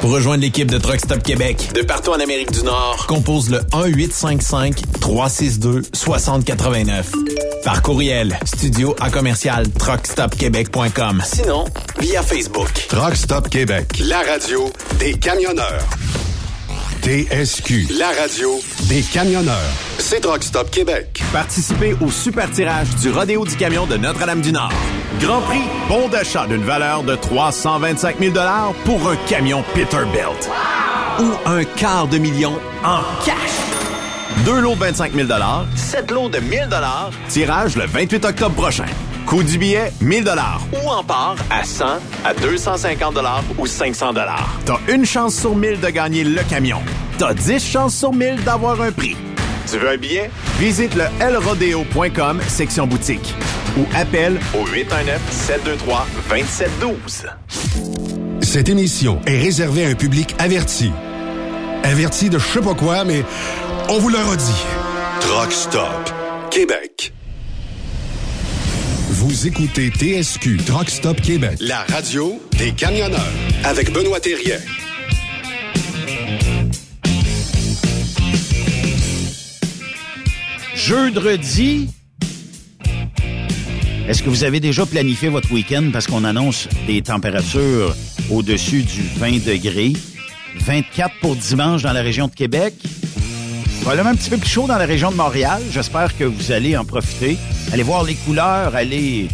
Pour rejoindre l'équipe de Truck Stop Québec, de partout en Amérique du Nord, compose le 1-855-362-6089. Par courriel, studio à commercial truckstopquebec.com. Sinon, via Facebook. Truck Stop Québec, la radio des camionneurs. TSQ, la radio des camionneurs. C'est Truck Stop Québec. Participez au super tirage du Rodéo du Camion de Notre-Dame-du-Nord. Grand prix, bon d'achat d'une valeur de 325 000 pour un camion Peterbilt. Ou un quart de million en cash. Deux lots de 25 000 sept lots de 1000 tirage le 28 octobre prochain. Coût du billet, 1000 Ou en part à 100, à 250 ou 500 T'as une chance sur 1000 de gagner le camion. T'as 10 chances sur 1000 d'avoir un prix. Tu veux un billet? Visite le lrodeo.com, section boutique. Ou appelle au 819-723-2712. Cette émission est réservée à un public averti. Averti de je sais pas quoi, mais on vous le redit. Truck Stop Québec. Vous écoutez TSQ Truck Stop Québec, la radio des camionneurs avec Benoît Thérien. Jeudi, est-ce que vous avez déjà planifié votre week-end parce qu'on annonce des températures au-dessus du 20 degrés? 24 pour dimanche dans la région de Québec? Probablement un petit peu plus chaud dans la région de Montréal. J'espère que vous allez en profiter. Allez voir les couleurs, allez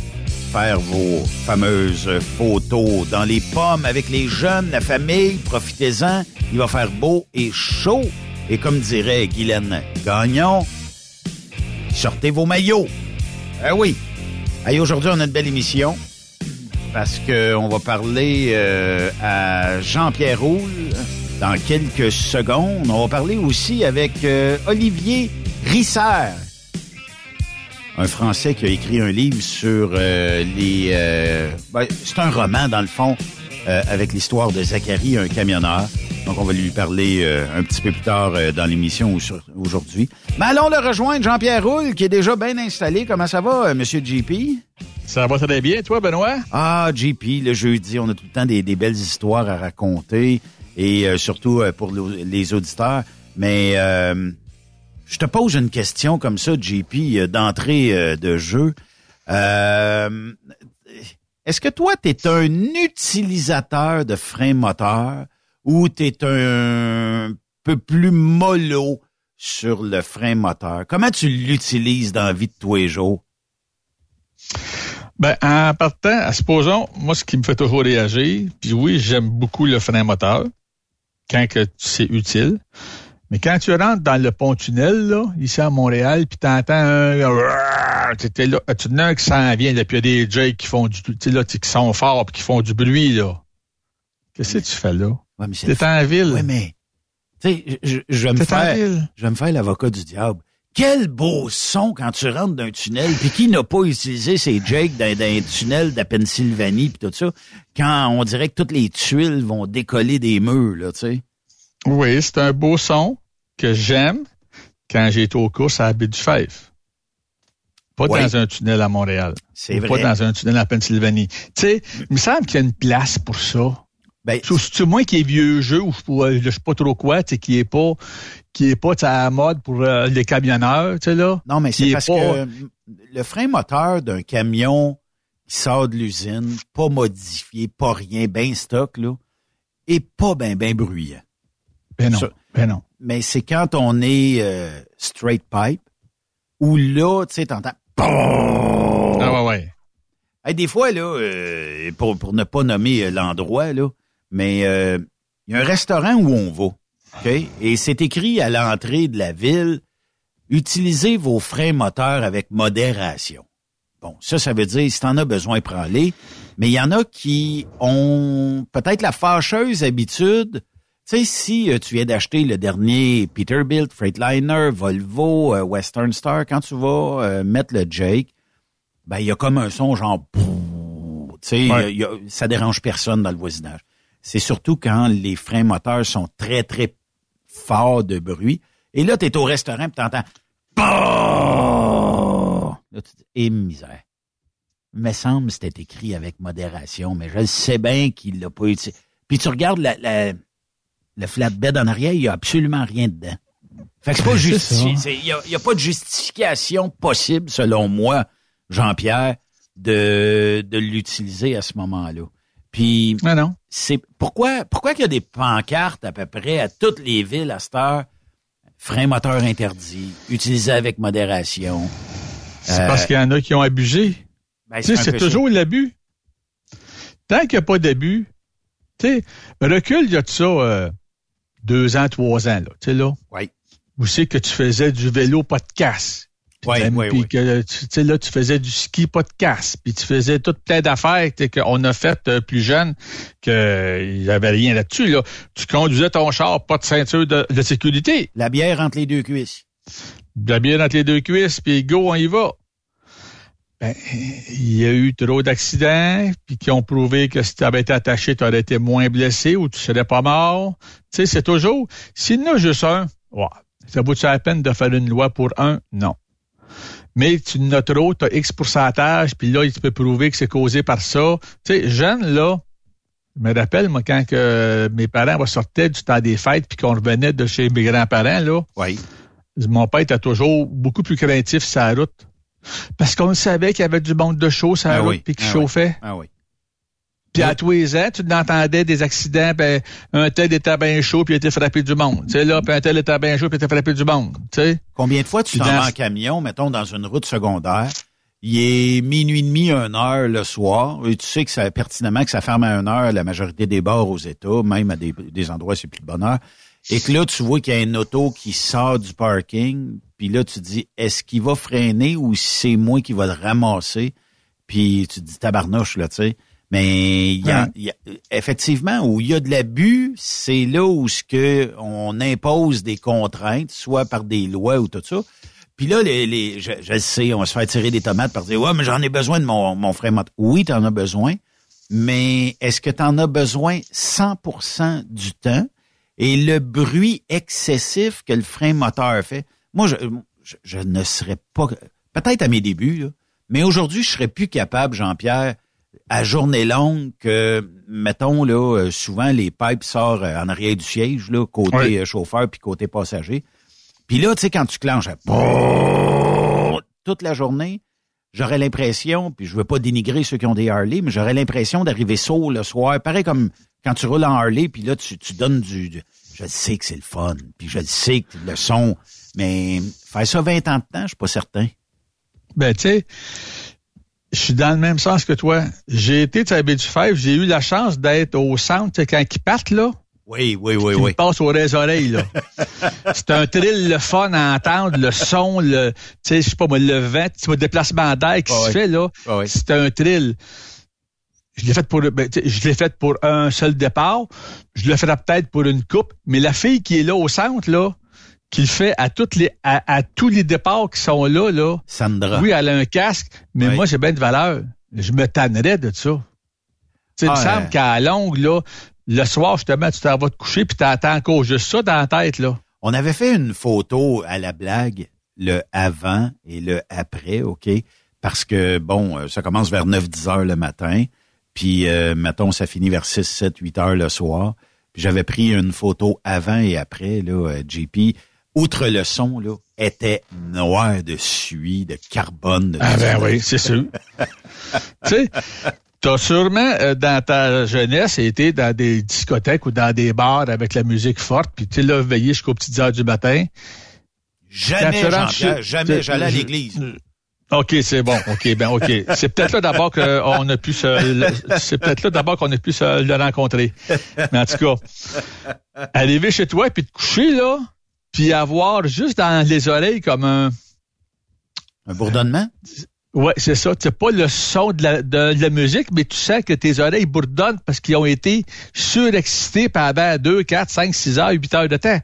faire vos fameuses photos dans les pommes avec les jeunes, la famille. Profitez-en. Il va faire beau et chaud. Et comme dirait Guylaine Gagnon, sortez vos maillots. Ah oui. Hey, aujourd'hui, on a une belle émission parce qu'on va parler euh, à Jean-Pierre Roule dans quelques secondes. On va parler aussi avec euh, Olivier Risser, un Français qui a écrit un livre sur euh, les... Ben, c'est un roman, dans le fond, avec l'histoire de Zachary, un camionneur. Donc, on va lui parler un petit peu plus tard dans l'émission aujourd'hui. Mais allons le rejoindre, Jean-Pierre Roule, qui est déjà bien installé. Comment ça va, Monsieur JP? Ça va très bien, toi, Benoît? Ah, JP, le jeudi, on a tout le temps des, des belles histoires à raconter et euh, surtout euh, pour les auditeurs. Mais euh, je te pose une question comme ça, JP, d'entrée de jeu. Est-ce que toi, tu es un utilisateur de frein moteur ou tu es un peu plus mollo sur le frein moteur? Comment tu l'utilises dans la vie de tous les jours? Ben, en partant, supposons, moi, ce qui me fait toujours réagir, puis oui, j'aime beaucoup le frein moteur quand c'est utile. Mais quand tu rentres dans le pont-tunnel, là, ici à Montréal, puis t'entends un... Tu là, tu as un qui s'en vient, là, puis il y a des Jake qui font du... Tu là, qui sont forts, puis qui font du bruit, là. Qu'est-ce que tu fais là? Ouais, T'es en ville. Oui, mais... Tu sais, je, je, vais me faire... Je vais me faire l'avocat du diable. Quel beau son quand tu rentres d'un tunnel, puis qui n'a pas utilisé ces Jake dans, dans un tunnel de la Pennsylvanie, puis tout ça, quand on dirait que toutes les tuiles vont décoller des murs, là, tu sais? Oui, c'est un beau son que j'aime quand j'ai été aux courses à Abbé du Fife. Pas dans un tunnel à Montréal. C'est vrai. Pas dans un tunnel à Pennsylvanie. Tu sais, il me semble qu'il y a une place pour ça. Ben, c'est moi qui est vieux jeu ou je, je sais pas trop quoi, tu sais, qui est pas qui est pas à la mode pour euh, les camionneurs, tu sais là. Non, mais c'est parce que le frein moteur d'un camion qui sort de l'usine, pas modifié, pas rien, bien stock là, est pas bien ben bruyant. Ben non. ben non. Mais c'est quand on est euh, straight pipe, où là, tu sais, t'entends... Ah ouais, ouais. des fois, là, euh, pour, pour ne pas nommer euh, l'endroit, là, mais il y a un restaurant où on va, OK? Et c'est écrit à l'entrée de la ville, utilisez vos freins moteurs avec modération. Bon, ça, ça veut dire, si t'en as besoin, prends-les. Mais il y en a qui ont peut-être la fâcheuse habitude tu sais, si euh, tu viens d'acheter le dernier Peterbilt, Freightliner, Volvo, euh, Western Star, quand tu vas euh, mettre le Jake, ben il y a comme un son genre, tu sais, ça dérange personne dans le voisinage. C'est surtout quand les freins moteurs sont très très forts de bruit. Et là, tu es au restaurant et t'entends, là, tu dis, et misère. Me semble c'était écrit avec modération, mais je sais bien qu'il l'a pas utilisé. Puis tu regardes la, la le flatbed en arrière, il n'y a absolument rien dedans. Fait que c'est pas justifié. Il n'y a, pas de justification possible, selon moi, Jean-Pierre, de, de l'utiliser à ce moment-là. Puis, ah non. c'est pourquoi pourquoi qu'il y a des pancartes à peu près à toutes les villes à cette heure, frein moteur interdit, utilisé avec modération? C'est parce qu'il y en a qui ont abusé. Ben, c'est toujours l'abus. Tant qu'il n'y a pas d'abus, tu sais, recul, il y a de ça, euh, deux ans, trois ans, là. Tu sais, là. Oui. Vous savez que tu faisais du vélo, pas de casse. Oui, oui, puis que tu sais là tu faisais du ski pas de casse puis tu faisais tout plein d'affaires qu'on a fait euh, plus jeune que il y avait rien là-dessus là tu conduisais ton char pas de ceinture de, de, sécurité la bière entre les deux cuisses la bière entre les deux cuisses puis go on y va ben, il y a eu trop d'accidents, puis qui ont prouvé que si tu avais été attaché, tu aurais été moins blessé ou tu serais pas mort. Tu sais, c'est toujours, s'il y en a juste un, ça vaut-tu la peine de faire une loi pour un? Non. Mais tu en as trop, tu as X pourcentage, puis là, tu peux prouver que c'est causé par ça. Tu sais, jeune, là, je me rappelle, moi, quand que mes parents sortaient du temps des fêtes, puis qu'on revenait de chez mes grands-parents, là. Oui. Mon père était toujours beaucoup plus craintif sur la route. Parce qu'on savait qu'il y avait du monde de chaud sur la ah route puis qui ah chauffait. Ah oui. Puis à tous les ans, tu entendais des accidents, ben, un tel était bien chaud puis il était frappé du monde. Tu sais, là, puis un tel était bien chaud puis il était frappé du monde. Tu sais. Combien de fois tu t'en en camion, mettons, dans une route secondaire, il est minuit et demi, une heure le soir, et tu sais que ça pertinemment que ça ferme à une heure la majorité des bars aux États, même à des, des endroits c'est plus de bonne heure. Et que là, tu vois qu'il y a une auto qui sort du parking, puis là, tu dis, est-ce qu'il va freiner ou c'est moi qui va le ramasser? Puis tu te dis tabarnouche, là, tu sais. Mais il y a, il y a- effectivement, où il y a de l'abus, c'est là où ce que on impose des contraintes, soit par des lois ou tout ça. Puis là, les, les, je, je sais, on va se faire tirer des tomates par dire Ouais, mais j'en ai besoin de mon, mon frein moteur. Oui, tu en as besoin, mais est-ce que tu en as besoin 100% du temps? Et le bruit excessif que le frein moteur fait, moi, je, je, je ne serais pas, peut-être à mes débuts, là, mais aujourd'hui, je serais plus capable, Jean-Pierre, à journée longue, que, mettons, là, euh, souvent, les pipes sortent euh, en arrière du siège, là, côté Oui. euh, chauffeur puis côté passager. Puis là, tu sais, quand tu clenches, à brrrr toute la journée, j'aurais l'impression, puis je veux pas dénigrer ceux qui ont des Harley, mais j'aurais l'impression d'arriver sourd le soir. Pareil comme quand tu roules en Harley, puis là, tu, tu donnes du, du- Je le sais que c'est le fun, puis je le sais que le son, mais faire ça 20 ans de temps, je suis pas certain. Ben, tu sais, je suis dans le même sens que toi. J'ai été de baie du Fèvre, j'ai eu la chance d'être au centre, quand ils partent, là. Oui, oui, oui, oui. passe aux les oreilles, là. c'est un thrill, le fun à entendre, le son, le, tu sais, je sais pas le vent, le déplacement d'air qui Ah se fait, là. Ah. C'est un thrill. Je l'ai fait pour, ben, je l'ai fait pour un seul départ. Je le ferai peut-être pour une coupe. Mais la fille qui est là au centre, là, qui le fait à toutes les, à, à tous les départs qui sont là, là. Sandra. Oui, elle a un casque, mais moi, j'ai bien de valeur. Je me tannerais de ça. Tu sais, il Ah, me semble ouais. qu'à la longue, là, le soir, justement, tu t'en vas te coucher puis t'attends encore juste ça dans la tête, là. On avait fait une photo à la blague, le avant et le après, OK? Parce que, bon, euh, ça commence vers 9-10 heures le matin, puis, euh, mettons, ça finit vers 6, 7, 8 heures le soir. Puis j'avais pris une photo avant et après, là, euh, JP. Outre le son, là, était noir de suie, de carbone. De Ah ben oui, c'est sûr. tu sais, t'as sûrement, euh, dans ta jeunesse, été dans des discothèques ou dans des bars avec la musique forte, puis tu là, veillé jusqu'aux petites heures du matin. Jamais, Jean-Pierre, jamais. J'allais à l'église. OK, c'est bon. OK, ben OK. C'est peut-être là d'abord qu'on a pu se, c'est peut-être là d'abord qu'on a pu se le rencontrer. Mais en tout cas, arriver chez toi puis te coucher là, puis avoir juste dans les oreilles comme un, Un bourdonnement? ouais, c'est ça. C'est pas le son de la, de, de la musique, mais tu sens que tes oreilles bourdonnent parce qu'ils ont été surexcités pendant 2, 4, 5, 6 heures, 8 heures de temps.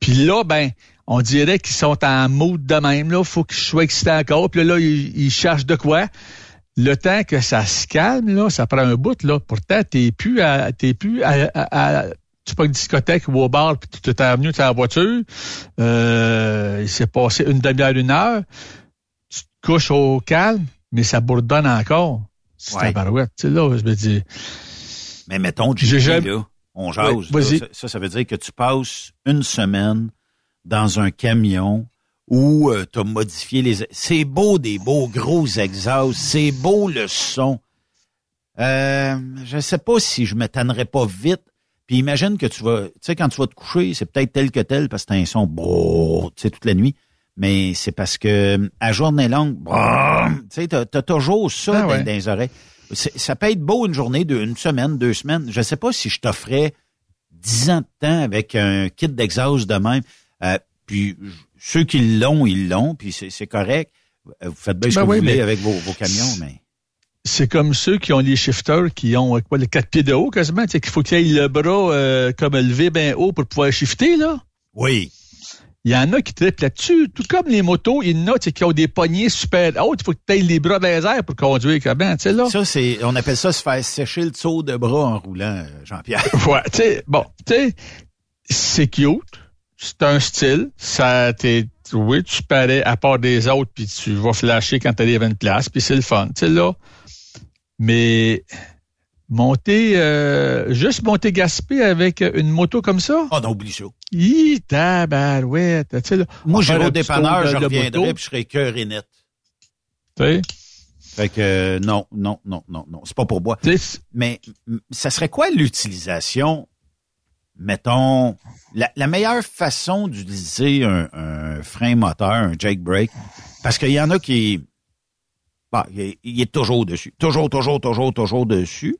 Puis là, ben, on dirait qu'ils sont en mood de même. Là, faut qu'ils soient excités encore. Puis là, ils, ils cherchent de quoi? Le temps que ça se calme, là, ça prend un bout. Là. Pourtant, t'es plus à, t'es plus à, à- à- tu pas une discothèque ou au bar, puis tu t'es revenu, tu es en voiture. Euh, il s'est passé une demi-heure, une heure. Tu te couches au calme, mais ça bourdonne encore. C'est Ouais. barouette. Tu sais, là, je me dis, Mais mettons, jamais- là, on jase. Ouais, là. ça, ça, veut dire que tu passes une semaine dans un camion où tu as modifié les... C'est beau, des beaux gros exhausts. C'est beau, le son. Euh, je sais pas si je me tannerais pas vite. Puis imagine que tu vas... Tu sais, quand tu vas te coucher, c'est peut-être tel que tel parce que t'as un son tu sais, toute la nuit. Mais c'est parce que à journée longue, tu sais, t'as, t'as toujours ça Ah dans, ouais. dans les oreilles. Ça peut être beau une journée, une semaine, deux semaines. Je sais pas si je t'offrais dix ans de temps avec un kit d'exhaust de même. Euh, puis ceux qui l'ont, ils l'ont, puis c'est, c'est correct. Vous faites bien ce Ben que oui, vous voulez avec vos, vos camions, mais c'est comme ceux qui ont les shifters qui ont euh, quoi, les quatre pieds de haut quasiment, tu sais, qu'il faut qu'il ait le bras euh, comme levé bien haut pour pouvoir shifter, là. oui. Il y en a qui trippent là-dessus. Tout comme les motos, il y en a tu qui ont des poignées super hautes. Il faut que tu aies les bras dans les airs pour conduire comment, tu sais, là. Ça, c'est, on appelle ça se faire sécher le saut de bras en roulant, euh, Jean-Pierre. Ouais, tu sais, bon, tu sais, c'est cute. C'est un style. Ça, t'es, oui, tu parais à part des autres, puis tu vas flasher quand t'arrives à une place, puis c'est le fun, tu sais, là. Mais monter, euh, juste monter Gaspé avec une moto comme ça, Oh non, oublie ça. hi, tabarouette, tu sais, là. Moi, j'irai au dépanneur, je reviendrai, puis je serai cœur et net. tu sais? Fait que euh, non, non, non, non, non. C'est pas pour sais, Mais ça serait quoi l'utilisation, mettons, la, la meilleure façon d'utiliser un, un frein moteur, un jake brake? Parce qu'il y en a qui... Bon, il est, il est toujours dessus. Toujours, toujours, toujours, toujours dessus.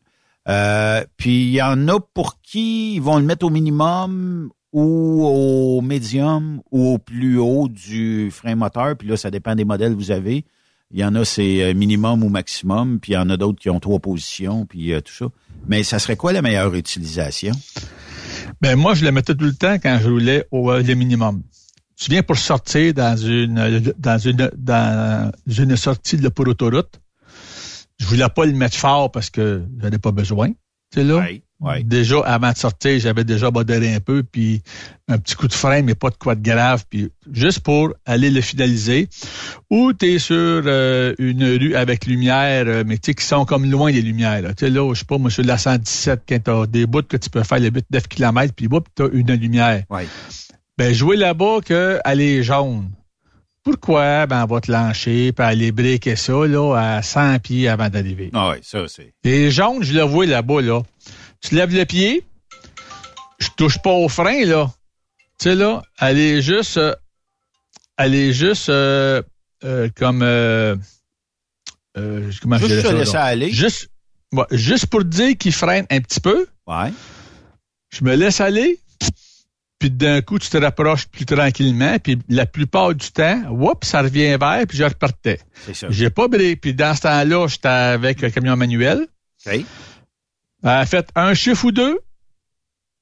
Euh, puis il y en a pour qui ils vont le mettre au minimum ou au médium ou au plus haut du frein moteur. Puis là, ça dépend des modèles que vous avez. Il y en a, c'est euh, minimum ou maximum, puis il y en a d'autres qui ont trois positions, puis euh, tout ça. Mais ça serait quoi la meilleure utilisation? Ben moi, je le mettais tout le temps quand je roulais au euh, le minimum. Tu viens pour sortir dans une dans une dans une sortie de pour autoroute. Je voulais pas le mettre fort parce que j'en ai pas besoin. Tu sais là. Oui, oui. Déjà, avant de sortir, j'avais déjà modéré un peu, puis un petit coup de frein, mais pas de quoi de grave, puis juste pour aller le finaliser. Ou tu es sur euh, une rue avec lumière, euh, mais tu sais, qui sont comme loin des lumières. là. Tu sais, là, je sais pas, moi, sur la 117, quand t'as des bouts que tu peux faire le 8-9 km, puis tu t'as une lumière. Oui. Ben, jouer là-bas qu'elle est jaune. Pourquoi? Ben, on va te lancer, puis aller briquer ça, là, à 100 pieds avant d'arriver. Ah oui, ça, c'est. Les jaunes, je le vois là-bas, là. Tu lèves le pied, je touche pas au frein, là. Tu sais, là, elle est juste, euh, elle est juste euh, euh, comme, euh, euh, comment je Juste dirais se ça, laisser là? aller. Juste, ouais, juste pour dire qu'il freine un petit peu, Ouais. je me laisse aller, puis d'un coup, tu te rapproches plus tranquillement, puis la plupart du temps, whoop, ça revient vers, puis je repartais. C'est ça. J'ai pas brillé, puis dans ce temps-là, j'étais avec le camion manuel. OK. Elle a fait un chiffre ou deux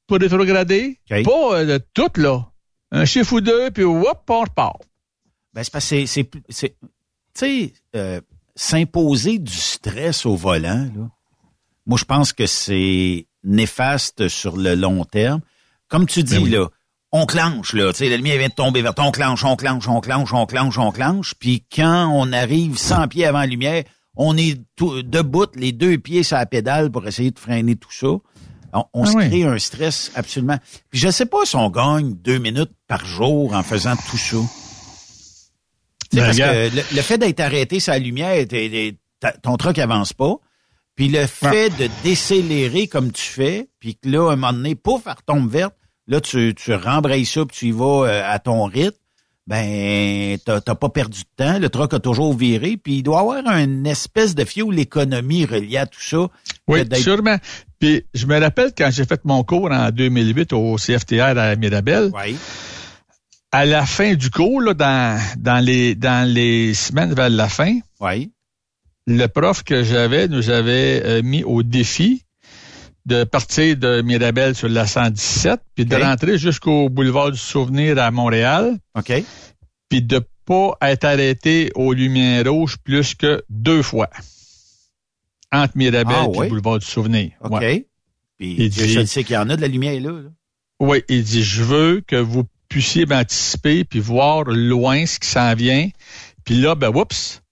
pour rétrograder. OK. Pas euh, de tout, là. Un chiffre ou deux, puis hop, on repart. Ben, c'est parce que c'est- tu sais, euh, s'imposer du stress au volant, là. Moi, je pense que c'est néfaste sur le long terme. Comme tu dis, Ben oui. là, on clenche, là. Tu sais, la lumière vient de tomber vers toi. On clenche, on clenche, on clenche, on clenche, on clenche. Puis quand on arrive 100 pieds avant la lumière, on est tout, debout, les deux pieds sur la pédale pour essayer de freiner tout ça. On, on Ah se oui. crée un stress absolument. Puis je sais pas si on gagne deux minutes par jour en faisant tout ça. Ben, parce regarde. que le, le fait d'être arrêté la lumière, ton truck avance pas. Puis le fait de décélérer comme tu fais, puis que là, à un moment donné, pouf, elle retombe verte, là, tu, tu rembrayes ça, puis tu y vas euh, à ton rythme, ben, t'as t'as pas perdu de temps. Le truck a toujours viré, puis il doit y avoir une espèce de fuel l'économie reliée à tout ça. Oui, sûrement. Puis je me rappelle quand j'ai fait mon cours en 2008 au CFTR à Mirabel, Ouais. à la fin du cours, là, dans, dans, les, dans les semaines vers la fin, Ouais. Le prof que j'avais nous avait euh, mis au défi de partir de Mirabel sur la 117, puis de rentrer jusqu'au boulevard du Souvenir à Montréal, OK. puis de pas être arrêté aux lumières rouges plus que deux fois. Entre Mirabel Ah, et oui? le boulevard du Souvenir. OK. Ouais. Puis Il je dit- sais qu'il y en a de la lumière là. là. Oui, il dit, je veux que vous puissiez m'anticiper puis voir loin ce qui s'en vient. Puis là, ben, oups,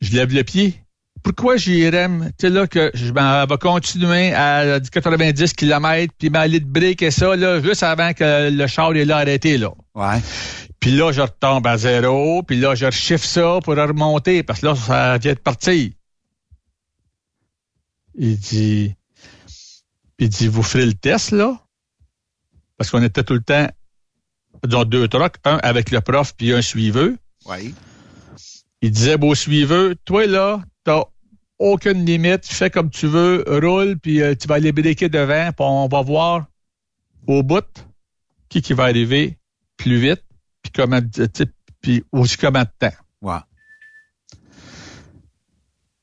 je lève le pied. Pourquoi j'irais, tu sais, là, que je m'en vais continuer à 90 km puis m'aller de brique et ça, là, juste avant que le char est là arrêté, là. Ouais. Puis là, je retombe à zéro, puis là, je rechiffre ça pour remonter, parce que là, ça vient de partir. Il dit, il dit, vous ferez le test, là? Parce qu'on était tout le temps, disons, deux trucks, un avec le prof, puis un suiveux. Ouais. Il disait, beau suiveux, toi, là, t'as aucune limite, fais comme tu veux, roule, puis euh, tu vas aller briquer devant, puis on va voir au bout qui qui va arriver plus vite, puis comment, sais, puis aussi comment de temps. Ouais.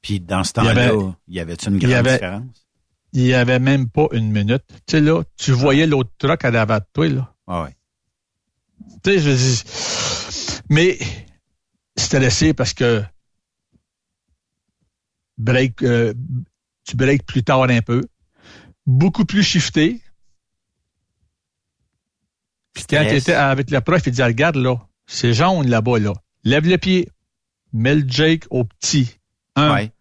Puis dans ce Il y temps-là, avait- il y avait-tu une il grande avait- différence? Il y avait même pas une minute. Tu sais, là, tu voyais l'autre truck à l'avant de toi, là. Ah ouais. Tu sais, je dis, mais parce que break, euh, tu breaks plus tard un peu, beaucoup plus shifté. Puis quand tu étais avec le prof, il dit, regarde là, c'est jaune là-bas, là. Lève le pied, mets le Jake au petit. Un, Ouais.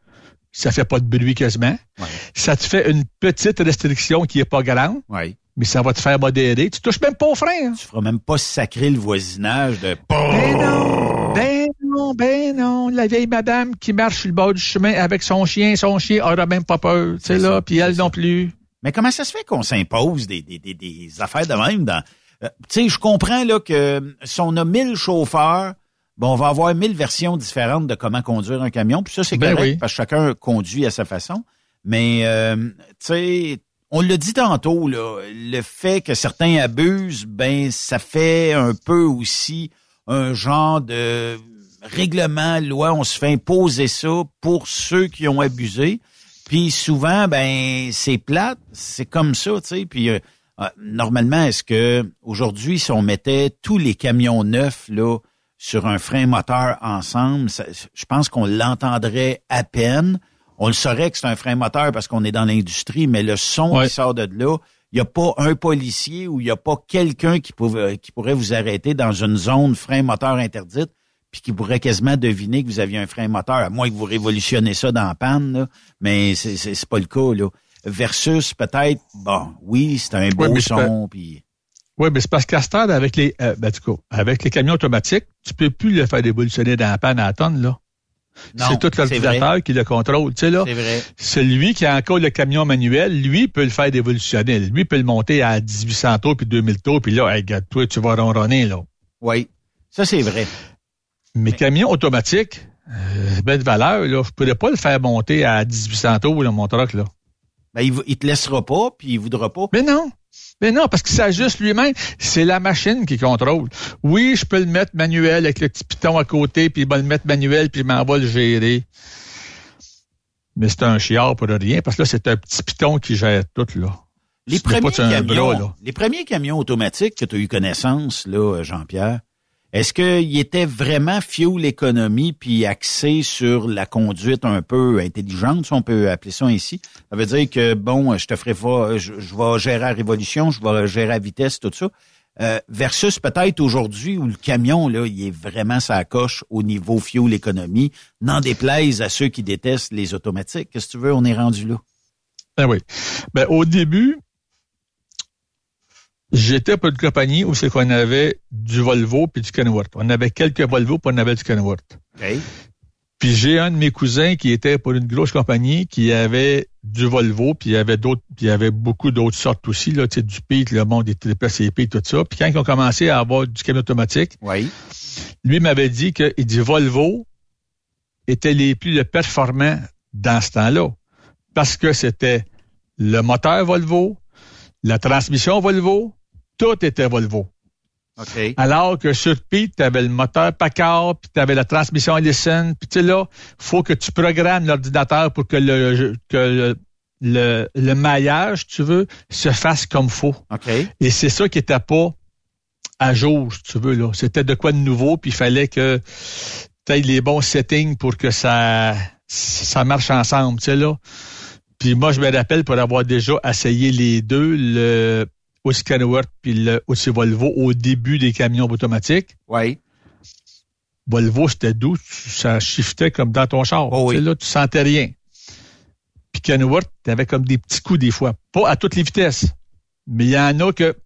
ça fait pas de bruit quasiment. Ouais. Ça te fait une petite restriction qui est pas grande, Ouais. mais ça va te faire modérer. Tu touches même pas au frein. hein. Tu feras même pas sacrer le voisinage de non, ben non, ben non. La vieille madame qui marche sur le bord du chemin avec son chien, son chien aura même pas peur. Tu sais, là, puis elle non plus. Mais comment ça se fait qu'on s'impose des, des, des, des affaires de même dans. euh, tu sais, je comprends là que si on a 1000 chauffeurs, bon, on va avoir 1000 versions différentes de comment conduire un camion. Puis ça, c'est Ben correct oui. parce que chacun conduit à sa façon. Mais euh, tu sais, on l'a dit tantôt, là, le fait que certains abusent, ben ça fait un peu aussi un genre de règlement, loi, on se fait imposer ça pour ceux qui ont abusé. Puis souvent, ben c'est plate, c'est comme ça, tu sais. Puis euh, euh, normalement, est-ce que aujourd'hui, si on mettait tous les camions neufs là sur un frein moteur ensemble, je pense qu'on l'entendrait à peine. On le saurait que c'est un frein moteur parce qu'on est dans l'industrie, mais le son qui sort de là, il n'y a pas un policier ou il n'y a pas quelqu'un qui, qui pourrait vous arrêter dans une zone frein moteur interdite puis qui pourrait quasiment deviner que vous aviez un frein moteur, à moins que vous révolutionnez ça dans la panne, là. mais c'est, c'est, pas le cas. Là. Versus peut-être, bon, oui, c'est un beau son, puis... Oui, mais c'est parce qu'à ce avec les, euh, ben, avec les camions automatiques, tu peux plus le faire évolutionner dans la panne à la tonne, là. C'est tout l'ordinateur qui le contrôle, tu sais, là. C'est. Celui qui a encore le camion manuel, lui, peut le faire évolutionner. Lui peut le monter à 1800 tours puis 2000 tours, puis là, hey, toi, tu vas ronronner, là. Oui. Ça, c'est vrai. Mes camions automatiques, euh, belle valeur, là, je pourrais pas le faire monter à 1800 tours, là, mon truck, là. Ben, il, il te laissera pas, puis il voudra pas. Mais non. Mais non, parce qu'il s'ajuste lui-même. C'est la machine qui contrôle. Oui, je peux le mettre manuel avec le petit piton à côté, puis il va le mettre manuel, puis il m'en va le gérer. Mais c'est un chiard pour rien, parce que là, c'est un petit piton qui gère tout, là. Les premiers, camions, les premiers camions automatiques que tu as eu connaissance, là, Jean-Pierre, est-ce qu'il était vraiment fuel économie puis axé sur la conduite un peu intelligente, si on peut appeler ça ainsi? Ça veut dire que, bon, je te ferai pas, je, vais gérer à révolution, je vais gérer à vitesse, tout ça. Euh, versus peut-être aujourd'hui où le camion, là, il est vraiment sa coche au niveau fuel économie, n'en déplaise à ceux qui détestent les automatiques. Qu'est-ce que tu veux, on est rendu là. Ben oui. Ben, au début, J'étais pour une compagnie où c'est qu'on avait du Volvo puis du Kenworth. On avait quelques Volvo puis on avait du Kenworth. Puis j'ai un de mes cousins qui était pour une grosse compagnie qui avait du Volvo, puis il y avait d'autres, puis il y avait beaucoup d'autres sortes aussi, là, tu sais, du PIT, le monde des TPCP, tout ça. Puis quand ils ont commencé à avoir du camion automatique, oui. lui m'avait dit que il dit Volvo était les plus performants dans ce temps-là. Parce que c'était le moteur Volvo, la transmission Volvo, tout était Volvo. Alors que sur Pete, tu avais le moteur Packard, puis tu avais la transmission Allison, puis tu sais là, faut que tu programmes l'ordinateur pour que le que le, le, maillage, tu veux, se fasse comme faut. Et c'est ça qui était pas à jour, si tu veux là. C'était de quoi de nouveau, puis il fallait que tu aies les bons settings pour que ça ça marche ensemble, tu sais là. Puis moi, je me rappelle pour avoir déjà essayé les deux, le aussi Kenworth puis aussi Volvo au début des camions automatiques. Oui. Volvo, c'était doux, ça shiftait comme dans ton char. Oh oui. Là, tu sentais rien. Puis Kenworth, t'avais comme des petits coups des fois. Pas à toutes les vitesses. Mais il y en a que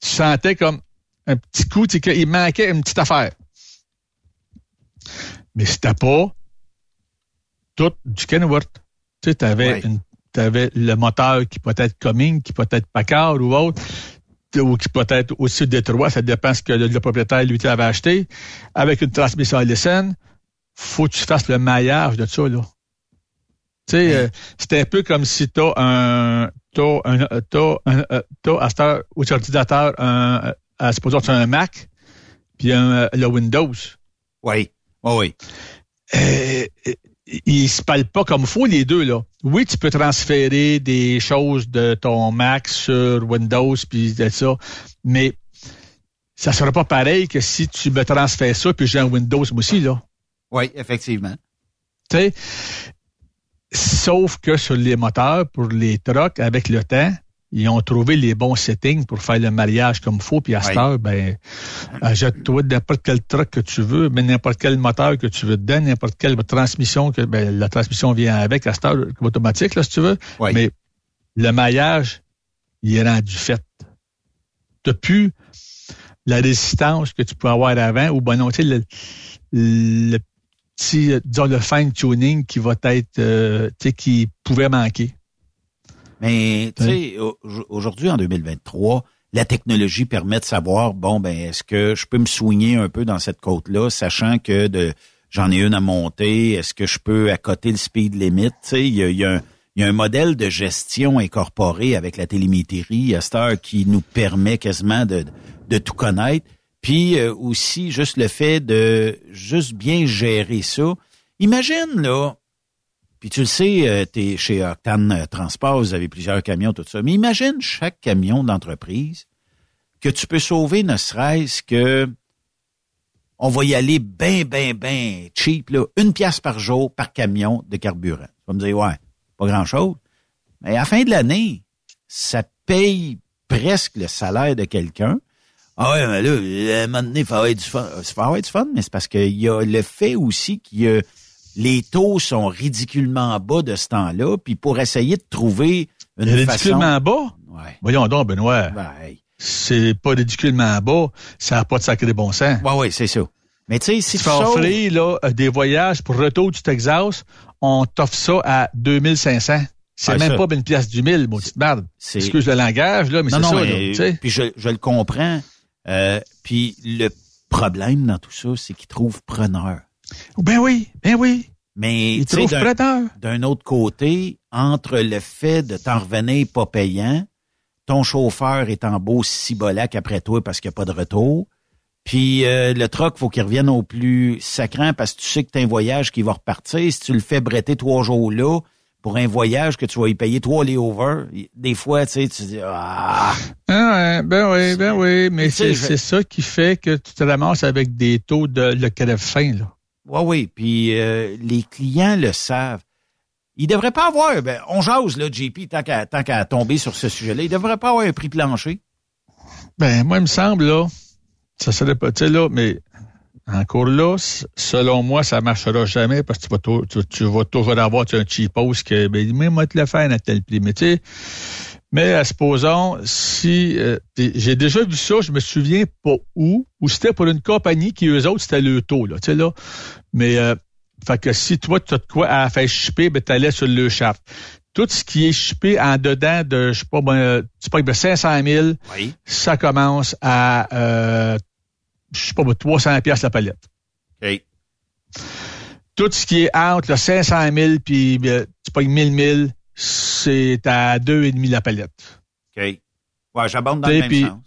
tu sentais comme un petit coup, tu sais, qu'il manquait une petite affaire. Mais c'était pas tout du Kenworth. Tu sais, t'avais une tu avais le moteur qui peut être Cumming, qui peut être Packard ou autre, ou qui peut être aussi Détroit, ça dépend ce que le, propriétaire lui avait acheté, avec une transmission Allison, faut que tu fasses le maillage de ça, là. Tu sais, euh, c'est un peu comme si tu as un, t'as un, t'as un, euh, t'as à cette heure, au ordinateur, un, à, supposons que tu as un Mac, puis un, le Windows. Oui, oh oui. Euh, ils se parlent pas comme faut les deux là. Oui, tu peux transférer des choses de ton Mac sur Windows puis ça, mais ça sera pas pareil que si tu me transfères ça puis j'ai un Windows moi aussi là. Oui, effectivement. Tu sais, sauf que sur les moteurs pour les trucks avec le temps, ils ont trouvé les bons settings pour faire le mariage comme il faut, puis à cette heure, ben, achète-toi n'importe quel truc que tu veux, mais n'importe quel moteur que tu veux dedans, n'importe quelle transmission que ben, la transmission vient avec à cette heure automatique, là, si tu veux. Mais le maillage, il est rendu fait. T'as plus la résistance que tu peux avoir avant, ou ben non, tu sais, le, le petit, disons, le fine tuning qui va être, euh, tu sais, qui pouvait manquer. Mais tu sais, aujourd'hui en 2023, la technologie permet de savoir bon ben est-ce que je peux me soigner un peu dans cette côte-là, sachant que de j'en ai une à monter, est-ce que je peux accoter le speed limit, tu sais, il y a, un modèle de gestion incorporé avec la télémétrie à cette heure qui nous permet quasiment de, de tout connaître. Puis euh, aussi, juste le fait de juste bien gérer ça. Imagine, là, puis tu le sais, euh, tu es chez Octane euh, Transport, vous avez plusieurs camions, tout ça. Mais imagine chaque camion d'entreprise que tu peux sauver, ne serait-ce que on va y aller bien, bien, bien cheap, là, une pièce par jour par camion de carburant. Tu vas me dire, ouais, pas grand-chose. Mais à la fin de l'année, ça paye presque le salaire de quelqu'un. Ah ouais, mais là, à un moment donné, il faut avoir du fun. Il faut avoir du fun, mais c'est parce qu'il y a le fait aussi que les taux sont ridiculement bas de ce temps-là, puis pour essayer de trouver une ridiculement bas? Ouais. Voyons donc, Benoît. Ben, hey. C'est pas ridiculement bas. Ça n'a pas de sacré bon sens. Ouais, ouais, c'est ça. Mais tu sais, si Tu offrir là, euh, des voyages pour retour du Texas, on t'offre ça à 2500. C'est Ah, même ça. pas une pièce du mille, maudite merde. c'est- Excuse le langage, là, mais c'est non, ça, mais, là, puis je, je le comprends. Euh, puis le problème dans tout ça, c'est qu'ils trouvent preneur. Ben oui, ben oui. Mais d'un- autre côté, entre le fait de t'en revenir pas payant, ton chauffeur est en beau cibolac après toi parce qu'il n'y a pas de retour, puis euh, le truck, faut qu'il revienne au plus sacrant parce que tu sais que t'as un voyage qui va repartir. Si tu le fais bretter trois jours là, pour un voyage que tu vas y payer trois layovers, des fois, tu sais, tu dis, ah, Ah ouais, ben oui, ben oui. Mais c'est je- ça qui fait que tu te ramasses avec des taux de le crève fin, là. Ouais, oui, puis euh, les clients le savent. Ils devraient pas avoir, ben, on jase, là, JP, tant qu'à tomber sur ce sujet-là, ils devraient pas avoir un prix plancher. Ben, moi, il me semble, là, ça serait pas, tu là, mais encore là, selon moi, ça marchera jamais parce que tu vas, toujours avoir un cheapos que, ben, mais moi, te le faire à tel prix. Mais tu sais, mais euh, supposons, si, euh, j'ai déjà vu ça, je me souviens pas où, où c'était pour une compagnie qui, eux autres, c'était le taux, là, tu sais, là. Mais, euh, fait que si toi, tu as de quoi à faire shipper, ben, t'allais sur le shaft. Tout ce qui est shippé en dedans de, je sais pas, ben, tu payes de 500 000, Oui. ça commence à, euh, je sais pas, moi, 300 pièces la palette. OK. Tout ce qui est entre le 500 000 puis euh, tu payes 1000 000, c'est à 2,5 la palette. OK. Ouais, j'abonde dans T'sais, le même puis- sens.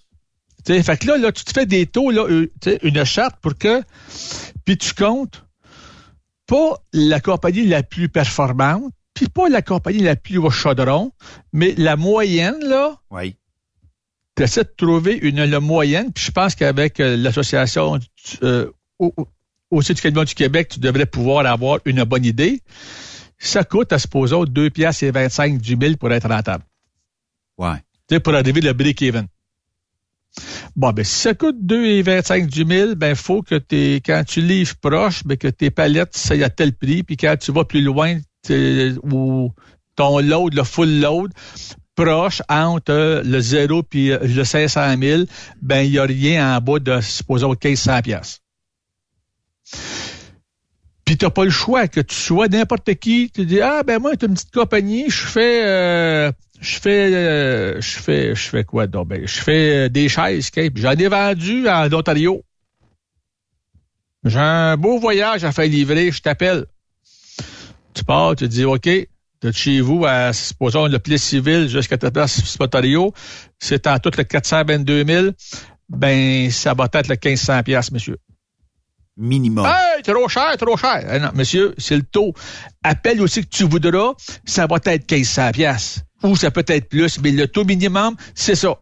Tu sais, fait que là, là, tu te fais des taux, là, euh, une charte pour que, puis tu comptes pas la compagnie la plus performante, puis pas la compagnie la plus au chaudron, mais la moyenne, là, Oui. tu essaies de trouver une la moyenne, puis je pense qu'avec euh, l'association euh, au, au- aussi du du Québec, tu devrais pouvoir avoir une bonne idée. Ça coûte, à supposons, 2 piastres et 25 du mille pour être rentable. Ouais. Tu sais, pour arriver le break-even. Bon, ben, si ça coûte 2 et 25 du mille, ben, faut que t'es, quand tu livres proche, ben, que tes palettes, ça y a tel prix, puis quand tu vas plus loin, ou ton load, le full load, proche entre le 0 puis le 500 000, ben, il n'y a rien en bas de, supposons, 1500 pièces. Puis t'as pas le choix que tu sois n'importe qui. Tu dis ah ben moi t'es une petite compagnie, je fais euh, je fais euh, je fais je fais quoi donc? Ben je fais euh, des chaises, Kate. J'en ai vendu en Ontario. J'ai un beau voyage à faire livrer, je t'appelle. Tu pars, tu dis OK, de chez vous à supposons le pli civil jusqu'à ta place Ontario, c'est en tout le 422 000. Ben ça va être le 1500 pièces, monsieur. Minimum. Hey, trop cher, trop cher. Eh non, monsieur, c'est le taux. Appelle aussi que tu voudras, ça va être 1500 pièces ou ça peut être plus, mais le taux minimum, c'est ça.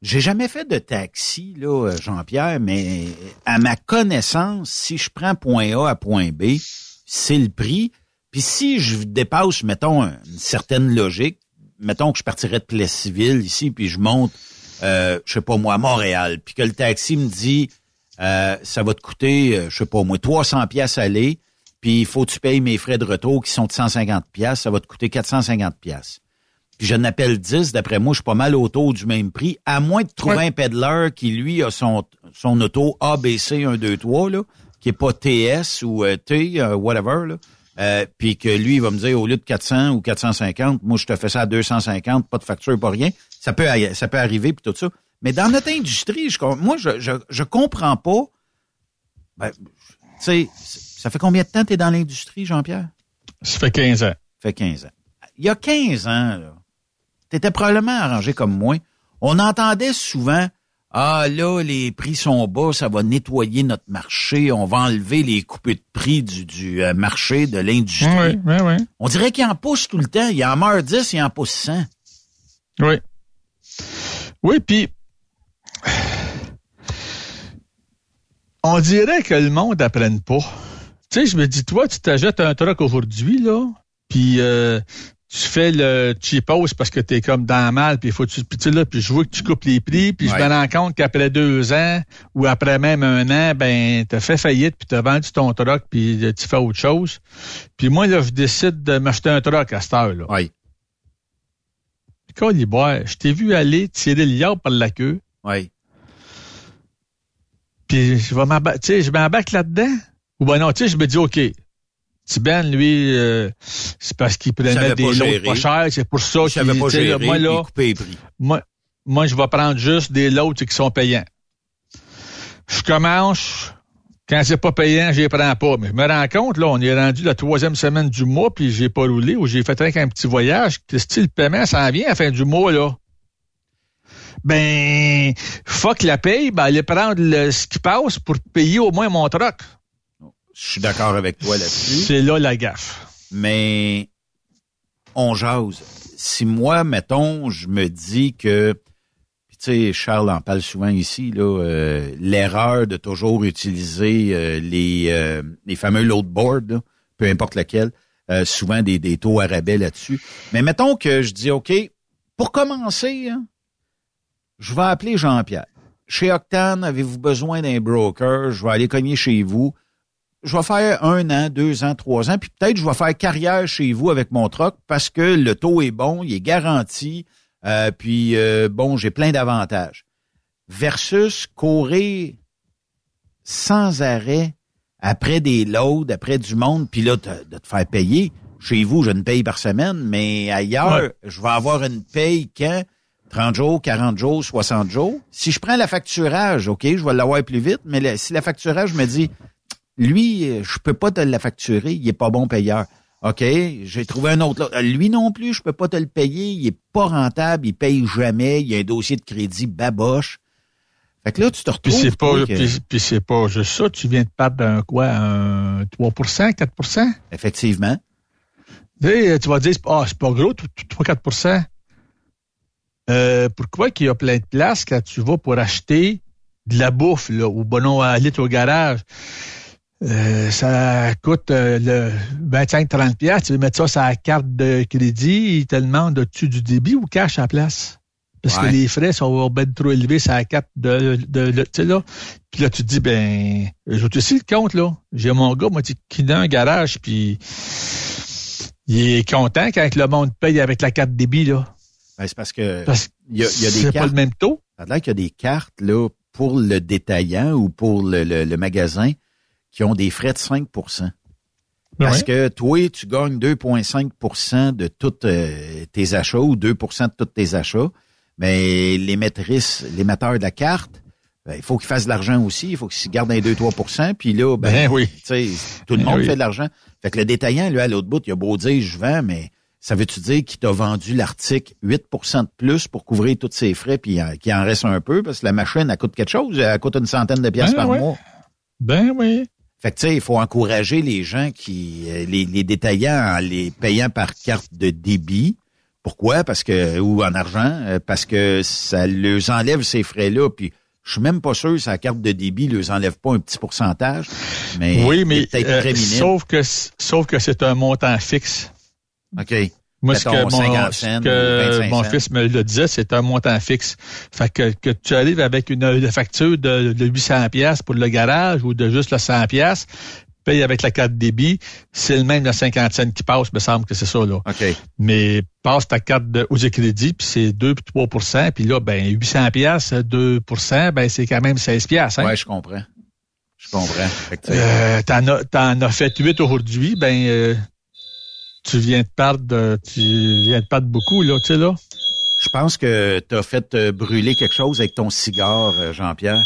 J'ai jamais fait de taxi, là, euh, Jean-Pierre, mais à ma connaissance, si je prends point A à point B, c'est le prix. Puis si je dépasse, mettons, un- une certaine logique, mettons que je partirais de Plessisville ici, puis je monte, euh, je sais pas moi, à Montréal, puis que le taxi me dit, euh, ça va te coûter, euh, je sais pas moi, 300 pièces aller, puis il faut que tu payes mes frais de retour qui sont de 150 pièces, ça va te coûter 450 pièces. Puis je n'appelle 10, d'après moi, je suis pas mal autour du même prix, à moins de trouver Ouais. un peddler qui, lui, a son, son auto ABC 1, 2, 3, là, qui est pas TS ou euh, T, euh, whatever, là. Euh, puis que lui, il va me dire, au lieu de 400 ou 450, moi, je te fais ça à 250, pas de facture, pas rien. Ça peut, ça peut arriver, puis tout ça. Mais dans notre industrie, je, moi, je, je, je comprends pas. Ben, tu sais, ça fait combien de temps que tu es dans l'industrie, Jean-Pierre? Ça fait 15 ans. Ça fait 15 ans. Il y a 15 ans, tu étais probablement arrangé comme moi. On entendait souvent ah là, les prix sont bas, ça va nettoyer notre marché, on va enlever les coupes de prix du, du euh, marché, de l'industrie. Oui, oui, oui. On dirait qu'il en pousse tout le temps. Il en meurt 10, il en pousse 100. Oui. Oui, puis on dirait que le monde n'apprenne pas. Tu sais, je me dis, toi, tu t'achètes un truck aujourd'hui, là, puis euh, tu fais le cheapos parce que t'es comme dans le mal, puis il faut que tu, puis là, puis je vois que tu coupes les prix, puis je me rends compte qu'après deux ans ou après même un an, ben t'as fait faillite, puis t'as vendu ton truck, puis tu fais autre chose. Puis moi, là, je décide de m'acheter un truck à cette. Oui, quand il boit, je t'ai vu aller tirer le yard par la queue, oui. puis je vais m'embarquer, tu sais, je m'embarque là-dedans? Ou ben non, tu sais, je me dis, OK, Tiben, lui, euh, c'est parce qu'il savait prenait pas des lots pas chers, c'est pour ça qu'il, pas tu sais, gérer, moi, là, les prix. moi, moi, je vais prendre juste des lots qui sont payants. Je commence, quand c'est pas payant, je les prends pas. Mais je me rends compte, là, on est rendu la troisième semaine du mois, puis j'ai pas roulé, ou j'ai fait qu'un petit voyage. Que style paiement, ça en vient à la fin du mois, là. Ben, fuck la paye, ben, aller prendre le, ce qui passe pour payer au moins mon truck. Je suis d'accord avec toi là-dessus. C'est là la gaffe. mais on jase. Si moi, mettons, je me dis que, puis tu sais, Charles en parle souvent ici, là, euh, l'erreur de toujours utiliser euh, les, euh, les fameux loadboards, là, peu importe lequel, souvent des, des taux à rabais là-dessus. Mais mettons que je dis, OK, pour commencer, hein, je vais appeler Jean-Pierre. Chez Octane, avez-vous besoin d'un broker? Je vais aller cogner chez vous je vais faire un an, deux ans, trois ans, puis peut-être je vais faire carrière chez vous avec mon troc parce que le taux est bon, il est garanti, euh, puis euh, bon, j'ai plein d'avantages. Versus courir sans arrêt après des loads, après du monde, puis là, de te faire payer. Chez vous, je ne paye par semaine, mais ailleurs, Ouais. je vais avoir une paye quand 30 jours, 40 jours, 60 jours. Si je prends la facturage, OK, je vais l'avoir plus vite, mais le- si la facturage me dit, lui, je peux pas te la facturer, il est pas bon payeur. OK, j'ai trouvé un autre. Lui non plus, je peux pas te le payer, il est pas rentable, il paye jamais, il y a un dossier de crédit baboche. Fait que là, tu te Puis retrouves. c'est pas, que- puis, puis c'est pas juste ça. Tu viens de perdre d'un quoi, un 3% 4% Effectivement. Tu vas dire, ah, c'est pas gros, 3-4 euh, Pourquoi qu'il y a plein de places quand tu vas pour acheter de la bouffe, là, ou bon, non, à litre au garage? Euh, ça coûte euh, le 25-30 piastres. Tu veux mettre ça sur la carte de crédit, ils te demandent dessus du débit ou cash à la place? Parce Ouais. que les frais sont ben trop élevés sur la carte de, de, de- tu sais, là. Puis là, tu te dis, ben, je aussi le compte, là. J'ai mon gars, moi, qui est dans un garage, puis il est content quand le monde paye avec la carte débit, là. Ben, c'est parce que Parce il y a, il y a des c'est pas cartes. le même taux? Ça a l'air qu'il y a des cartes là, pour le détaillant ou pour le, le- le magasin qui ont des frais de 5% Parce Ouais. que toi, tu gagnes 2,5% de tous euh, tes achats ou 2% de tous tes achats. Mais l'émettrice, l'émetteur de la carte, ben, il faut qu'il fasse de l'argent aussi. Il faut qu'il gardent un 2-3% Puis là, ben, Ben oui. tout le Ben monde oui. fait de l'argent. Fait que le détaillant, lui, à l'autre bout, il a beau dire je vends, mais ça veut-tu dire qu'il t'a vendu l'article 8% de plus pour couvrir tous ses frais puis euh, qu'il en reste un peu parce que la machine, elle coûte quelque chose. Elle coûte une centaine de pièces Ben par ouais. mois. Ben oui. Fait que tu sais, il faut encourager les gens qui euh, les, les détaillants en les payant par carte de débit. Pourquoi? Parce que ou en argent, euh, parce que ça leur enlève ces frais-là. Puis je suis même pas sûr que sa carte de débit leur enlève pas un petit pourcentage. Mais oui, mais peut-être euh, très minime. sauf que sauf que c'est un montant fixe. OK. Moi, ce que, mon, 50 ce cents, que 25 mon cents. fils me le disait, c'est un montant fixe. Fait que, que tu arrives avec une, une facture de, de 800 pièces pour le garage ou de juste le 100 pièces, paye avec la carte débit, c'est le même 50 cents qui passe, me semble que c'est ça, là. OK. Mais passe ta carte de, aux crédits, puis c'est 2 puis 3% puis là, ben 800 pièces 2% ben c'est quand même 16 pièces. Hein? Ouais, je comprends. Je comprends. Euh, t'en as, t'en as fait 8 aujourd'hui, ben euh, tu viens de perdre de- tu viens de perdre beaucoup, là, tu sais, là. je pense que tu as fait euh, brûler quelque chose avec ton cigare, euh, Jean-Pierre.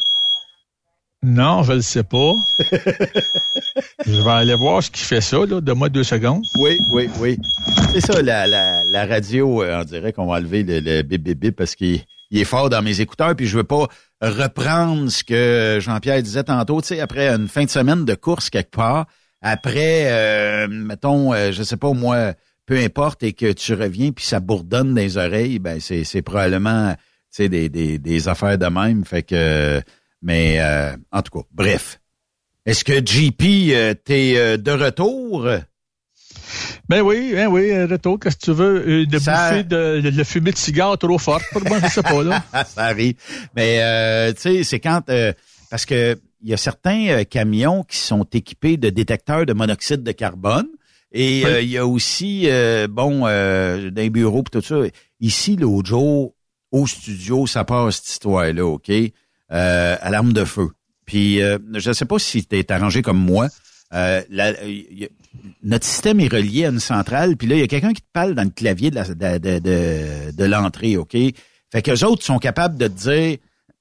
Non, je le sais pas. je vais aller voir ce qui fait ça, là. Donne-moi deux secondes. Oui, oui, oui. C'est ça, la, la, la radio, euh, on dirait qu'on va enlever le, le bip bip bip parce qu'il il est fort dans mes écouteurs, puis je veux pas reprendre ce que Jean-Pierre disait tantôt, tu sais, après une fin de semaine de course quelque part, après, euh, mettons, euh, je sais pas moi, peu importe, et que tu reviens puis ça bourdonne dans les oreilles, ben c'est, c'est probablement, des, des, des affaires de même, fait que, mais euh, en tout cas, bref. Est-ce que JP, euh, t'es euh, de retour? Ben oui, ben oui, retour, qu'est-ce que tu veux? Une ça... bouffée de, de, de fumée de cigare trop forte, pour moi, je sais pas, là. ça arrive. Mais, euh, tu sais, c'est quand, euh, parce que il y a certains euh, camions qui sont équipés de détecteurs de monoxyde de carbone. Et oui. il y a aussi, bon, euh, d'un bureau tout ça. Ici, l'autre jour, au studio, ça passe cette histoire-là, OK? alarme de feu. Puis, je ne sais pas si tu es arrangé comme moi. La, y a, notre système est relié à une centrale, puis là, il y a quelqu'un qui te parle dans le clavier de, la, de, de, de, de l'entrée, OK? Fait que les autres sont capables de te dire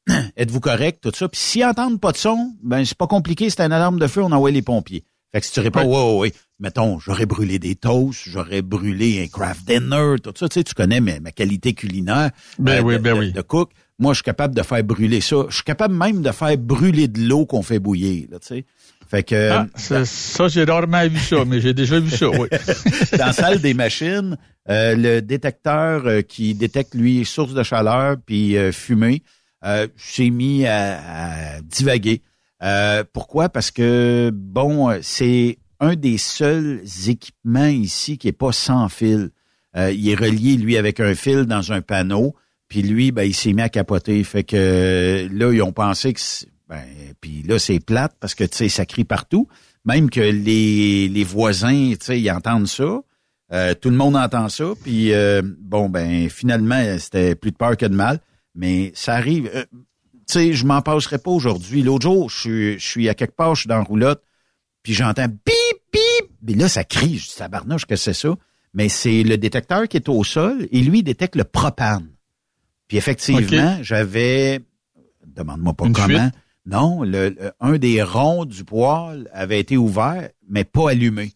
êtes-vous correct, tout ça? Puis s'ils entendent pas de son, ben c'est pas compliqué, c'est une alarme de feu, on envoie les pompiers. Fait que si tu réponds, ouais, ouais, ouais, mettons, j'aurais brûlé des toasts, j'aurais brûlé un craft dinner, tout ça, tu sais, tu connais ma, ma qualité culinaire ben euh, oui, de, ben de, oui. de cook. Moi, je suis capable de faire brûler ça. Je suis capable même de faire brûler de l'eau qu'on fait bouillir, là, tu sais. Fait que, ah, ça, ça j'ai rarement vu ça, mais j'ai déjà vu ça, oui. dans la salle des machines, euh, le détecteur euh, qui détecte, lui, source de chaleur puis euh, fumée, s'est mis à, divaguer. Euh, pourquoi? Parce que, bon, c'est un des seuls équipements ici qui est pas sans fil. Euh, il est relié, lui, avec un fil dans un panneau, puis lui, ben, il s'est mis à capoter. Fait que là, ils ont pensé que ben, puis là, c'est plate parce que, tu sais, ça crie partout. Même que les, les voisins, tu sais, ils entendent ça. Euh, tout le monde entend ça. Puis, euh, bon, ben, finalement, c'était plus de peur que de mal. Mais ça arrive. Euh, tu sais, je m'en passerai pas aujourd'hui. L'autre jour, je suis, je suis à quelque part, je suis dans la roulotte, puis j'entends bip, bip. Puis là, ça crie. Je dis, tabarnouche, que c'est ça? Mais c'est le détecteur qui est au sol et lui, il détecte le propane. Puis effectivement, okay. j'avais, demande-moi pas Une comment, fuite? non, le, le, un des ronds du poêle avait été ouvert, mais pas allumé.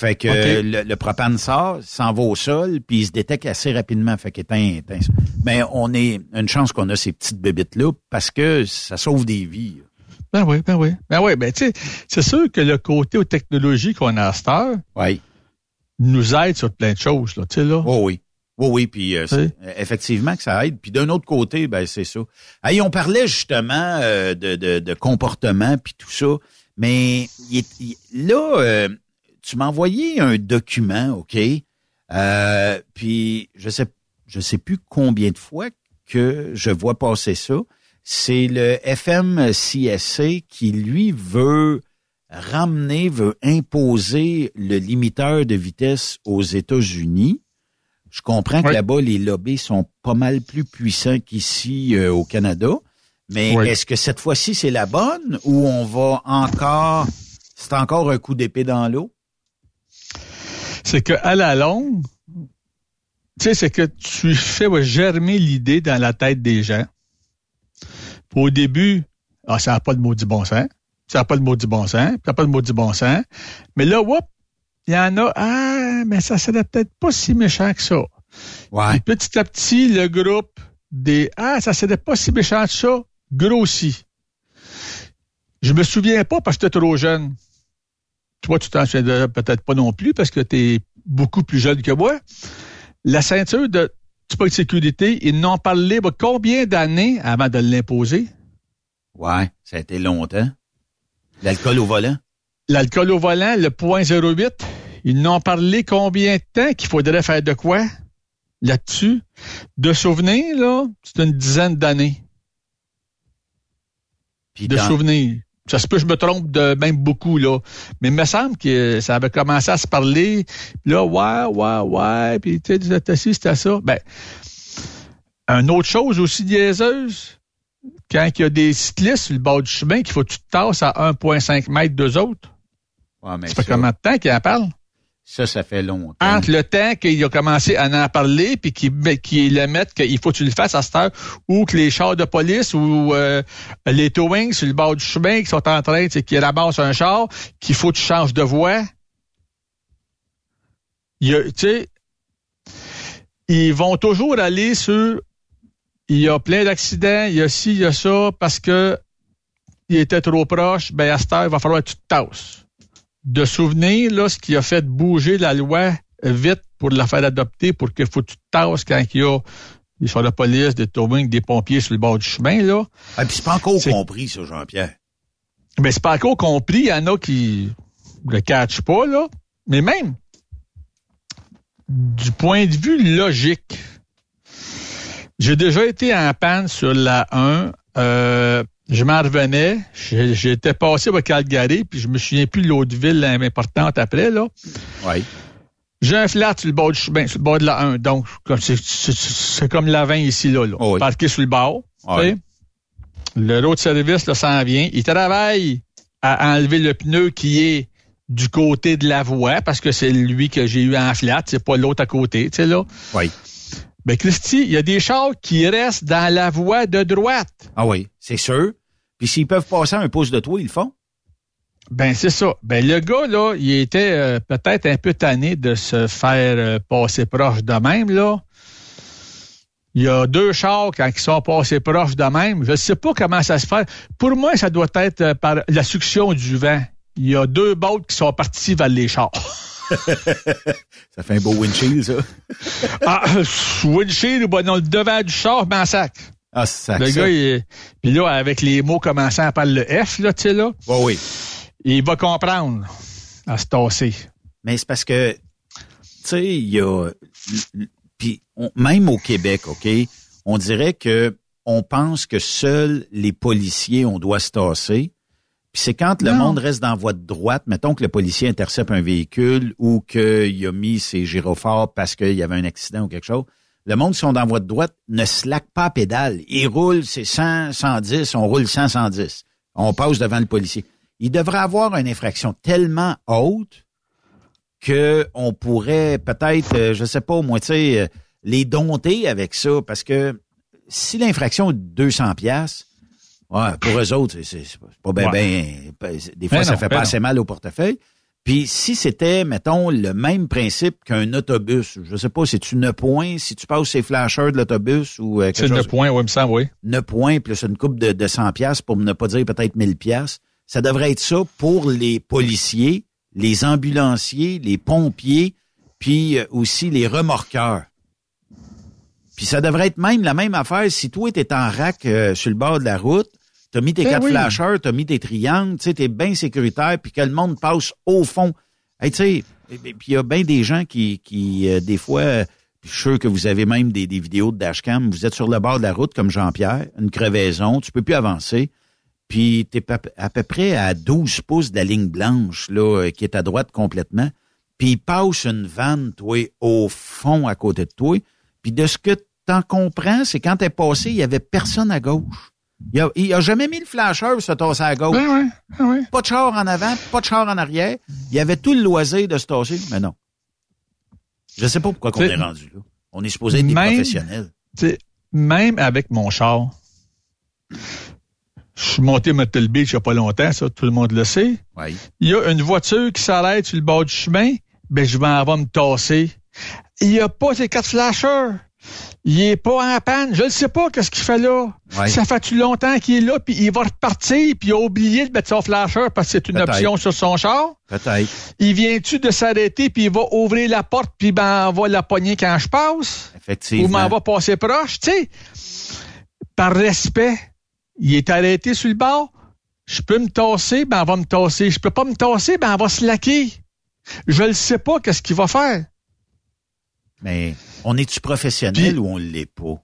Fait que Okay. le, le propane sort, s'en va au sol, puis il se détecte assez rapidement. Fait qu'il éteint. Mais on est une chance qu'on a ces petites bébites-là parce que ça sauve des vies. Ben oui, ben oui. Ben oui, ben tu sais, c'est sûr que le côté aux technologies qu'on a à cette heure Oui. nous aide sur plein de choses, là, tu sais, là. Oh oui. Oui, oui, puis euh, Oui. c'est- effectivement que ça aide. Puis d'un autre côté, ben c'est ça. Hey, on parlait justement euh, de, de, de comportement puis tout ça, mais il est- il- là, euh, tu m'as envoyé un document, ok, euh, puis je sais, je sais plus combien de fois que je vois passer ça. C'est le FMCSC qui lui veut ramener, veut imposer le limiteur de vitesse aux États-Unis. Je comprends que Oui. là-bas, les lobbies sont pas mal plus puissants qu'ici euh, au Canada. Mais Oui. est-ce que cette fois-ci, c'est la bonne ou on va encore... C'est encore un coup d'épée dans l'eau? C'est qu'à la longue, tu sais, c'est que tu fais germer l'idée dans la tête des gens. Puis au début, ah, ça n'a pas de maudit bon sens. Ça n'a pas de maudit bon sens. Ça n'a pas de maudit bon sens. Mais là, whoop, il y en a, ah, mais ça serait peut-être pas si méchant que ça. Ouais. Petit à petit, le groupe des Ah, ça serait pas si méchant que ça grossit. Je me souviens pas parce que j'étais trop jeune. Toi, tu t'en peut-être pas non plus parce que tu es beaucoup plus jeune que moi. La ceinture de du pas de sécurité, ils n'ont parlé bah, combien d'années avant de l'imposer? Ouais, ça a été longtemps. L'alcool au volant? L'alcool au volant, le point 08, ils n'ont parlé combien de temps qu'il faudrait faire de quoi là-dessus? De souvenirs, là, c'est une dizaine d'années. De souvenirs. Ça se peut, je me trompe de même beaucoup, là. Mais il me semble que ça avait commencé à se parler. Puis là, ouais, ouais, ouais. Puis tu sais, c'était ci, c'était ça. Ben, une autre chose aussi niaiseuse, quand il y a des cyclistes sur le bord du chemin qu'il faut que tu te tasses à 1,5 mètres d'eux autres. Ouais, mais Ça fait combien de temps qu'ils en parlent? Ça, ça fait longtemps. Entre le temps qu'il a commencé à en parler, puis qu'il qu'il le mette, qu'il faut que tu le fasses à cette heure, ou que les chars de police ou euh, les towings sur le bord du chemin qui sont en train, qui ramassent un char, qu'il faut que tu changes de voie. Il sais, ils vont toujours aller sur il y a plein d'accidents, il y a ci, il y a ça, parce que il était trop proche, ben à cette heure, il va falloir que tu te. De souvenir, là, ce qui a fait bouger la loi vite pour la faire adopter, pour qu'il faut que tu te tasses quand il y a des sur la police, des towing, des pompiers sur le bord du chemin, là. Ah, puis c'est pas encore compris, ça, Jean-Pierre. Ben, c'est pas encore compris. Il y en a qui le catchent pas, là. Mais même, du point de vue logique, j'ai déjà été en panne sur la 1. Euh, je m'en revenais. J'étais passé au Calgary, puis je me souviens plus de l'autre ville importante après, là. Oui. J'ai un flat sur le bord du chemin, sur le bord de la 1. Donc, c'est comme la 20 ici, là, là. Oh Parqué sur le bord. Oui. Le road service, là, s'en vient. Il travaille à enlever le pneu qui est du côté de la voie, parce que c'est lui que j'ai eu en flat, c'est pas l'autre à côté, tu sais, là. Oui. Ben, Christy, il y a des chars qui restent dans la voie de droite. Ah oui, c'est sûr. Puis s'ils peuvent passer un pouce de toi, ils le font. Ben, c'est ça. Ben, le gars, là, il était euh, peut-être un peu tanné de se faire euh, passer proche de même, là. Il y a deux chars quand ils sont passés proches de même. Je ne sais pas comment ça se fait. Pour moi, ça doit être euh, par la succion du vent. Il y a deux bottes qui sont partis vers les chars. ça fait un beau windshield, ça. ah, windshield, ben, dans le devant du char, ben, sac. Ah, sac. Le ça. gars, il, puis là, avec les mots commençant par le F, là, tu sais, là. Oui, oui. Il va comprendre à se tasser. Mais c'est parce que, tu sais, il y a, puis même au Québec, OK, on dirait que on pense que seuls les policiers, on doit se tasser. Puis c'est quand le monde reste dans voie de droite, mettons que le policier intercepte un véhicule ou qu'il a mis ses gyrophares parce qu'il y avait un accident ou quelque chose. Le monde qui sont dans de droite ne slack pas à pédale. Ils roulent, c'est 100, 110, on roule 100, 110. On passe devant le policier. Il devrait avoir une infraction tellement haute que on pourrait peut-être, euh, je sais pas, au moins, tu sais, euh, les dompter avec ça, parce que si l'infraction est de 200 pièces, ouais, pour eux autres, c'est- pas bien, Ouais. ben, des fois, Ben ça non, fait ben pas non. assez mal au portefeuille. Puis si c'était, mettons, le même principe qu'un autobus, je sais pas, c'est-tu 9 points, si tu passes ces flashers de l'autobus ou euh, quelque C'est chose... le point, oui, me semble, oui. 9 points plus une coupe de, de 100 pièces pour ne pas dire peut-être 1000 pièces. Ça devrait être ça pour les policiers, les ambulanciers, les pompiers, puis euh, aussi les remorqueurs. Puis ça devrait être même la même affaire si toi t'es en rack euh, sur le bord de la route, t'as mis tes Ben quatre oui. flashers, t'as mis tes triangles, tu sais, t'es bien sécuritaire, puis que le monde passe au fond. Hey, tu sais, puis il y a bien des gens qui, qui euh, des fois, euh, je suis sûr que vous avez même des, des vidéos de dashcam, vous êtes sur le bord de la route comme Jean-Pierre, une crevaison, tu peux plus avancer, puis t'es à peu près à 12 pouces de la ligne blanche, là, euh, qui est à droite complètement, puis il passe une vanne, toi, au fond à côté de toi, puis de ce que t'en comprends, c'est quand t'es passé, il y avait personne à gauche. Il a, il a jamais mis le flasheur se tasser à gauche. Oui, oui, oui. Pas de char en avant, pas de char en arrière. Il avait tout le loisir de se tasser, mais non. Je sais pas pourquoi on C'est- est rendu là. On est supposé être des Même- professionnels. Même avec mon char, je suis monté Metal Beach il n'y a pas longtemps, ça, tout le monde le sait. Oui. Il y a une voiture qui s'arrête sur le bord du chemin, ben je m'en vais me tasser. Il n'y a pas ces quatre flashers. Il est pas en panne. Je ne sais pas qu'est-ce qu'il fait là. Ouais. Ça fait-tu longtemps qu'il est là, puis il va repartir, puis il a oublié de mettre son flasher parce que c'est une option sur son char. Peut-être. Il vient-tu de s'arrêter, puis il va ouvrir la porte, puis ben, on va la pogner quand je passe? Ou Effectivement. m'en va passer proche, tu sais. Par respect, il est arrêté sur le bord. Je peux me tasser, ben on va me tasser. Je peux pas me tasser, ben on va se laquer. Je ne sais pas qu'est-ce qu'il va faire. Mais on est-tu professionnel Puis- ou on l'est pas?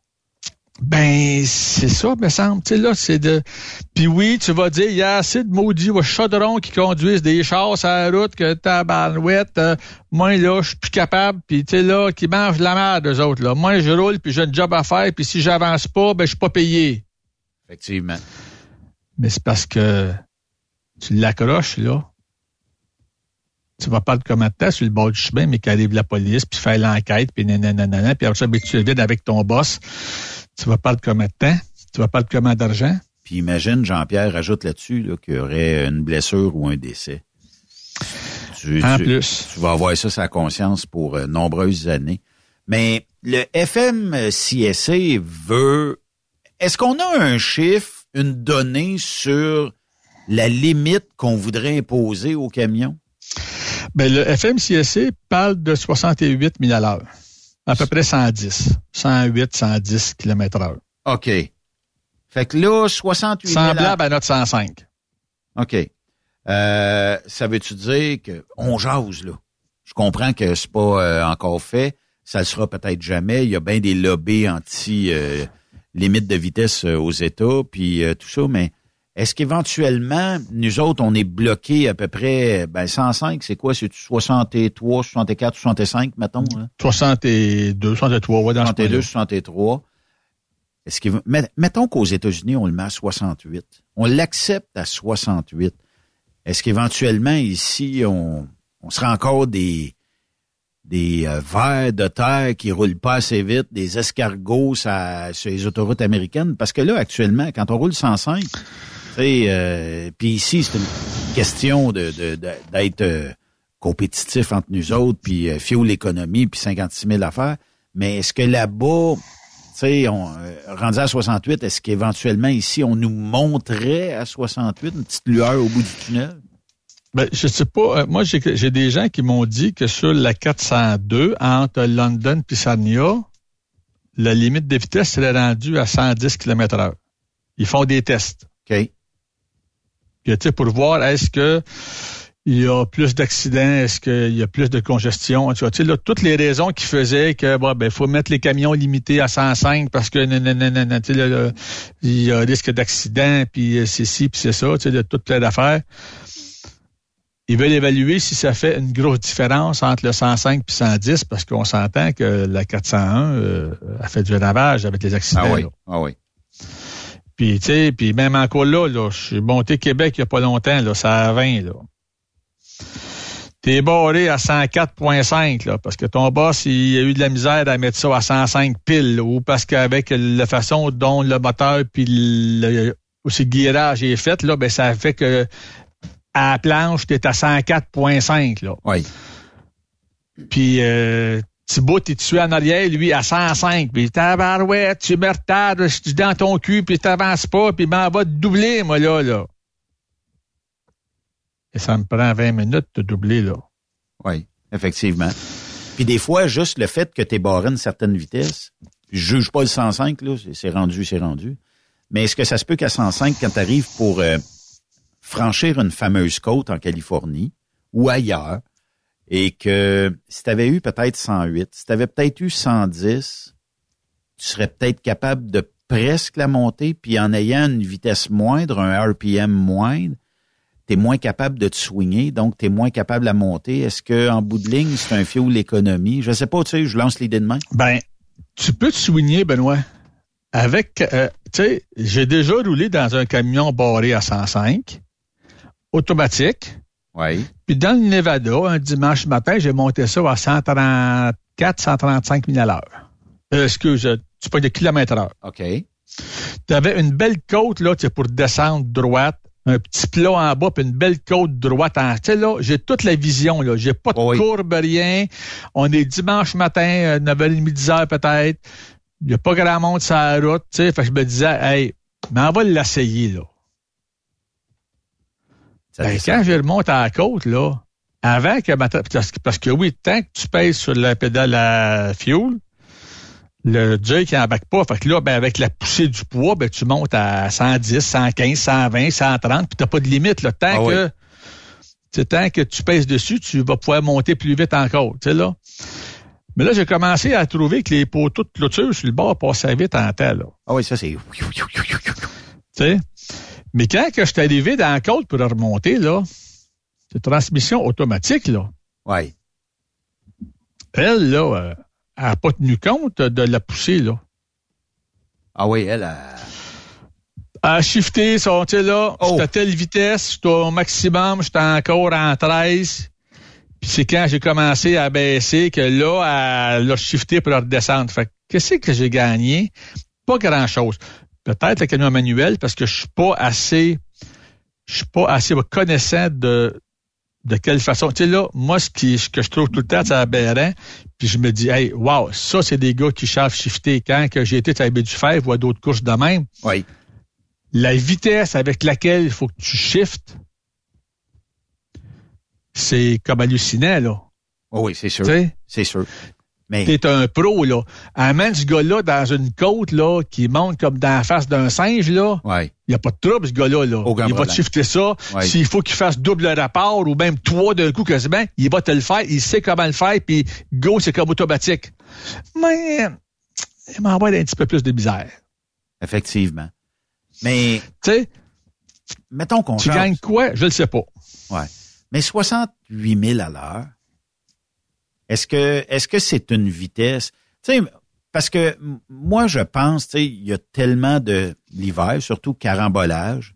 Ben, c'est ça, me semble. Tu sais, là, c'est de. Puis oui, tu vas dire, il y a assez de maudits chaudrons qui conduisent des chars sur la route que tabarouette. euh, moi, là, je suis plus capable. Puis, tu sais, là, qui mangent la merde, eux autres, là. Moi, je roule, puis j'ai un job à faire, puis si j'avance pas, ben, je suis pas payé. Effectivement. Mais c'est parce que tu l'accroches, là. Tu vas comment de temps sur le bord du chemin, mais qu'arrive la police, puis faire l'enquête, puis nanana, puis après ça, ben, tu le vides avec ton boss. Tu vas comment de temps. Tu vas pas de comment d'argent. Puis imagine, Jean-Pierre rajoute là-dessus là, qu'il y aurait une blessure ou un décès. Tu, En tu- plus. tu vas avoir ça la conscience pour euh, nombreuses années. Mais le FMCSA veut est-ce qu'on a un chiffre, une donnée sur la limite qu'on voudrait imposer aux camions? Ben, le FMCSC parle de 68 000 à l'heure. À peu près 110. 108, 110 km heure. OK. Fait que là, 68 000 Semblable à notre 105. OK. Euh, ça veut-tu dire qu'on jase, là? Je comprends que c'est pas euh, encore fait. Ça le sera peut-être jamais. Il y a bien des lobbies anti euh, limite de vitesse euh, aux États, puis tout ça, mais est-ce qu'éventuellement, nous autres, on est bloqués à peu près, ben 105, c'est quoi? C'est 63, 64, 65, mettons? Hein? 62, 63, ouais, dans 62, 63. Est-ce que, mettons qu'aux États-Unis, on le met à 68. On l'accepte à 68. Est-ce qu'éventuellement, ici, on, on sera encore des, des euh, vers de terre qui roulent pas assez vite, des escargots sur les autoroutes américaines? Parce que là, actuellement, quand on roule 105, euh, puis ici, c'est une question de, d'être euh, compétitif entre nous autres, puis euh, l'économie, puis 56 000 affaires. Mais est-ce que là-bas, tu sais, on rendu à 68, est-ce qu'éventuellement ici, on nous montrait à 68 une petite lueur au bout du tunnel? Ben, je sais pas. moi, j'ai, des gens qui m'ont dit que sur la 402, entre London et Sarnia, la limite de vitesse serait rendue à 110 km heure. Ils font des tests. OK pour voir est-ce que il y a plus d'accidents, est-ce qu'il y a plus de congestion, tu vois, là, toutes les raisons qui faisaient que bon, ben faut mettre les camions limités à 105 parce que il y a risque d'accident, puis c'est ci, puis c'est ça, tu sais, toutes plein d'affaires. Ils veulent évaluer si ça fait une grosse différence entre le 105 et 110 parce qu'on s'entend que la 401 euh, a fait du ravage avec les accidents. Ah oui. Ah oui. Puis, tu sais, puis même encore là, là, je suis monté Québec il n'y a pas longtemps, là, ça a 20, là. T'es barré à 104.5, là, parce que ton boss, il a eu de la misère à mettre ça à 105 piles, ou parce qu'avec la façon dont le moteur puis le, aussi le guirage est fait, là, ben, ça fait que à la planche, t'es à 104.5, là. Oui. Puis, euh, Thibaut, t'es tué en arrière, lui, à 105. Puis tabarouette, tu me retardes, je suis dans ton cul, puis t'avances pas, puis m'en va te doubler, moi, là, là. Et ça me prend 20 minutes de doubler, là. Oui, effectivement. Puis des fois, juste le fait que tu es barré une certaine vitesse, je juge pas le 105, là, c'est rendu, c'est rendu. Mais est-ce que ça se peut qu'à 105, quand tu arrives pour euh, franchir une fameuse côte en Californie ou ailleurs, et que si tu avais eu peut-être 108, si tu avais peut-être eu 110, tu serais peut-être capable de presque la monter, puis en ayant une vitesse moindre, un RPM moindre, tu es moins capable de te swinguer, donc tu es moins capable à monter. Est-ce que en bout de ligne, c'est un fuel l'économie? Je sais pas, tu sais, je lance l'idée de main. Ben, tu peux te swinguer, Benoît. Avec, euh, tu sais, j'ai déjà roulé dans un camion barré à 105, automatique. Oui. Puis dans le Nevada, un dimanche matin, j'ai monté ça à 134, 135 000 à l'heure. Euh, excuse, tu pas de kilomètres heure. OK. Tu avais une belle côte, là, pour descendre droite, un petit plat en bas, puis une belle côte droite. En, tu sais, là, j'ai toute la vision, là. J'ai pas de courbe, rien. On est dimanche matin, 9h30, 10h peut-être. Il n'y a pas grand monde sur la route, tu sais. Fait que je me disais, hey, mais on va l'essayer, là. Ben, quand je remonte à la côte, là, avant que parce que oui, tant que tu pèses sur la pédale à fuel, le Dieu qui embarque pas. Fait que là, ben, avec la poussée du poids, ben, tu montes à 110, 115, 120, 130, puis t'as pas de limite, là. Tant ah que, tant que tu pèses dessus, tu vas pouvoir monter plus vite encore, tu sais, là. Mais là, j'ai commencé à trouver que les poteaux de clôture sur le bord passaient vite en temps, là. Ah oui, ça, c'est... Tu sais? Mais quand que je suis arrivé dans la côte pour remonter, là, c'est transmission automatique, là. Oui. Elle, là, euh, elle n'a pas tenu compte de la poussée, là. Ah oui, elle a... Elle a shifté, son, tu sais, là, oh. à telle vitesse, j'étais au maximum, j'étais encore en 13. Puis c'est quand j'ai commencé à baisser que là, elle a shifté pour redescendre. Fait qu'est-ce que j'ai gagné? Pas grand-chose peut-être le camion manuel parce que je suis pas assez je suis pas assez connaissant de de quelle façon. Tu sais, là, moi, ce, qui, ce que je trouve tout le temps, c'est aberrant, puis je me dis, hey, wow, ça, c'est des gars qui savent shifter. Quand que j'ai été à du Fèvre ou à d'autres courses de même, Oui. la vitesse avec laquelle il faut que tu shiftes, c'est comme hallucinant, là. Oh oui, c'est sûr. Tu sais? C'est sûr. Mais T'es un pro, là. Amène ce gars-là dans une côte, là, qui monte comme dans la face d'un singe, là. ouais. Il n'y a pas de trouble, ce gars-là. Là. Aucun il va te shifter ça. Ouais. S'il faut qu'il fasse double rapport ou même trois d'un coup quasiment, il va te le faire. Il sait comment le faire, puis go, c'est comme automatique. Mais il m'envoie un petit peu plus de misère. effectivement. Mais Tu sais, mettons qu'on tu change. gagnes quoi? Je le sais pas. Ouais. Mais 68 000 à l'heure, est-ce que est-ce que c'est une vitesse? Tu sais, parce que moi, je pense, tu sais, il y a tellement de l'hiver, surtout carambolage.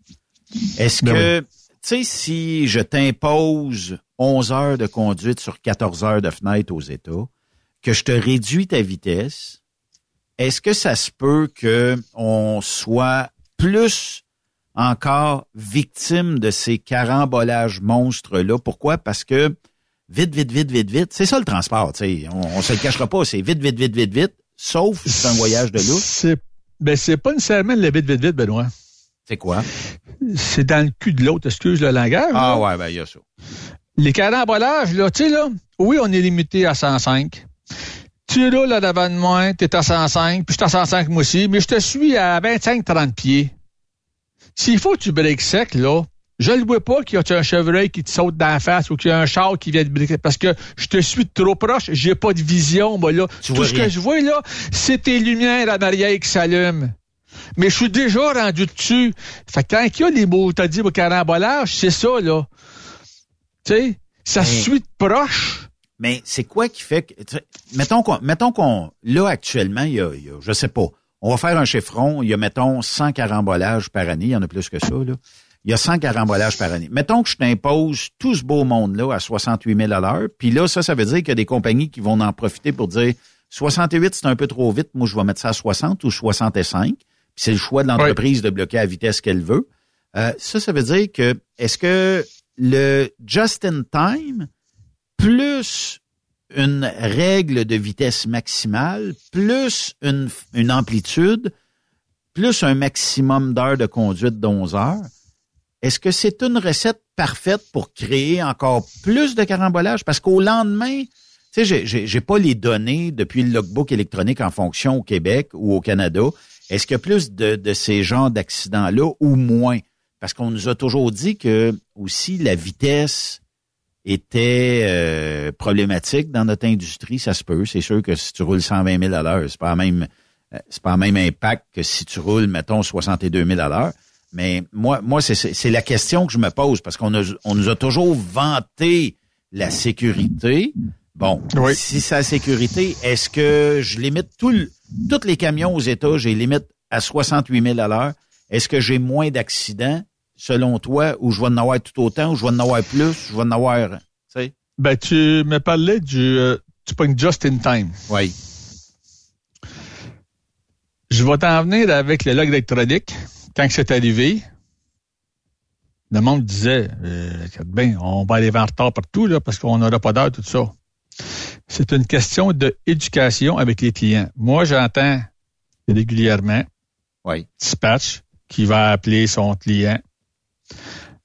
Est-ce Ben que, tu sais, si je t'impose 11 heures de conduite sur 14 heures de fenêtre aux États, que je te réduis ta vitesse, est-ce que ça se peut que on soit plus encore victime de ces carambolages monstres-là? Pourquoi? Parce que vite, vite, vite, vite, vite, c'est ça le transport, tu sais. On, on se le cachera pas, c'est vite, vite, vite, vite, vite, sauf si c'est un voyage de loup. C'est ben, c'est pas nécessairement le vite, vite, vite, Benoît. C'est quoi? C'est dans le cul de l'autre, excuse le langage. Ah là. ouais, ben il y a ça. Les carambolages, là, tu sais, là, oui, on est limité à 105. Tu roules là devant de moi, t'es à 105, puis je suis à 105 moi aussi, mais je te suis à 25-30 pieds. S'il faut que tu breaks sec, là, je ne vois pas qu'il y a un chevreuil qui te saute dans la face ou qu'il y a un char qui vient te briquer parce que je te suis trop proche, j'ai pas de vision, moi, là. Tu Tout ce rien. que je vois, là, c'est tes lumières en arrière qui s'allument. Mais je suis déjà rendu dessus. Fait que quand il y a les mots, t'as dit, au carambolage, c'est ça, là. Tu sais, ça Mais- suit de proche. Mais c'est quoi qui fait que, mettons qu'on, mettons qu'on, là, actuellement, il y a, il y a, je sais pas, on va faire un chiffron, il y a, mettons, 100 carambolages par année, il y en a plus que ça, là. Il y a 100 carambolages par année. Mettons que je t'impose tout ce beau monde-là à 68 000 à l'heure, puis là, ça, ça veut dire qu'il y a des compagnies qui vont en profiter pour dire 68, c'est un peu trop vite, moi, je vais mettre ça à 60 ou 65, puis c'est le choix de l'entreprise de bloquer à la vitesse qu'elle veut. Euh, ça, ça veut dire que, est-ce que le just-in-time, plus une règle de vitesse maximale, plus une, une amplitude, plus un maximum d'heures de conduite d'11 heures, est-ce que c'est une recette parfaite pour créer encore plus de carambolage? Parce qu'au lendemain, tu sais, j'ai- pas les données depuis le logbook électronique en fonction au Québec ou au Canada. Est-ce qu'il y a plus de, ces genres d'accidents-là ou moins? Parce qu'on nous a toujours dit que aussi la vitesse était euh, problématique dans notre industrie, ça se peut. C'est sûr que si tu roules 120 000 à l'heure, c'est pas la même, euh, c'est pas le même impact que si tu roules, mettons, 62 000 à l'heure. Mais moi, moi, c'est- la question que je me pose parce qu'on on nous a toujours vanté la sécurité. Bon, Oui. si c'est la sécurité, est-ce que je limite tout le, tous les camions aux États, j'ai limite à 68 000 à l'heure? Est-ce que j'ai moins d'accidents, selon toi, ou je vais en avoir tout autant, ou je vais en avoir plus, je vais en avoir, tu sais? Ben, tu me parlais du, euh, tu pognes just in time. Oui. Je vais t'en venir avec le log électronique. Quand que c'est arrivé, le monde disait, euh, bien, on va aller en retard partout, là, parce qu'on n'aura pas d'heure, tout ça. C'est une question d'éducation avec les clients. Moi, j'entends régulièrement Oui. dispatch qui va appeler son client.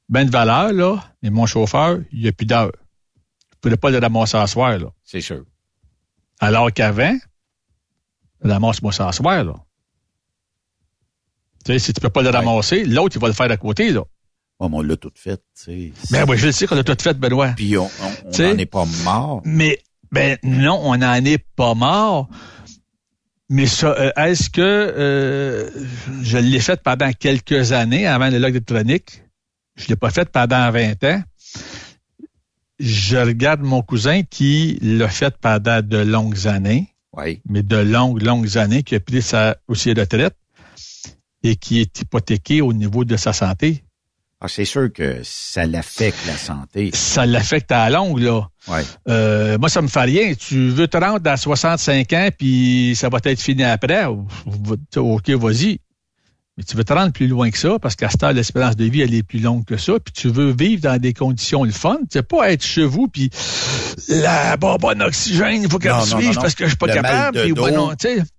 Ben de valeur, là, mais mon chauffeur, il n'y a plus d'heure. Je ne pourrais pas le ramasser à soir, là. C'est sûr. Alors qu'avant, ramasse-moi ça à soir, là. Tu sais, si tu peux pas le Ouais. ramasser, l'autre, il va le faire à côté, là. Oh, mais on l'a tout fait, tu sais. Ben oui, je le sais qu'on a tout fait, Benoît. Puis on n'en est pas mort. Mais, ben non, on n'en est pas mort. Mais ça, euh, est-ce que euh, je l'ai fait pendant quelques années avant le log électronique? Je l'ai pas fait pendant 20 ans. Je regarde mon cousin qui l'a fait pendant de longues années. Oui. mais de longues, longues années, qui a pris sa aussi retraite et qui est hypothéqué au niveau de sa santé. Ah, c'est sûr que ça l'affecte, la santé. Ça l'affecte à la longue, là. Euh, moi, ça me fait rien. Tu veux te rendre à 65 ans, puis ça va être fini après. OK, vas-y. Mais tu veux te rendre plus loin que ça, parce qu'à ce temps, l'espérance de vie, elle est plus longue que ça, puis tu veux vivre dans des conditions le fun. Tu sais pas être chez vous, puis la bonbonne oxygène, il faut qu'elle suive parce que je suis pas capable. Puis, non,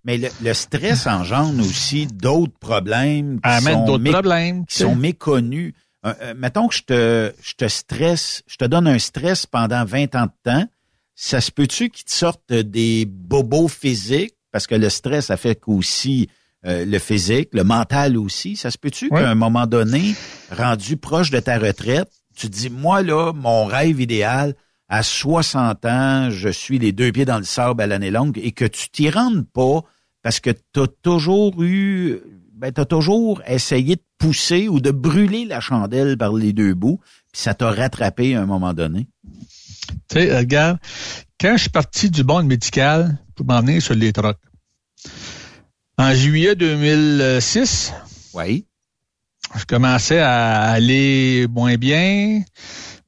Mais le, stress engendre aussi d'autres problèmes qui, sont, d'autres problèmes, qui sont méconnus. Euh, euh, mettons que je te, je te stresse, je te donne un stress pendant 20 ans de temps, ça se peut-tu qu'il te sorte des bobos physiques? Parce que le stress affecte aussi euh, le physique, le mental aussi. Ça se peut-tu qu'à un moment donné, rendu proche de ta retraite, tu te dis, moi, là, mon rêve idéal, à 60 ans, je suis les deux pieds dans le sable à l'année longue et que tu t'y rendes pas parce que tu as toujours eu, ben, tu as toujours essayé de pousser ou de brûler la chandelle par les deux bouts, puis ça t'a rattrapé à un moment donné? Tu sais, regarde, quand je suis parti du monde médical pour m'en venir sur les trocs, en juillet 2006, oui. je commençais à aller moins bien.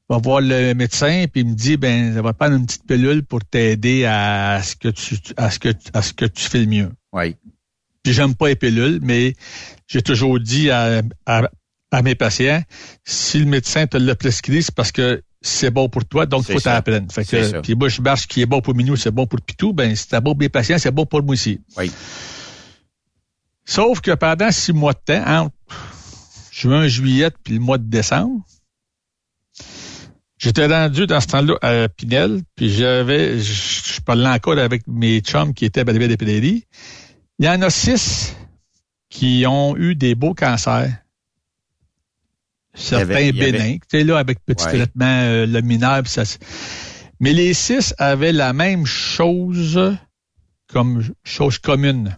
Je vais voir le médecin puis il me dit ben ça va prendre une petite pilule pour t'aider à ce que tu à ce que à ce que tu fais le mieux. Oui. Puis j'aime pas les pilules, mais j'ai toujours dit à, à, mes patients si le médecin te l'a prescrit, c'est parce que c'est bon pour toi, donc il faut t'apprendre. Fait que, puis moi, je marche qui est bon pour Minou, c'est bon pour Pitou, ben, c'est bon pour mes patients, c'est bon pour moi aussi. Oui. Sauf que pendant six mois de temps, entre juin, juillet, puis le mois de décembre, j'étais rendu dans ce temps-là à Pinel, puis j'avais, je, parlais encore avec mes chums qui étaient à Belleville des. Il y en a six qui ont eu des beaux cancers. Certains bénins, tu sais, là, avec petit traitement euh, luminaire, ça, mais les six avaient la même chose comme chose commune.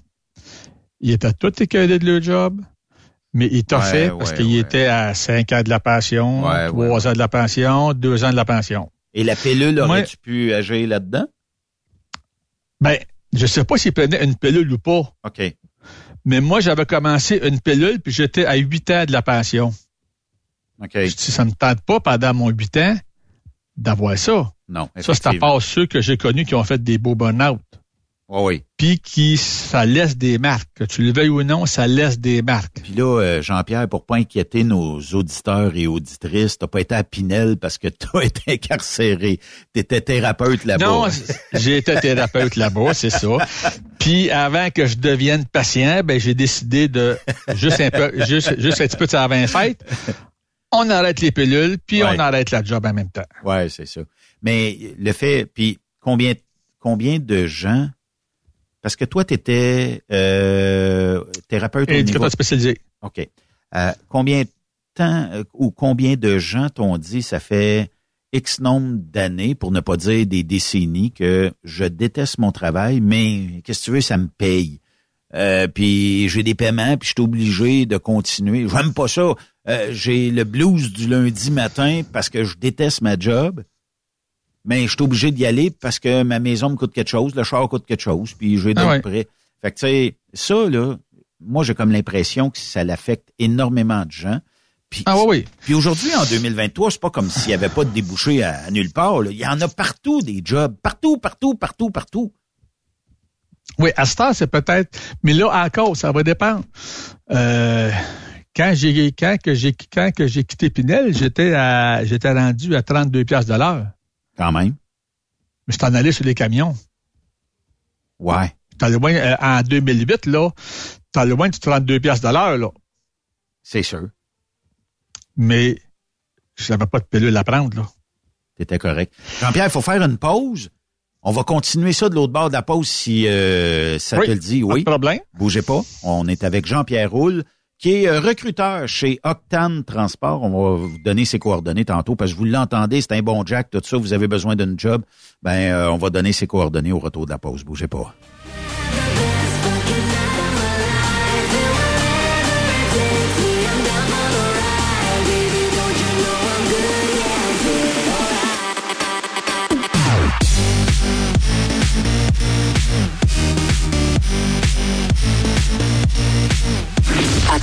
Ils étaient tous écœurés de leur job, mais ils t'ont fait parce qu'ils étaient à 5 ans de la pension, 3 ans de la pension, 2 ans de la pension. Et la pilule, aurais-tu pu agir là-dedans? Ben, je sais pas s'ils prenaient une pilule ou pas. OK. Mais moi, j'avais commencé une pilule, puis j'étais à 8 ans de la pension. OK. ça ne me tente pas pendant mon 8 ans d'avoir ça. Non. Ça, c'est à part ceux que j'ai connus qui ont fait des beaux burn-out. Oh oui. Puis qui, ça laisse des marques. Que tu le veuilles ou non, ça laisse des marques. Puis là, euh, Jean-Pierre, pour pas inquiéter nos auditeurs et auditrices, t'as pas été à Pinel parce que t'as été incarcéré. T'étais thérapeute là-bas. Non, j'ai été thérapeute là-bas, c'est ça. Puis avant que je devienne patient, ben j'ai décidé de juste un peu, juste, juste un petit peu de avant fête. On arrête les pilules, puis on arrête la job en même temps. Ouais, c'est ça. Mais le fait, puis combien, combien de gens parce que toi, tu étais euh, thérapeute spécialisé. OK. Euh, combien de temps euh, ou combien de gens t'ont dit ça fait X nombre d'années, pour ne pas dire des décennies, que je déteste mon travail, mais qu'est-ce que tu veux, ça me paye. Euh, puis j'ai des paiements, puis je suis obligé de continuer. J'aime pas ça. Euh, j'ai le blues du lundi matin parce que je déteste ma job mais je suis obligé d'y aller parce que ma maison me coûte quelque chose, le char coûte quelque chose, puis je vais ah prêt. Fait que tu sais, ça, là, moi j'ai comme l'impression que ça l'affecte énormément de gens. Puis, ah oui, Puis aujourd'hui, en 2023, c'est pas comme s'il y avait pas de débouché à, nulle part. Il y en a partout des jobs. Partout, partout, partout, partout. Oui, à ce temps, c'est peut-être. Mais là, encore, ça va dépendre. Euh, quand j'ai quand que j'ai quand que j'ai quitté Pinel, j'étais à j'étais rendu à 32 pièces de l'heure. Quand même. Mais c'est en allé sur les camions. Ouais. T'as euh, en 2008, là, t'as le moins de 32 piastres de l'heure, là. C'est sûr. Mais, j'avais pas de pilule à prendre, là. T'étais correct. Jean-Pierre, il faut faire une pause. On va continuer ça de l'autre bord de la pause si euh, ça te le dit. Oui. Pas de problème. Bougez pas. On est avec Jean-Pierre Roule qui est euh, recruteur chez Octane Transport. On va vous donner ses coordonnées tantôt parce que vous l'entendez, c'est un bon Jack, tout ça, vous avez besoin d'une job. Ben, euh, on va donner ses coordonnées au retour de la pause. Bougez pas.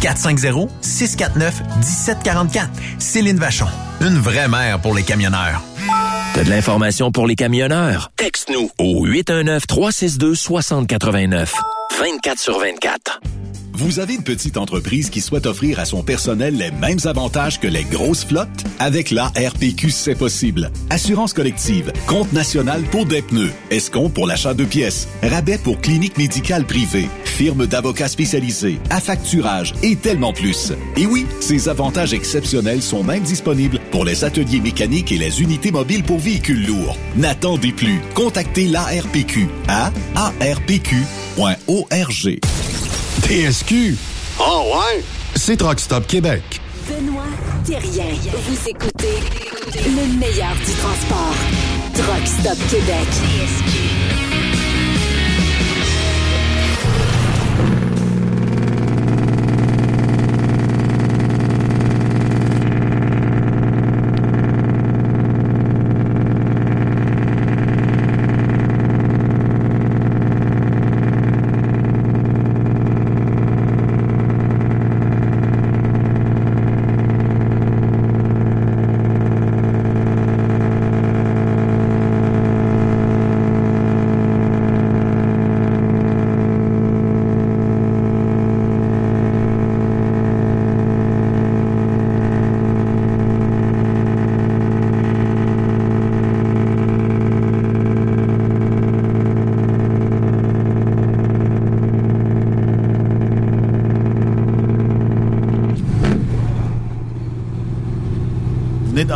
450 649 1744. Céline Vachon. Une vraie mère pour les camionneurs. T'as de l'information pour les camionneurs? Texte-nous au 819-362-6089. 24 sur 24. Vous avez une petite entreprise qui souhaite offrir à son personnel les mêmes avantages que les grosses flottes? Avec la RPQ, c'est possible. Assurance collective, compte national pour des pneus, escompte pour l'achat de pièces, rabais pour clinique médicale privée, firme d'avocats spécialisés, affacturage et tellement plus. Et oui, ces avantages exceptionnels sont même disponibles pour les ateliers mécaniques et les unités mobiles pour véhicules lourds. N'attendez plus. Contactez l'ARPQ à arpq.org. TSQ. Oh ouais? C'est Truck Stop Québec. Benoît Thérien. Vous écoutez le meilleur du transport. Truck Stop Québec. Vous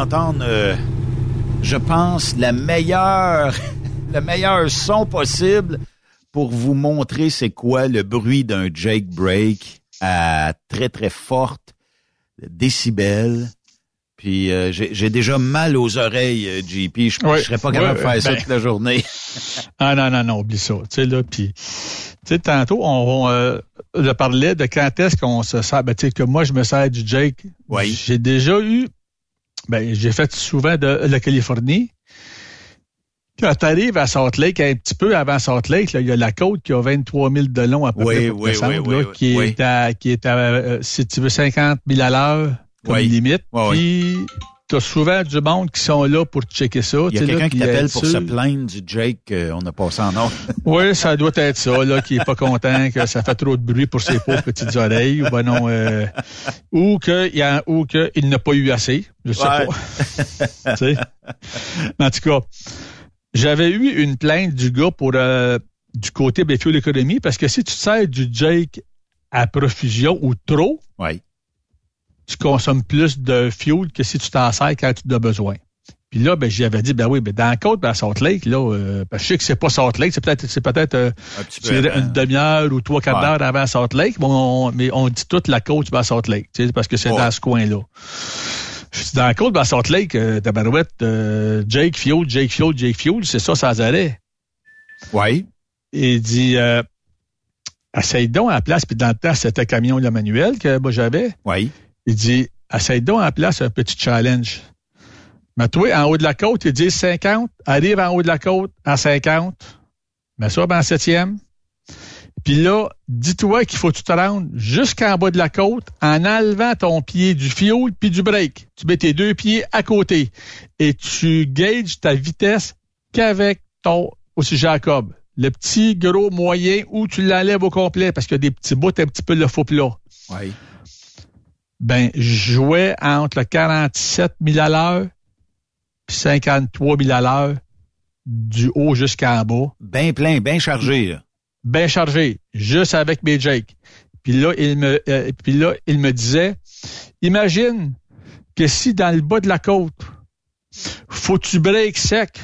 d'entendre, euh, je pense, la meilleure, le meilleur son possible pour vous montrer c'est quoi le bruit d'un Jake Break à très très forte décibels. Puis euh, j'ai déjà mal aux oreilles, euh, JP. Je ne serais pas capable de faire ça ben- toute la journée. Ah non, non, non, oublie ça. Tu sais, là, puis, tu sais, tantôt, on, on euh, je parlais de quand est-ce qu'on se sert. Ben, tu sais, que moi, je me sers du Jake. Oui. J'ai déjà eu, ben, j'ai fait souvent de la Californie. Quand tu arrives à Salt Lake, un petit peu avant Salt Lake, là, il y a la côte qui a 23 000 de long à peu Oui, près oui, oui, là, oui, qui, oui. Est à, qui est à, euh, si tu veux, 50 000 à l'heure comme limite. Oui, Puis, t'as souvent du monde qui sont là pour checker ça. Il y a tu quelqu'un qui t'appelle pour se plaindre du Jake qu'on a passé en ordre. Oui, ça doit être ça, là, qui est pas content, que ça fait trop de bruit pour ses pauvres petites oreilles, ou ben non, euh, ou que il y a, ou que il n'a pas eu assez, je sais Ouais. pas. Tu en tout cas, j'avais eu une plainte du gars pour euh, du côté de Economy, parce que si tu te sers du Jake à profusion ou trop, Oui. Tu consommes plus de fuel que si tu t'en sers quand tu en as besoin. Puis là, ben, j'y avais dit, ben oui, ben, dans la côte, ben, à Salt Lake, là, euh, ben, je sais que c'est pas Salt Lake, c'est peut-être, c'est peut-être, euh, Un avant. une demi-heure ou trois quarts Ouais. d'heure avant Salt Lake, mais on, mais on dit toute la côte vers Salt Lake, tu sais, parce que c'est Ouais. dans ce coin-là. Dans la côte vers Salt Lake, euh, tabarouette, euh, Jake Fuel, Jake Fuel, Jake Fuel, c'est ça sans arrêt. Oui. Il dit, euh, essaye donc à la place, puis dans le temps, c'était camion le manuel que moi j'avais. Oui. Il dit, essaye donc la place un petit challenge. Mais toi, en haut de la côte, il dit 50, arrive en haut de la côte à 50, mets ça en septième. Puis là, dis-toi qu'il faut que tu te rendes jusqu'en bas de la côte en enlevant ton pied du fioul puis du break. Tu mets tes deux pieds à côté et tu gages ta vitesse qu'avec ton aussi Jacob. Le petit, gros, moyen où tu l'enlèves au complet parce qu'il y a des petits bouts un petit peu le faux plat Oui. Ben, je jouais entre le 47 000 à l'heure puis 53 000 à l'heure du haut jusqu'en bas. Bien plein, bien chargé. Là. Bien chargé, juste avec mes Jake. Puis là, il me, euh, puis là, il me disait, imagine que si dans le bas de la côte, faut que tu breaks sec,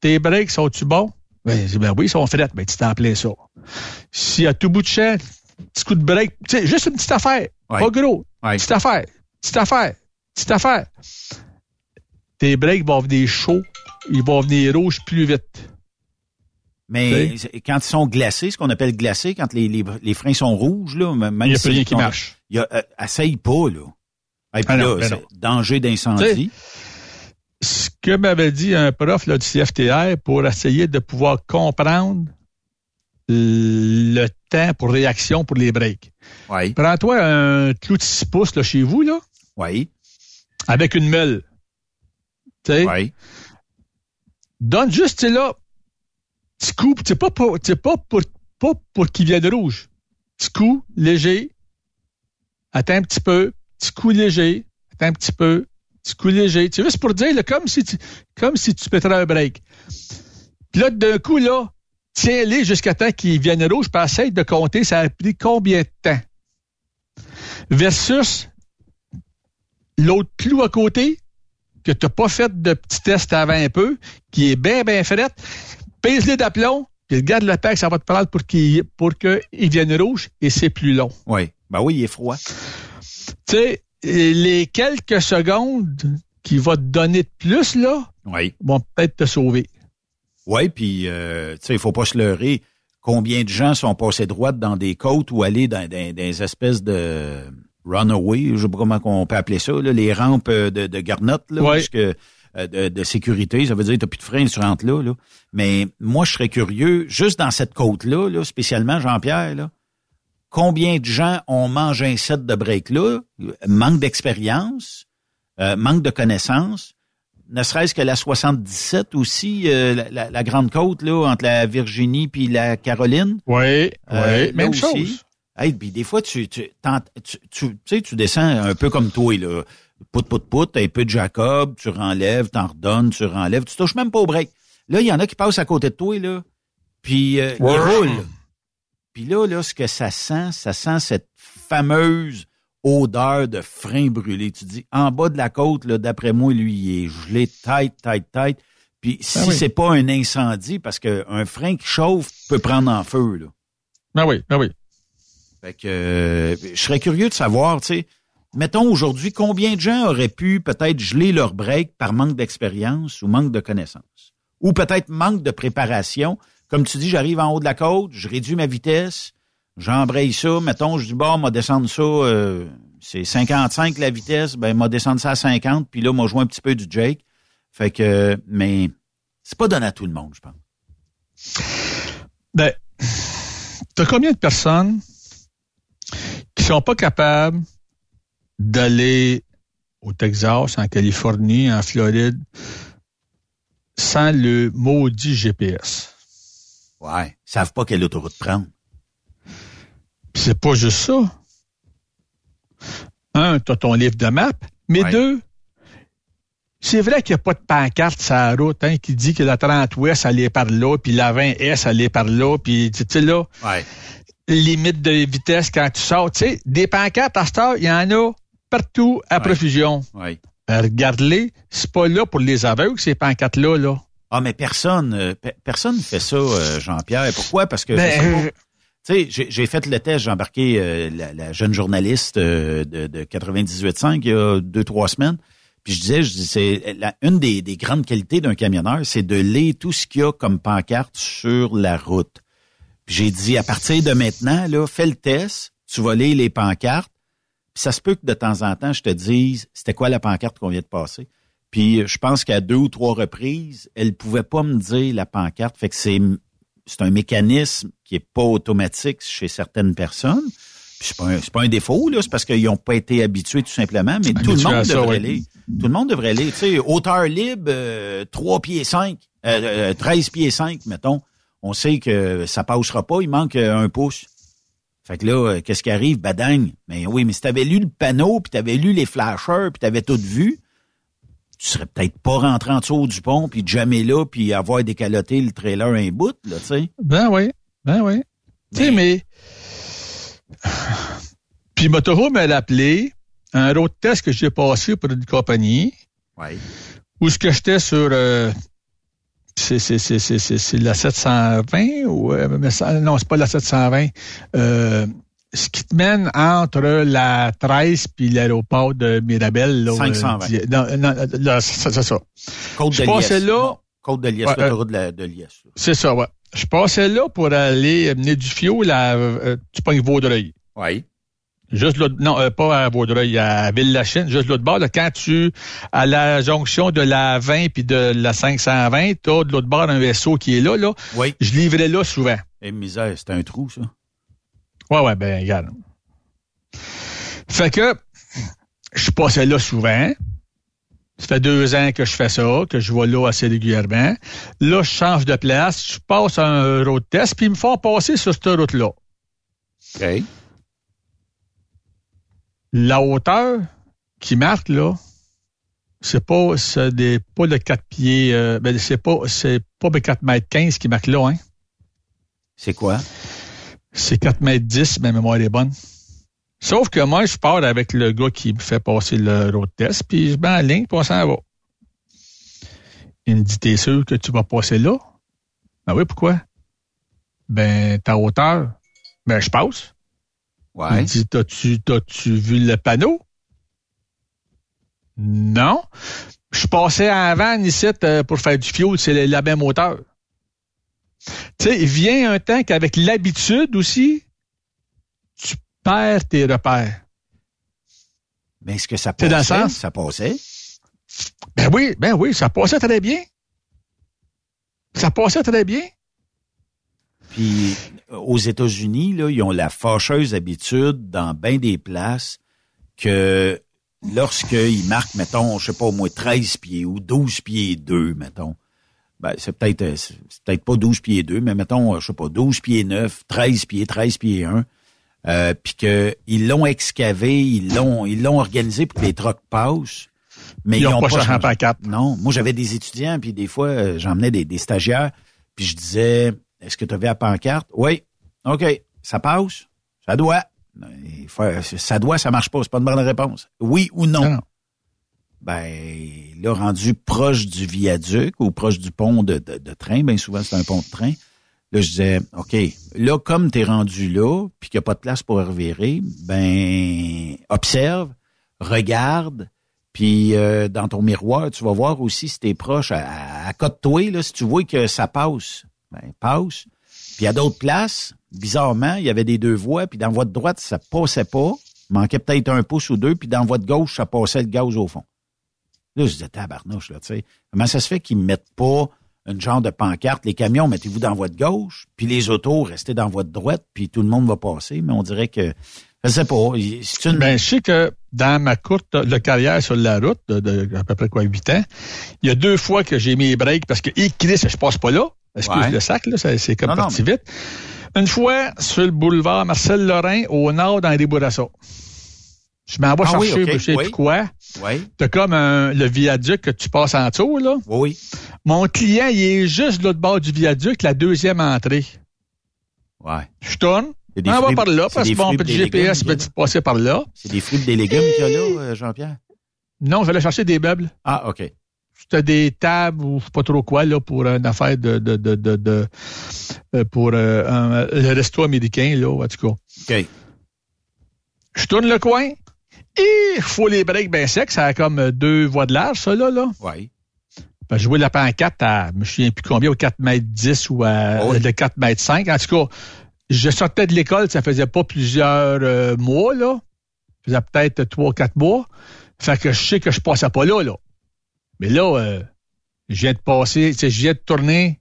tes breaks sont-tu bons? Ben, ben oui, ils sont frettes, ben tu t'en plein ça. Si à tout bout de champ, petit coup de break, tu sais, juste une petite affaire, Ouais. pas gros, Ouais. petite affaire, petite affaire, petite affaire. Tes breaks vont venir chauds, ils vont venir rouges plus vite. Mais quand ils sont glacés, ce qu'on appelle glacés, quand les, les, les freins sont rouges, là, même Il n'y a si plus rien qui sont- marche. Il y a, euh, essaye pas, là. Et puis Ah là, ben non. danger d'incendie. ce que m'avait dit un prof là, du CFTR pour essayer de pouvoir comprendre le temps pour réaction pour les breaks. Oui. Prends-toi un clou de 6 pouces là, chez vous, là, Oui. avec une meule. Tu sais, Oui. Donne juste, tu là, petit coup, c'est pas pour, c'est pas pour, pas pour qu'il vienne rouge. Petit coup, léger. Attends un petit peu. Petit coup léger. Attends un petit peu. Petit coup léger. C'est juste pour dire, là, comme si tu, comme si tu péterais un break. Puis là, d'un coup, là, tiens-les jusqu'à temps qu'ils viennent rouge, puis essaye de compter, ça a pris combien de temps. Versus l'autre clou à côté, que tu n'as pas fait de petit test avant un peu, qui est bien, bien fait, pèse-les d'aplomb, puis garde le pack, ça va te prendre pour qu'il pour qu'il vienne rouge, et c'est plus long. Oui. Ben oui, il est froid. Tu sais, les quelques secondes qu'il va te donner de plus, là, Oui. vont peut-être te sauver. Oui, puis, euh, tu sais, il faut pas se leurrer. Combien de gens sont passés droite dans des côtes ou aller dans, dans- dans des espèces de runaway, je sais pas comment on peut appeler ça, là, les rampes euh, de, de garnottes, là, Ouais. parce que, euh, de, de sécurité, ça veut dire que t'as plus de frein, tu rentres là, là. Mais moi, je serais curieux, juste dans cette côte-là, là, spécialement Jean-Pierre, là, combien de gens ont mangé un set de break-là, manque d'expérience, euh, manque de connaissances, ne serait-ce que la 77 aussi, euh, la, la- la grande côte là entre la Virginie puis la Caroline. Oui, Euh, là même aussi. chose. Hey, puis des fois tu tu tu tu sais tu descends un peu comme toi là, pout pout pout, un peu de Jacob, tu renlèves, t'en redonnes, tu renlèves, tu touches même pas au break. Là, il y en a qui passent à côté de toi là, puis euh, Ouais. ils roulent. Puis là là ce que ça sent, ça sent cette fameuse odeur de frein brûlé. Tu dis, en bas de la côte, là, d'après moi, lui, il est gelé, tête, tête, tête. Puis si Ah oui. c'est pas un incendie, parce qu'un frein qui chauffe peut prendre en feu, là. Ben oui, ben oui. Fait que euh, je serais curieux de savoir, tu sais, mettons aujourd'hui, combien de gens auraient pu peut-être geler leur break par manque d'expérience ou manque de connaissances? Ou peut-être manque de préparation. Comme tu dis, j'arrive en haut de la côte, je réduis ma vitesse, j'embraye ça, mettons, je dis, bon, m'a descendre ça, euh, c'est 55 la vitesse, ben, m'a descendre ça à 50, puis là, m'a joué un petit peu du Jake. Fait que, mais c'est pas donné à tout le monde, je pense. Ben, t'as combien de personnes qui sont pas capables d'aller au Texas, en Californie, en Floride, sans le maudit GPS. Ouais. Ils savent pas quelle autoroute prendre. C'est pas juste ça. Un, t'as ton livre de map, mais Ouais. deux, c'est vrai qu'il n'y a pas de pancarte sur la route hein, qui dit que la 30 ouest allait par là, puis la 20 est allait par là, puis tu sais là, Ouais. limite de vitesse quand tu sors. Tu sais, des pancartes à cette heure, il y en a partout à Ouais. profusion. Ouais. Euh, Regarde-les, c'est pas là pour les aveugles, ces pancartes-là. Là. Ah, mais personne, euh, pe- personne ne fait ça, euh, Jean-Pierre. Pourquoi? Parce que, Ben, euh, tu sais, j'ai- fait le test, j'ai embarqué euh, la, la jeune journaliste euh, de, de 98.5 il y a deux, trois semaines. Puis je disais, je dis, c'est une des, des grandes qualités d'un camionneur, c'est de lire tout ce qu'il y a comme pancarte sur la route. Puis j'ai dit, à partir de maintenant, là, fais le test, tu vas lire les pancartes. Puis ça se peut que de temps en temps, je te dise, c'était quoi la pancarte qu'on vient de passer? Puis je pense qu'à deux ou trois reprises, elle pouvait pas me dire la pancarte. Fait que c'est c'est un mécanisme qui est pas automatique chez certaines personnes. Puis c'est pas un, c'est pas un défaut là, c'est parce qu'ils ont pas été habitués tout simplement. Mais tout le monde ça, devrait ouais. lire. Tout le monde devrait. Tu sais, hauteur libre, euh, 3 pieds 5, euh, euh, 13 pieds 5, mettons. On sait que ça passera pas, il manque euh, un pouce. Fait que là, euh, qu'est-ce qui arrive? Badagne. Mais oui, mais si t'avais lu le panneau, puis t'avais lu les flashers, puis t'avais tout vu, tu serais peut-être pas rentré en dessous du pont, puis jamais là, puis avoir décaloté le trailer un bout, là, tu sais. Ben oui, ben oui. Tu sais, mais... Puis Motorhome m'a appelé un road test que j'ai passé pour une compagnie Ouais. où ce que j'étais sur... euh, c'est c'est c'est c'est la 720 ou euh, mais ça- non c'est pas la 720 euh, ce qui te mène entre la 13 puis l'aéroport de Mirabel là, 520. euh, non, non, là, c'est ça Côte Je de passais là. Côte de Liesse, Ouais, l'autoroute de, la- de Liesse. c'est ça ouais je passais là pour aller mener du fioul à euh, tu pognes Vaudreuil Oui. Juste l'autre, non, euh, pas à Vaudreuil, à Ville-la-Chine, juste l'autre bord. Là, quand tu, à la jonction de la 20 puis de la 520, t'as de l'autre bord un vaisseau qui est là, là. Oui. Je livrais là souvent. Et misère, c'était un trou, ça. Ouais, ouais, ben, regarde. Fait que, je passais là souvent. Ça fait deux ans que je fais ça, que je vais là assez régulièrement. Là, je change de place, je passe un road test, puis ils me font passer sur cette route-là. OK. La hauteur qui marque, là, c'est pas, c'est des, pas le 4 pieds, euh, ben, c'est pas, c'est pas le 4 mètres 15 qui marque là, hein. C'est quoi? C'est 4 mètres 10, ma mémoire est bonne. Sauf que moi, je pars avec le gars qui me fait passer le road test, puis je mets en ligne, puis on s'en va. Il me dit, t'es sûr que tu vas passer là? Ben oui, pourquoi? Ben, ta hauteur. Ben, je passe. Il Ouais. me dit, t'as-tu, t'as-tu vu le panneau? Non. Je passais avant ici euh, pour faire du fioul, c'est la même hauteur. Tu sais, il vient un temps qu'avec l'habitude aussi, tu perds tes repères. Mais est-ce que ça passait? dans le sens? Ça passait? Ben oui, ben oui, ça passait très bien. Ça passait très bien. Puis euh, aux États-Unis, là, ils ont la fâcheuse habitude dans bien des places que lorsqu'ils marquent, mettons, je sais pas, au moins 13 pieds ou 12 pieds 2, mettons. Ben, c'est peut-être euh, c'est peut-être pas 12 pieds 2, mais mettons, euh, je sais pas, 12 pieds 9, 13 pieds, 13 pieds 1. Euh, puis que ils l'ont excavé, ils l'ont ils l'ont organisé pour que les trucks passent. Mais Ils ont pas changé en pancarte. Non, moi j'avais des étudiants, puis des fois euh, j'emmenais des, des stagiaires, puis je disais, est-ce que tu avais la pancarte? Oui. OK. Ça passe? Ça doit. Faut- ça doit, ça marche pas. C'est pas une bonne réponse. Oui ou? Non, non. Ben, là, rendu proche du viaduc ou proche du pont de, de, train, bien souvent c'est un pont de train, là, je disais, OK, là, comme tu es rendu là, puis qu'il n'y a pas de place pour revirer, ben, observe, regarde, puis euh, dans ton miroir, tu vas voir aussi si tu es proche, à, à, côté là, si tu vois que ça passe, ben, passe. Puis à d'autres places, bizarrement, il y avait des deux voies, puis dans la voie de droite, ça passait pas, manquait peut-être un pouce ou deux, puis dans la voie de gauche, ça passait le gaz au fond. Là, je disais, tabarnouche, là, tu sais. Comment ça se fait qu'ils mettent pas une genre de pancarte? Les camions, mettez-vous dans de gauche, puis les autos, restez dans de droite, puis tout le monde va passer. Mais on dirait que... Je sais pas. C'est une... Ben, je sais que dans ma courte de carrière sur la route, de, de à peu près quoi, 8 ans, il y a deux fois que j'ai mis les breaks parce que, hé, Chris, je passe pas là. Excuse Ouais. le sac, là, c'est comme Non, non, parti vite. Une fois, sur le boulevard Marcel Lorrain, au nord, dans les Bourassa. Je m'en vais Ah oui, chercher, ok, je sais oui. plus quoi. Oui, T'as comme un- le viaduc que tu passes en dessous, là. oui. Mon client, il est juste de l'autre bord du viaduc, la deuxième entrée. Ouais. Je tourne. On va par là, parce que mon petit GPS de passer par là. C'est des fruits et des légumes qu'il y a là, euh, Jean-Pierre? Non, je vais aller chercher des meubles. Ah, OK. C'était des tables ou je sais pas trop quoi là pour une affaire de de de de, de- euh, pour euh, un, le resto américain là en tout cas. OK. Je tourne le coin il faut les breaks bien secs, ça a comme euh, deux voies de large ça là là. Oui. Ben, je jouais la pancarte à je me souviens plus combien au 4 mètres 10 ou à Oh oui. le 4 mètres 5 en tout cas. Je sortais de l'école, ça faisait pas plusieurs euh, mois là. Ça faisait peut-être trois quatre mois. Fait que je sais que je passais pas là là. Mais là, euh, je viens de passer, tu sais, je viens de tourner.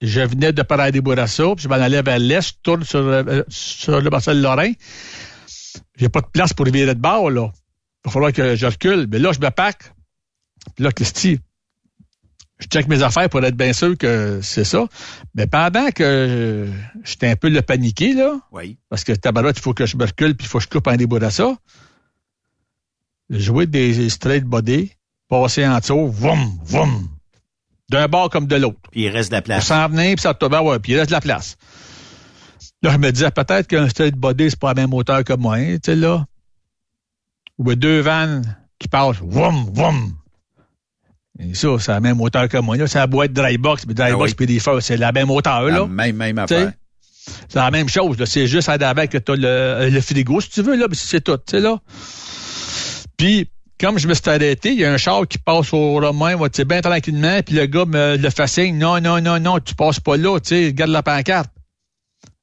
Je venais de Paradis Bourassa, puis je m'en allais vers l'est, je tourne sur, euh, sur le Marcel Lorrain. J'ai pas de place pour virer de bord, là. Il va falloir que je recule. Mais là, je me pack. Puis là, Christy, je check mes affaires pour être bien sûr que c'est ça. Mais pendant que j'étais un peu le paniqué, là, Oui. parce que tabarouette, il faut que je me recule, puis il faut que je coupe un des Bourassa. Jouer des straight body, passer en dessous, voum, voum. D'un bord comme de l'autre. Puis il reste de la Pour place. s'en venir, puis ça te ouais, puis il reste de la place. Là, je me disais, peut-être qu'un straight body, c'est pas la même hauteur que moi, hein, tu sais, là. Ou deux vannes qui passent, voum, voum. Et ça, c'est la même hauteur que moi, là. C'est la boîte dry box, mais dry Ah box oui. puis des feux, c'est la même hauteur, La là. même, même affaire. C'est la même chose, là. C'est juste à d'avant que t'as le, le frigo, si tu veux, là, mais c'est tout, tu sais, là. Puis, comme je me suis arrêté, il y a un char qui passe au Romain, tu sais, bien tranquillement, puis le gars me le fait signe, non, non, non, non, tu passes pas là, tu sais, regarde la pancarte.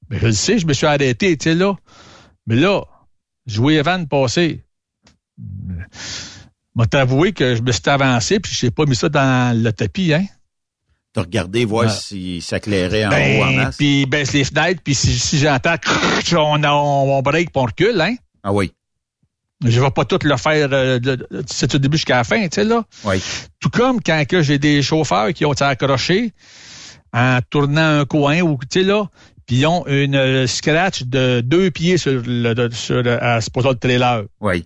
Mais je le sais, je me suis arrêté, tu sais, là. Mais là, je voyais Van passer. M'a t'avoué que je me suis avancé, puis je n'ai pas mis ça dans le tapis, hein. T'as regardé voir Ouais. si ça clairait en haut en Ben, masse. puis baisse les fenêtres, puis si, si j'entends, on, on, on break, puis on recule, hein. Ah oui. Je vais pas tout le faire euh, de- de- c'est du début jusqu'à la fin, tu sais, là. Oui. Tout comme quand que j'ai des chauffeurs qui ont été accrochés en tournant un coin ou, tu sais, là, puis ils ont une euh, scratch de deux pieds sur le, de- sur le, à, supposons, le trailer. Oui.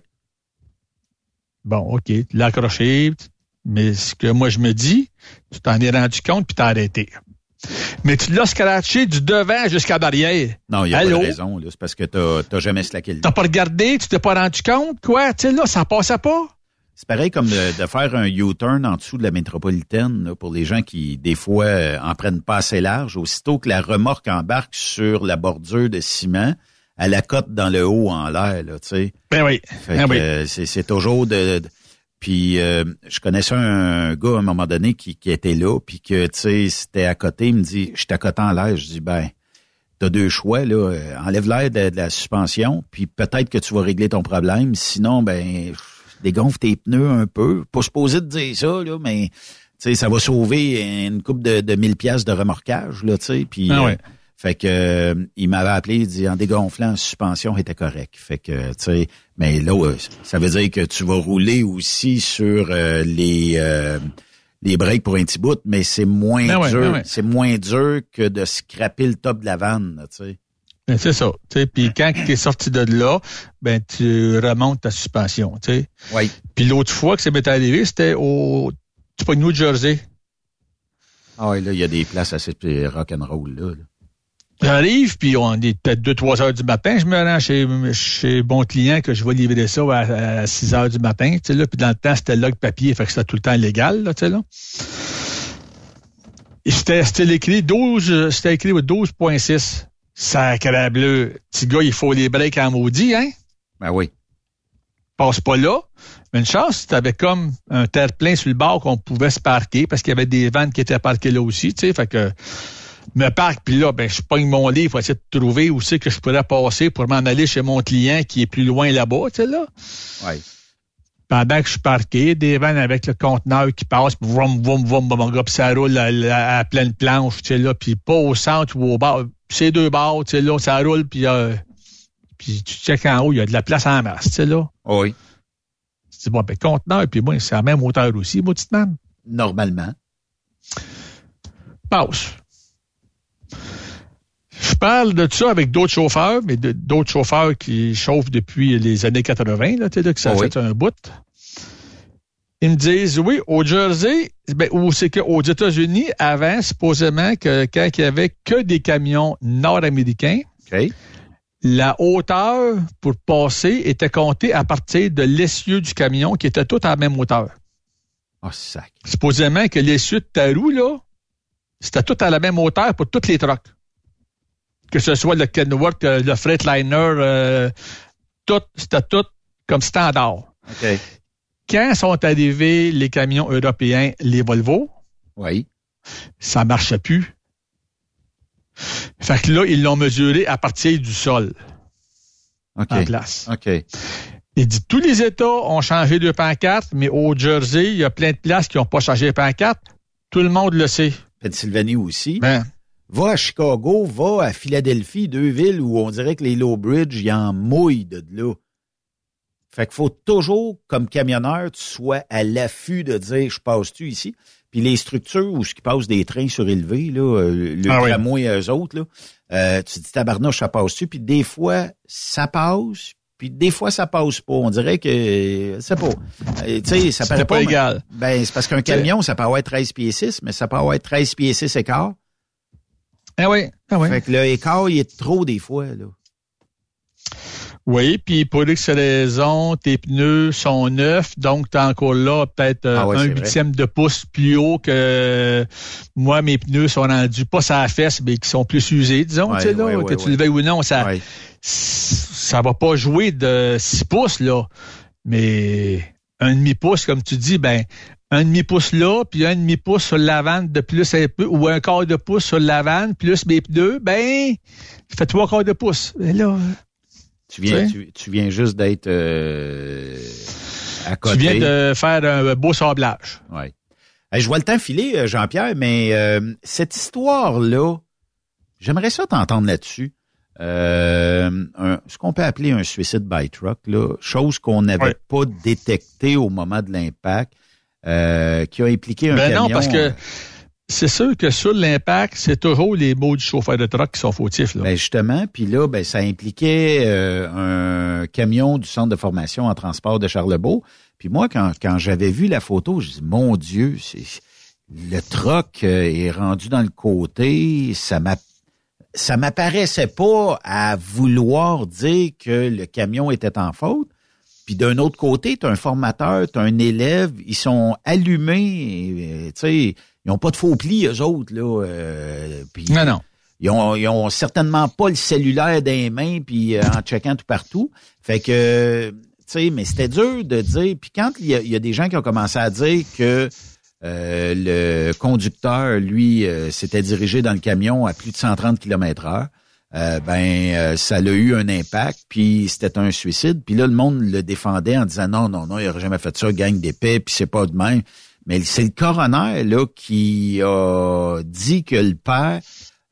Bon, OK, tu l'as accroché, mais ce que moi je me dis, tu t'en es rendu compte puis t'as arrêté. Mais tu l'as scratché du devant jusqu'à l'arrière. Non, il n'y a pas de raison. là. C'est parce que t'as t'as jamais slacké le T'as pas regardé, tu t'es pas rendu compte, quoi? Tu sais, là, ça passait pas? C'est pareil comme de, de faire un U-turn en dessous de la métropolitaine là, pour les gens qui, des fois, euh, en prennent pas assez large. Aussitôt que la remorque embarque sur la bordure de ciment, elle la cote dans le haut en l'air, là, tu sais. Ben oui. Ben oui. euh, c'est, toujours de... de- puis euh, je connaissais un gars à un moment donné qui, qui était là, puis que, tu sais, c'était à côté, il me dit, je côté en l'air. Je dis, ben, t'as deux choix, là. euh, Enlève l'air de, de la suspension, puis peut-être que tu vas régler ton problème. Sinon, ben, dégonfle tes pneus un peu. Pas supposé de dire ça, là, mais tu sais, ça va sauver une coupe de, de 1000 pièces de remorquage, là, tu sais. Puis, Ah euh, fait que euh, il m'avait appelé, il dit en dégonflant, la suspension était correct. Fait que tu sais, mais là ça veut dire que tu vas rouler aussi sur euh, les euh, les breaks pour un petit bout, mais c'est moins Ben ouais, dur, ben ouais. c'est moins dur que de scraper le top de la vanne, tu sais. Ben, c'est ça. Puis quand tu es sorti de là, ben tu remontes ta suspension. Oui. Puis l'autre fois que ça m'est arrivé, c'était au tu pas New Jersey. Ah ouais, là il y a des places assez rock and roll là. là. J'arrive, puis on est peut-être 2-3 heures du matin. Je me rends chez, chez bon client que je vais livrer ça à, à 6 heures du matin. Puis dans le temps, c'était log papier, fait que c'était tout le temps légal, là, tu sais, là. Et C'était, écrit 12, c'était écrit au 12.6. Sacré bleu. Petit gars, il faut les breaks en maudit, hein? Ben oui. passe pas là. Mais une chance, tu avais comme un terre-plein sur le bord qu'on pouvait se parquer parce qu'il y avait des vannes qui étaient parquées là aussi, tu sais. Fait que me parque, puis là, ben, je pogne mon livre pour essayer de trouver où c'est que je pourrais passer pour m'en aller chez mon client qui est plus loin là-bas, tu sais, là. Ouais. Pendant que je suis parqué, des vannes avec le conteneur qui passe, puis vroom, vroom, vroom, mon gars, puis ça roule à, à- à pleine planche, tu sais, là, puis pas au centre ou au bord. Ces deux bords, tu sais, là, ça roule, puis euh, puis tu checkes en haut, il y a de la place en masse, tu sais, là. Oui. Tu dis, bon, ben, conteneur, puis moi, c'est la même hauteur aussi, moi, petite man. Normalement. Passe. Je parle de ça avec d'autres chauffeurs, mais d'autres chauffeurs qui chauffent depuis les années 80, là, tu sais, là, que ça fait un bout. Ils me disent, oui, au Jersey, ben, ou c'est qu'aux États-Unis, avant, supposément que quand il y avait que des camions nord-américains, la hauteur pour passer était comptée à partir de l'essieu du camion qui était tout à la même hauteur. Oh, sac. Supposément que l'essieu de ta roue, là, c'était tout à la même hauteur pour toutes les trucks. Que ce soit le Kenworth, le Freightliner, euh, tout, c'était tout comme standard. Quand sont arrivés les camions européens, les Volvo, Oui. ça marchait plus. Fait que là, ils l'ont mesuré à partir du sol, OK. en place. OK. Il dit tous les États ont changé de pancarte, mais au Jersey, il y a plein de places qui n'ont pas changé de pancarte. Tout le monde le sait. Pennsylvanie aussi. Ben, Va à Chicago, va à Philadelphie, deux villes où on dirait que les low bridge, il en mouille de là. Fait qu'il faut toujours, comme camionneur, tu sois à l'affût de dire je passe-tu ici? Puis les structures où ce qui passe des trains surélevés, là, euh, le Ah oui. tramway et eux autres, là, euh, tu te dis tabarnouche, ça passe-tu? Puis des fois, ça passe, puis des fois, ça passe pas. On dirait que c'est pas. euh, tu sais, ça paraît pas mais- égal. Ben, c'est parce qu'un camion, ça peut avoir 13 pieds 6, mais ça peut avoir 13 pieds 6 écart. ah oui, ah oui. Fait que le écart, il est trop des fois, là. Oui, puis pour X raison, tes pneus sont neufs, donc tu encore là peut-être euh, Ah un vrai. huitième de pouce plus haut que moi, mes pneus sont rendus pas la fesse, mais qui sont plus usés, disons, tu sais, là, que tu le veuilles ou non, ça, ça va pas jouer de 6 pouces, là. Mais un demi-pouce, comme tu dis, ben, un demi-pouce là, puis un demi-pouce sur l'avant de plus un peu, ou un quart de pouce sur l'avant, plus mes pneus, ben, ça fait trois quarts de pouce. Là, Tu viens, Tu tu, tu viens juste d'être euh, à côté. tu viens de faire un beau sablage. Ouais. Hey, je vois le temps filer, euh, Jean-Pierre, mais euh, cette histoire-là, j'aimerais ça t'entendre là-dessus. Euh, un- ce qu'on peut appeler un suicide by truck, là, chose qu'on n'avait Ouais. pas détectée au moment de l'impact, euh, qui a impliqué un Ben camion. non, parce que c'est sûr que sur l'impact, c'est toujours les mots du chauffeur de truck qui sont fautifs. Là. Ben justement, puis là, ben ça impliquait euh, un camion du centre de formation en transport de Charlebourg. Puis moi, quand, quand j'avais vu la photo, je dis mon Dieu, c'est le troc euh, est rendu dans le côté, ça m'a ça m'apparaissait pas à vouloir dire que le camion était en faute. Puis d'un autre côté, tu un formateur, tu un élève, ils sont allumés, euh, tu sais, ils n'ont pas de faux plis, eux autres, là. euh, puis non, non. ils ont, ils ont certainement pas le cellulaire dans les mains puis euh, en checkant tout partout. Fait que, tu sais, mais c'était dur de dire. Puis quand il y, a, il y a des gens qui ont commencé à dire que euh, le conducteur, lui, euh, s'était dirigé dans le camion à plus de 130 km heure, euh, ben euh, ça a eu un impact, puis c'était un suicide. Puis là, le monde le défendait en disant non, non, non, il n'aurait jamais fait ça, gang d'épais, puis c'est pas de même. Mais c'est le coroner là qui a dit que le père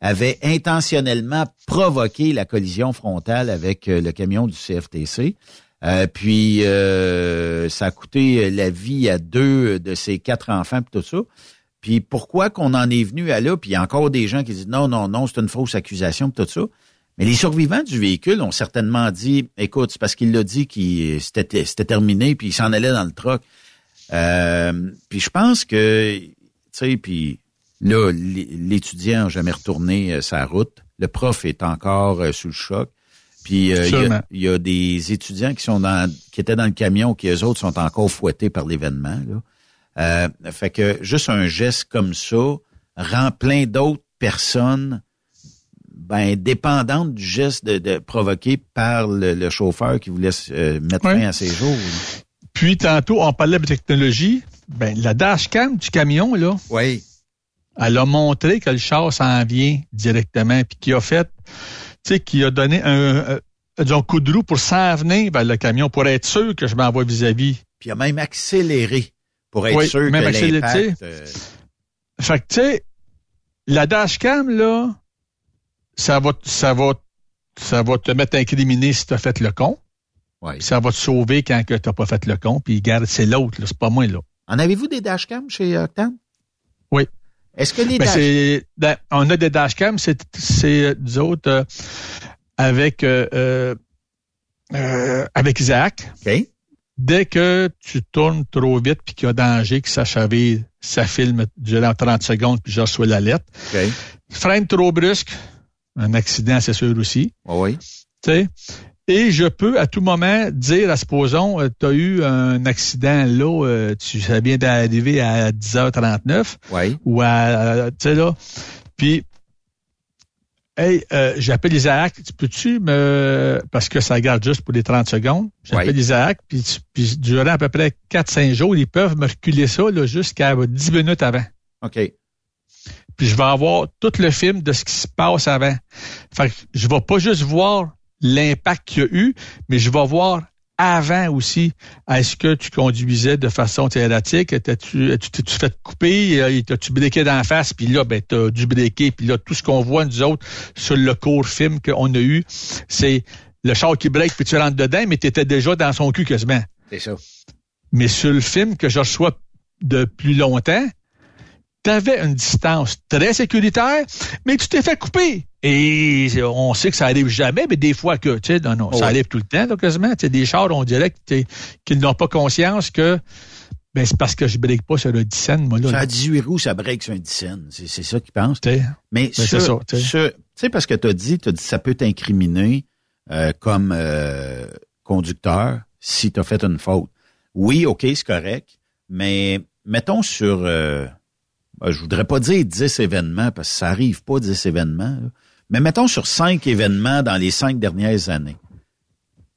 avait intentionnellement provoqué la collision frontale avec euh, le camion du CFTC. Euh, puis euh, ça a coûté la vie à deux de ses quatre enfants puis tout ça. Puis pourquoi qu'on en est venu à là, puis il y a encore des gens qui disent non, non, non, c'est une fausse accusation puis tout ça. Mais les survivants du véhicule ont certainement dit, écoute, c'est parce qu'il l'a dit qu'il c'était c'était terminé, puis il s'en allait dans le truck. Euh, puis je pense que, tu sais, puis là, l'étudiant n'a jamais retourné euh, sa route. Le prof est encore euh, sous le choc. Puis euh, il y, a- il y a des étudiants qui sont dans, qui étaient dans le camion, qui eux autres sont encore fouettés par l'événement. Là. Euh, fait que juste un geste comme ça rend plein d'autres personnes ben dépendantes du geste de, de provoqué par le, le chauffeur qui voulait euh, mettre fin à ses jours. Puis tantôt, on parlait de technologie. Ben, la dashcam du camion, là, Oui. elle a montré que le char s'en vient directement, puis qui a fait, tu sais, qui a donné un, un, un coup de roue pour s'en venir vers le camion, pour être sûr que je m'envoie vis-à-vis. Puis il a même accéléré pour être Oui, sûr même que accéléré, euh, Fait que, tu sais, la dashcam, là, ça va, ça va ça va te mettre incriminé si tu as fait le con. Ouais. Ça va te sauver quand tu n'as pas fait le con. Puis, garde, c'est l'autre, c'est pas moi, là. En avez-vous des dashcams chez Octane? Oui. Est-ce que les Ben, dash... ben, on a des dashcams, c'est, c'est euh, nous autres euh, avec euh, euh, euh, avec Isaac. Dès que tu tournes trop vite puis qu'il y a danger que ça chavire, ça filme durant 30 secondes puis je reçois la lettre. OK. Freine trop brusque, un accident c'est sûr aussi. Oui. tu sais? Et je peux à tout moment dire, à supposons, tu as eu un accident là, euh, tu ça vient d'arriver à 10h39 Oui. ou à, tu sais là, puis Hey, euh, j'appelle Isaac, tu peux-tu me... Parce que ça garde juste pour les 30 secondes. J'appelle Oui. Isaac, puis, puis durant à peu près 4-5 jours, ils peuvent me reculer ça là, jusqu'à 10 minutes avant. OK. Puis je vais avoir tout le film de ce qui se passe avant. Fait que je vais pas juste voir l'impact qu'il y a eu, mais je vais voir avant aussi. Est-ce que tu conduisais de façon erratique? T'as-tu tu t'es-tu fait couper? Euh, T'as-tu dans la face? Puis là, ben, t'as dû breaker. Puis là, tout ce qu'on voit, nous autres, sur le court film qu'on a eu, c'est le char qui break, puis tu rentres dedans, mais tu étais déjà dans son cul quasiment. C'est ça. Mais sur le film que je reçois de plus longtemps, tu avais une distance très sécuritaire, mais tu t'es fait couper. Et on sait que ça arrive jamais, mais des fois que, tu sais, non, non, Oh ça ouais. arrive tout le temps, là, quasiment. Tu sais, des chars, on dirait qu'ils n'ont pas conscience que, ben, c'est parce que je break pas sur le 10 cents, moi, là. Ça là. a 18 roues, ça break sur un 10 cents. C'est ça qu'ils pensent. Tu sais. Mais Ben, sur- c'est ça, tu sais. sur- parce que tu as dit, t'as dit ça peut t'incriminer euh, comme euh, conducteur si tu as fait une faute. Oui, OK, c'est correct, mais mettons sur, euh, ben, je voudrais pas dire 10 événements, parce que ça arrive pas 10 événements, là. Mais mettons sur 5 événements dans les 5 dernières années.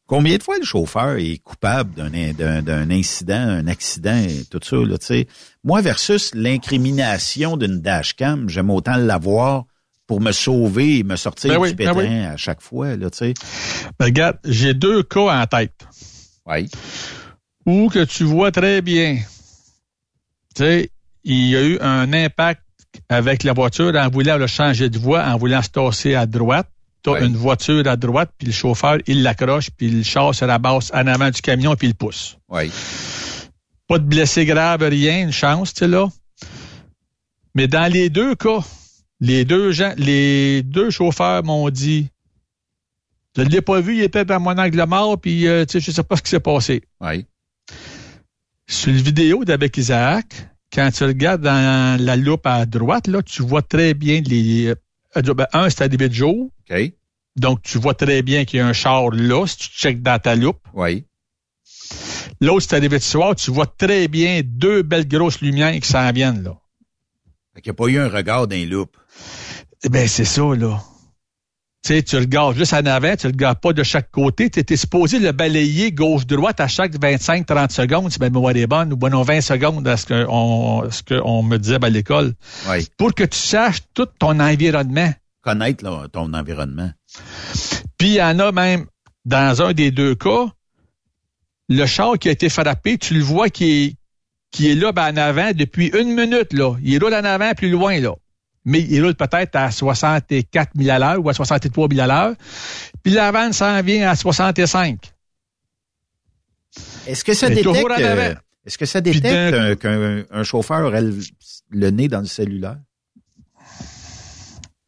Combien de fois le chauffeur est coupable d'un d'un- d'un incident, un accident, et tout ça, là, tu sais? Moi, versus l'incrimination d'une dashcam, j'aime autant l'avoir pour me sauver et me sortir Ben du oui, ben pétrin oui. à chaque fois, là, tu sais? Ben, regarde, j'ai deux cas en tête. Oui. Où que tu vois très bien, tu sais, il y a eu un impact avec la voiture en voulant le changer de voie, en voulant se tasser à droite. Tu as Ouais. une voiture à droite, puis le chauffeur, il l'accroche, puis le char se rabasse en avant du camion, puis il pousse. Oui. Pas de blessé grave, rien, une chance, tu sais, là. Mais dans les deux cas, les deux gens, les deux chauffeurs m'ont dit, je ne l'ai pas vu, il était dans mon angle mort, puis euh, tu sais, je sais pas ce qui s'est passé. Oui. Sur le vidéo d'avec Isaac, quand tu regardes dans la loupe à droite, là, tu vois très bien les. euh, ben, un, c'est arrivé de jour. OK. Donc, tu vois très bien qu'il y a un char là, si tu checkes dans ta loupe. Oui. L'autre, c'est arrivé de soir, tu vois très bien deux belles grosses lumières qui s'en viennent, là. Fait qu'il n'y a pas eu un regard d'un loup. Eh ben, c'est ça, là. Tu sais, tu regardes juste en avant, tu le regardes pas de chaque côté. Tu étais supposé le balayer gauche-droite à chaque 25-30 secondes, si ma mémoire est bonne, ou bon, non, 20 secondes, à ce qu'on ce qu'on me disait à l'école. Oui. Pour que tu saches tout ton environnement. Connaître là, ton environnement. Puis il y en a même, dans un des deux cas, le char qui a été frappé, tu le vois qui est, qui est là ben, en avant depuis une minute. là. Il roule en avant plus loin. là. Mais il roule peut-être à 64 000 à l'heure ou à 63 000 à l'heure. Puis l'avant s'en vient à 65. Est-ce que ça Mais détecte, euh, est-ce que ça détecte qu'un un chauffeur aurait le, le nez dans le cellulaire?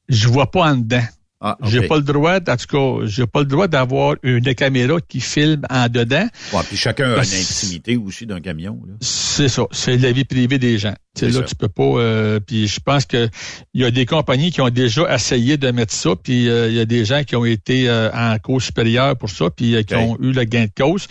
Je vois pas en dedans. Ah, J'ai pas le droit, en tout cas, j'ai pas le droit d'avoir une caméra qui filme en dedans. Ouais, puis chacun a une intimité aussi d'un camion. C'est ça, c'est la vie privée des gens. C'est là ça. tu peux pas. euh, puis je pense que il y a des compagnies qui ont déjà essayé de mettre ça, puis euh, il y a des gens qui ont été euh, en cause supérieure pour ça, puis euh, qui ont eu le gain de cause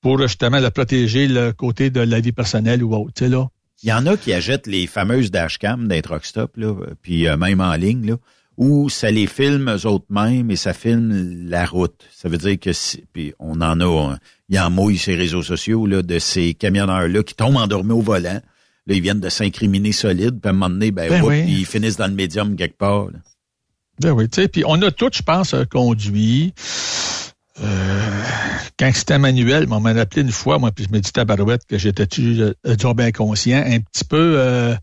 pour justement le protéger le côté de la vie personnelle ou autre. Là. Il y en a qui achètent les fameuses dashcams d'un truck stop, là, puis même en ligne, là, où ça les filme eux autres mêmes et ça filme la route. Ça veut dire que si, puis on en a, il y en mouille ces réseaux sociaux là, de ces camionneurs-là qui tombent endormis au volant. Là, ils viennent de s'incriminer solide, puis à un moment donné, ben, Ben whoop, oui. ils finissent dans le médium quelque part. là. Ben oui, tu sais, puis on a tous, je pense, euh, conduit. Euh, quand c'était manuel, on m'a appelé une fois, moi, puis je me dis tabarouette que j'étais-tu euh, déjà bien conscient, un petit peu euh,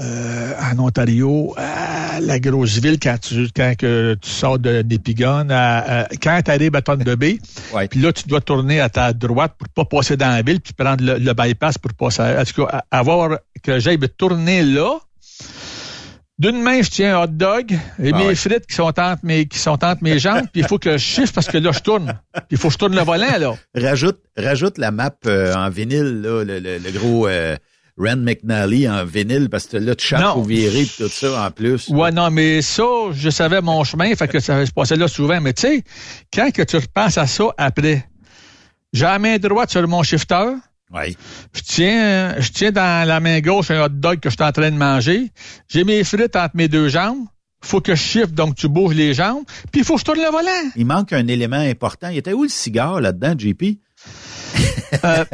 euh, en Ontario, à à la grosse ville quand tu quand que tu sors de d'Épigone, à- à- quand tu arrives à Thunder Bay, Ouais. puis là tu dois tourner à ta droite pour pas passer dans la ville puis prendre le, le bypass pour passer. À, en tout cas, à- avoir que j'aille me tourner là. D'une main, je tiens un hot dog et Ah mes ouais. frites qui sont entre mes qui sont entre mes jambes, puis il faut que je chiffre parce que là je tourne. Puis il faut que je tourne le volant là. Rajoute, rajoute la map euh, en vinyle, là, le, le- le gros euh, Rand McNally en vinyle, parce que là, tu chantes virer pis tout ça en plus. Ouais, non, mais ça, je savais mon chemin, fait que ça se passait là souvent. Mais tu sais, quand que tu repenses à ça après, j'ai la main droite sur mon shifter, Ouais. je tiens, je tiens dans la main gauche un hot dog que je suis en train de manger, j'ai mes frites entre mes deux jambes, faut que je shift, donc tu bouges les jambes, puis il faut que je tourne le volant. Il manque un élément important. Il était où le cigare là-dedans, JP? Euh,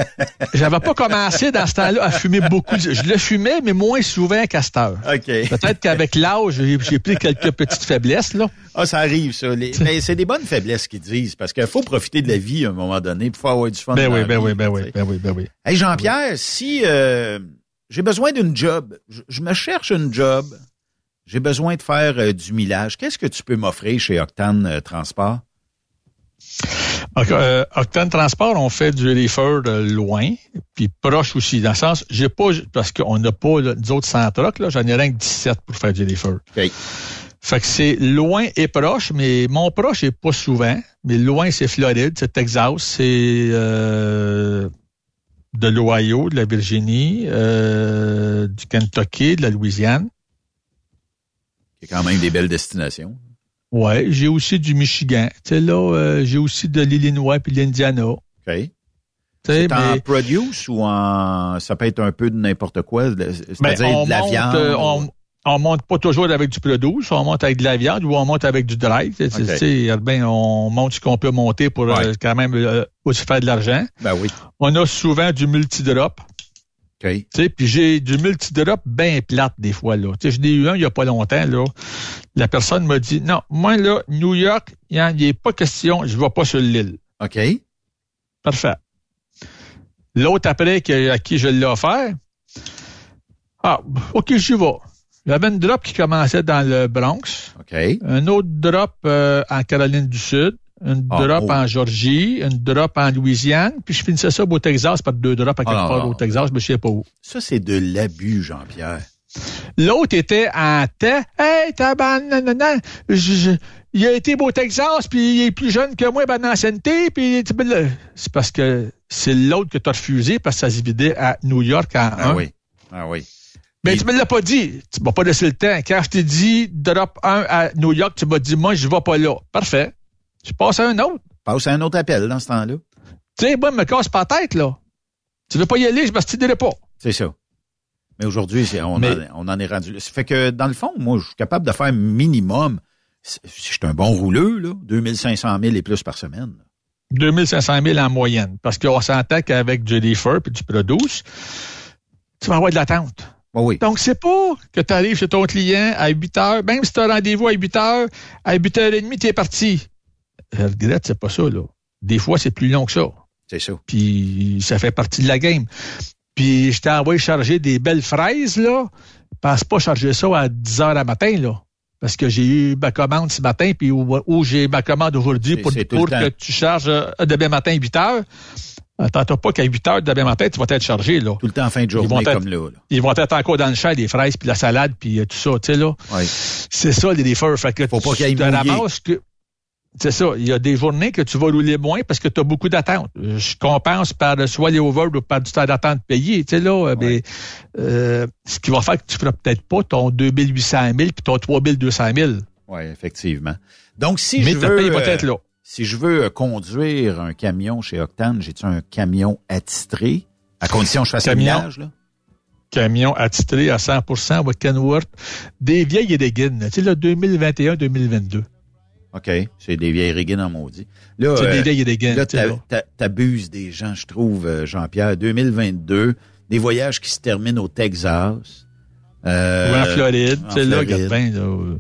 J'avais pas commencé dans ce temps-là à fumer beaucoup. Je le fumais, mais moins souvent qu'à cette heure. Peut-être qu'avec l'âge, j'ai pris quelques petites faiblesses, là. Ah, ça arrive, ça. Les- Mais c'est des bonnes faiblesses qu'ils disent, parce qu'il faut profiter de la vie à un moment donné, pour avoir du fun. Ben oui, ben vie, oui, ben oui, ben oui, ben oui. Hey Jean-Pierre, si euh, j'ai besoin d'une job, je, je me cherche une job, j'ai besoin de faire euh, du millage, qu'est-ce que tu peux m'offrir chez Octane Transport? Ok, euh, Octane Transport, on fait du reefer de loin, puis proche aussi. Dans le sens, j'ai pas, parce qu'on n'a pas là, nous autres 100 trucks, là, j'en ai rien que 17 pour faire du reefer. Fait que c'est loin et proche, mais mon proche est pas souvent. Mais loin, c'est Floride, c'est Texas, c'est euh, de l'Ohio, de la Virginie, euh, du Kentucky, de la Louisiane. C'est quand même des belles destinations. Ouais, j'ai aussi du Michigan. Tu sais, là, euh, j'ai aussi de l'Illinois puis de l'Indiana. OK. C'est en mais- produce ou en ça peut être un peu de n'importe quoi, Ben, c'est-à-dire de la monte, viande. euh, on, on monte pas toujours avec du produce, on monte avec de la viande ou on monte avec du drive. Tu sais, Ok. tu sais, ben, on monte ce qu'on peut monter pour euh, quand même aussi faire de l'argent. Ben oui. On a souvent du multi-drop. OK. Tu sais, puis j'ai du multi-drop bien plate des fois. Là. Tu sais, j'en ai eu un il y a pas longtemps. Là. La personne m'a dit Non, moi là, New York, il n'y a pas question, je ne vais pas sur l'île. OK. Parfait. L'autre après que- à qui je l'ai offert, ah, OK, j'y vais. J'avais une drop qui commençait dans le Bronx, OK. un autre drop euh, en Caroline du Sud, une Ah, drop oh. en Georgie, une drop en Louisiane, puis je finissais ça au Texas par deux drops à quelque Ah, part non. au Texas, je ne sais pas où. Ça, c'est de l'abus, Jean-Pierre. L'autre était en tête. Hey, taban, nan, nan, nan, je- je- il a été beau Texas, puis il est plus jeune que moi, ben d'ancienneté, puis c'est parce que c'est l'autre que tu as refusé parce que ça se vidait à New York en Ah un. oui. Ah oui. Mais Et- tu me l'as pas dit. Tu m'as pas laissé le temps. Quand je t'ai dit drop 1 à New York, tu m'as dit moi, je vais pas là. Parfait. Je passe à un autre. Passe à un autre appel dans ce temps-là. Tu sais, moi, me casse pas la tête, là. Tu veux pas y aller, je m'astinerai pas. C'est ça. Mais aujourd'hui, c'est- on, Mais- en, on en est rendu là. Ça fait que, dans le fond, moi, je suis capable de faire minimum, si je suis un bon rouleux, là, 2500 000 et plus par semaine. 2500 000 en moyenne. Parce qu'on s'entend qu'avec du reefer puis du produce, tu vas avoir de l'attente. Oh oui. Donc, c'est pas que tu arrives chez ton client à 8 heures, même si tu as rendez-vous à 8 heures, à 8 heures et demie, tu es parti. Je regrette, c'est pas ça, là. Des fois, c'est plus long que ça. C'est ça. Puis, ça fait partie de la game. Puis, je t'ai envoyé charger des belles fraises, là. Pense pas charger ça à 10 heures à matin, là. Parce que j'ai eu ma commande ce matin, puis où, où j'ai ma commande aujourd'hui pour, que tu charges euh, demain matin 8 heures. Attends pas qu'à 8 heures demain matin, tu vas être chargé, là. Tout le temps en fin de Ils vont journée être- comme là. là. Ils vont être encore dans le champ, des fraises, puis la salade, puis euh, tout ça, tu sais, là. Ouais. C'est ça, les défers. Fait que Faut pas qu'il ramasses que... C'est ça. Il y a des journées que tu vas rouler moins parce que tu as beaucoup d'attentes. Je compense par euh, soit les over ou par du temps d'attente payé. Tu sais, là, euh, mais, euh, ce qui va faire que tu feras peut-être pas ton 2800 000 puis ton 3200 000. Oui, effectivement. Donc, si mais je veux. paye euh, là. Si je veux euh, conduire un camion chez Octane, j'ai-tu un camion attitré? À condition que je fasse un Camion. là? Camion attitré à 100% avec Kenworth. Des vieilles et des guines. Tu sais, là, 2021-2022. OK. C'est des vieilles régines en maudit. Là, C'est euh, des vieilles des guines. là t'abuses des gens, je trouve, euh, Jean-Pierre. 2022, des voyages qui se terminent au Texas. Euh, Ou en Floride. sais, là, regarde bien, là. euh,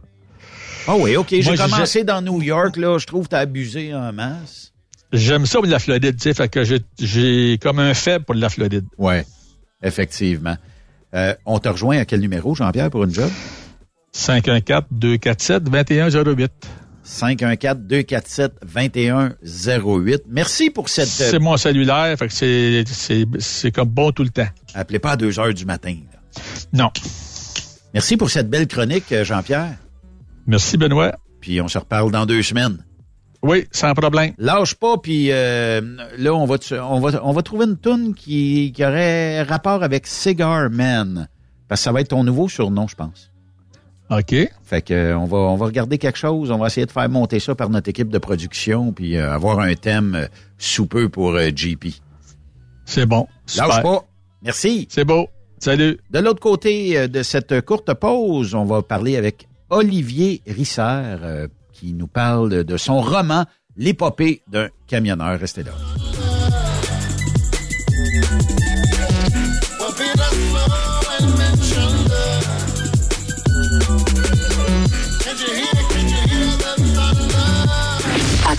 Ah oui, OK. J'ai commencé dans New York, là. Je trouve que t'as abusé en masse. J'aime ça pour la Floride, tu sais. Fait que j'ai- comme un faible pour la Floride. Ouais, effectivement. Euh, on te rejoint à quel numéro, Jean-Pierre, pour une job? 514-247-2108. 514-247-2108. Merci pour cette... C'est mon cellulaire, fait que c'est, c'est, c'est comme bon tout le temps. Appelez pas à 2 heures du matin. là. Non. Merci pour cette belle chronique, euh, Jean-Pierre. Merci, Benoît. Puis on se reparle dans deux semaines. Oui, sans problème. Lâche pas, puis euh, là, on va, on, va, on va trouver une toune qui, qui aurait rapport avec Cigar Man. Parce que ça va être ton nouveau surnom, je pense. OK. Fait que euh, on va, on va regarder quelque chose. On va essayer de faire monter ça par notre équipe de production, puis euh, avoir un thème euh, sous peu pour euh, JP. C'est bon. Super. Lâche pas. Merci. C'est beau. Salut. De l'autre côté de cette courte pause, on va parler avec Olivier Risser, euh, qui nous parle de son roman L'épopée d'un camionneur. Restez là.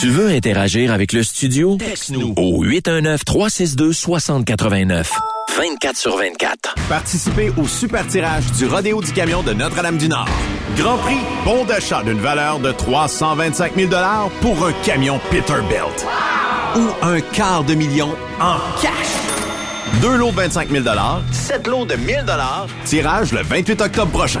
Tu veux interagir avec le studio? Texte-nous au 819-362-6089. 24 sur 24. Participez au super tirage du Rodéo du Camion de Notre-Dame-du-Nord. Grand prix, bon d'achat d'une valeur de 325 000 pour un camion Peterbilt. Ou un quart de million en cash. Deux lots de 25 000 sept lots de 1000 tirage le 28 octobre prochain.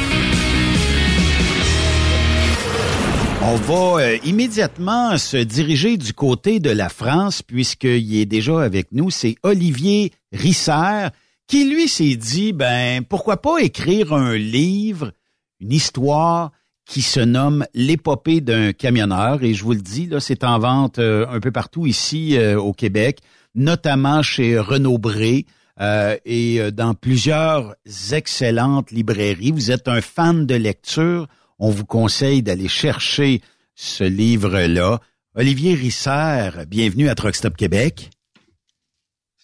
On va euh, immédiatement se diriger du côté de la France puisqu'il est déjà avec nous. C'est Olivier Risser qui, lui, s'est dit, ben, pourquoi pas écrire un livre, une histoire qui se nomme L'épopée d'un camionneur. Et je vous le dis, là, c'est en vente euh, un peu partout ici euh, au Québec, notamment chez Renaud Bré. et dans plusieurs excellentes librairies. Vous êtes un fan de lecture, on vous conseille d'aller chercher ce livre-là. Olivier Risser, bienvenue à Truckstop Québec.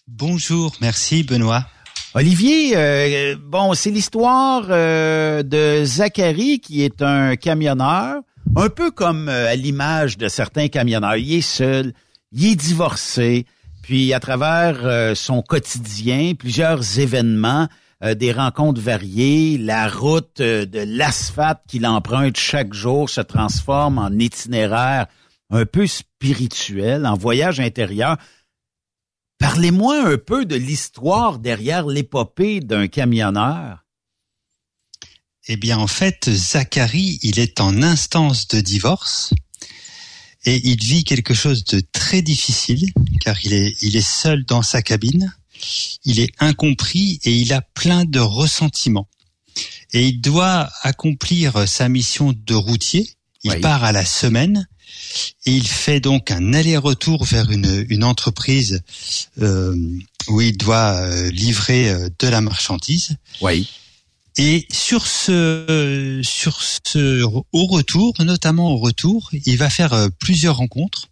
Bonjour, merci Benoît. Olivier, euh, bon, c'est l'histoire euh, de Zachary qui est un camionneur, un peu comme euh, à l'image de certains camionneurs. Il est seul, il est divorcé, puis à travers son quotidien, plusieurs événements, des rencontres variées, la route de l'asphalte qu'il emprunte chaque jour se transforme en itinéraire un peu spirituel, en voyage intérieur. Parlez-moi un peu de l'histoire derrière l'épopée d'un camionneur. Eh bien, en fait, Zachary, il est en instance de divorce et il vit quelque chose de très difficile car il est, il est seul dans sa cabine, il est incompris et il a plein de ressentiments. Et il doit accomplir sa mission de routier. Il part à la semaine et il fait donc un aller-retour vers une, une entreprise euh, où il doit euh, livrer euh, de la marchandise. Oui. Et sur ce, sur ce, au retour, notamment au retour, il va faire plusieurs rencontres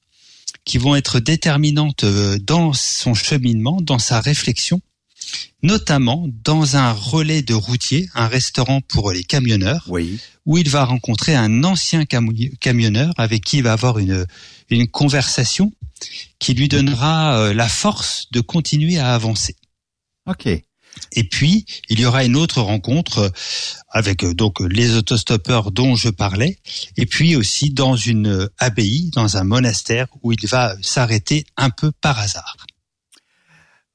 qui vont être déterminantes dans son cheminement, dans sa réflexion, notamment dans un relais de routier, un restaurant pour les camionneurs, oui. où il va rencontrer un ancien camionneur avec qui il va avoir une, une conversation qui lui donnera euh, la force de continuer à avancer. Ok. Et puis, il y aura une autre rencontre euh, avec euh, donc les autostoppeurs dont je parlais, et puis aussi dans une abbaye, dans un monastère où il va s'arrêter un peu par hasard.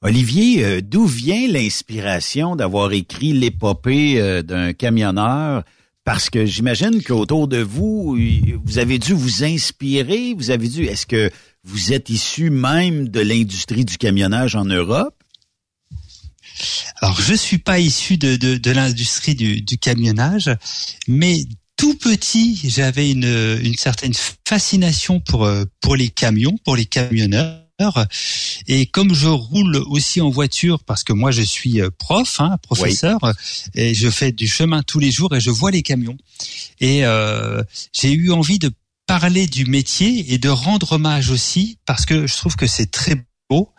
Olivier, euh, d'où vient l'inspiration d'avoir écrit l'épopée euh, d'un camionneur? Parce que j'imagine qu'autour de vous, vous avez dû vous inspirer, vous avez dû, est-ce que vous êtes issu même de l'industrie du camionnage en Europe? Alors, je suis pas issu de, de, l'industrie du, du, camionnage, mais tout petit, j'avais une, une certaine fascination pour, euh, pour les camions, pour les camionneurs. Et comme je roule aussi en voiture, parce que moi je suis euh, prof, hein, professeur, et je fais du chemin tous les jours et je vois les camions. Et euh, j'ai eu envie de parler du métier et de rendre hommage aussi, parce que je trouve que c'est très beau.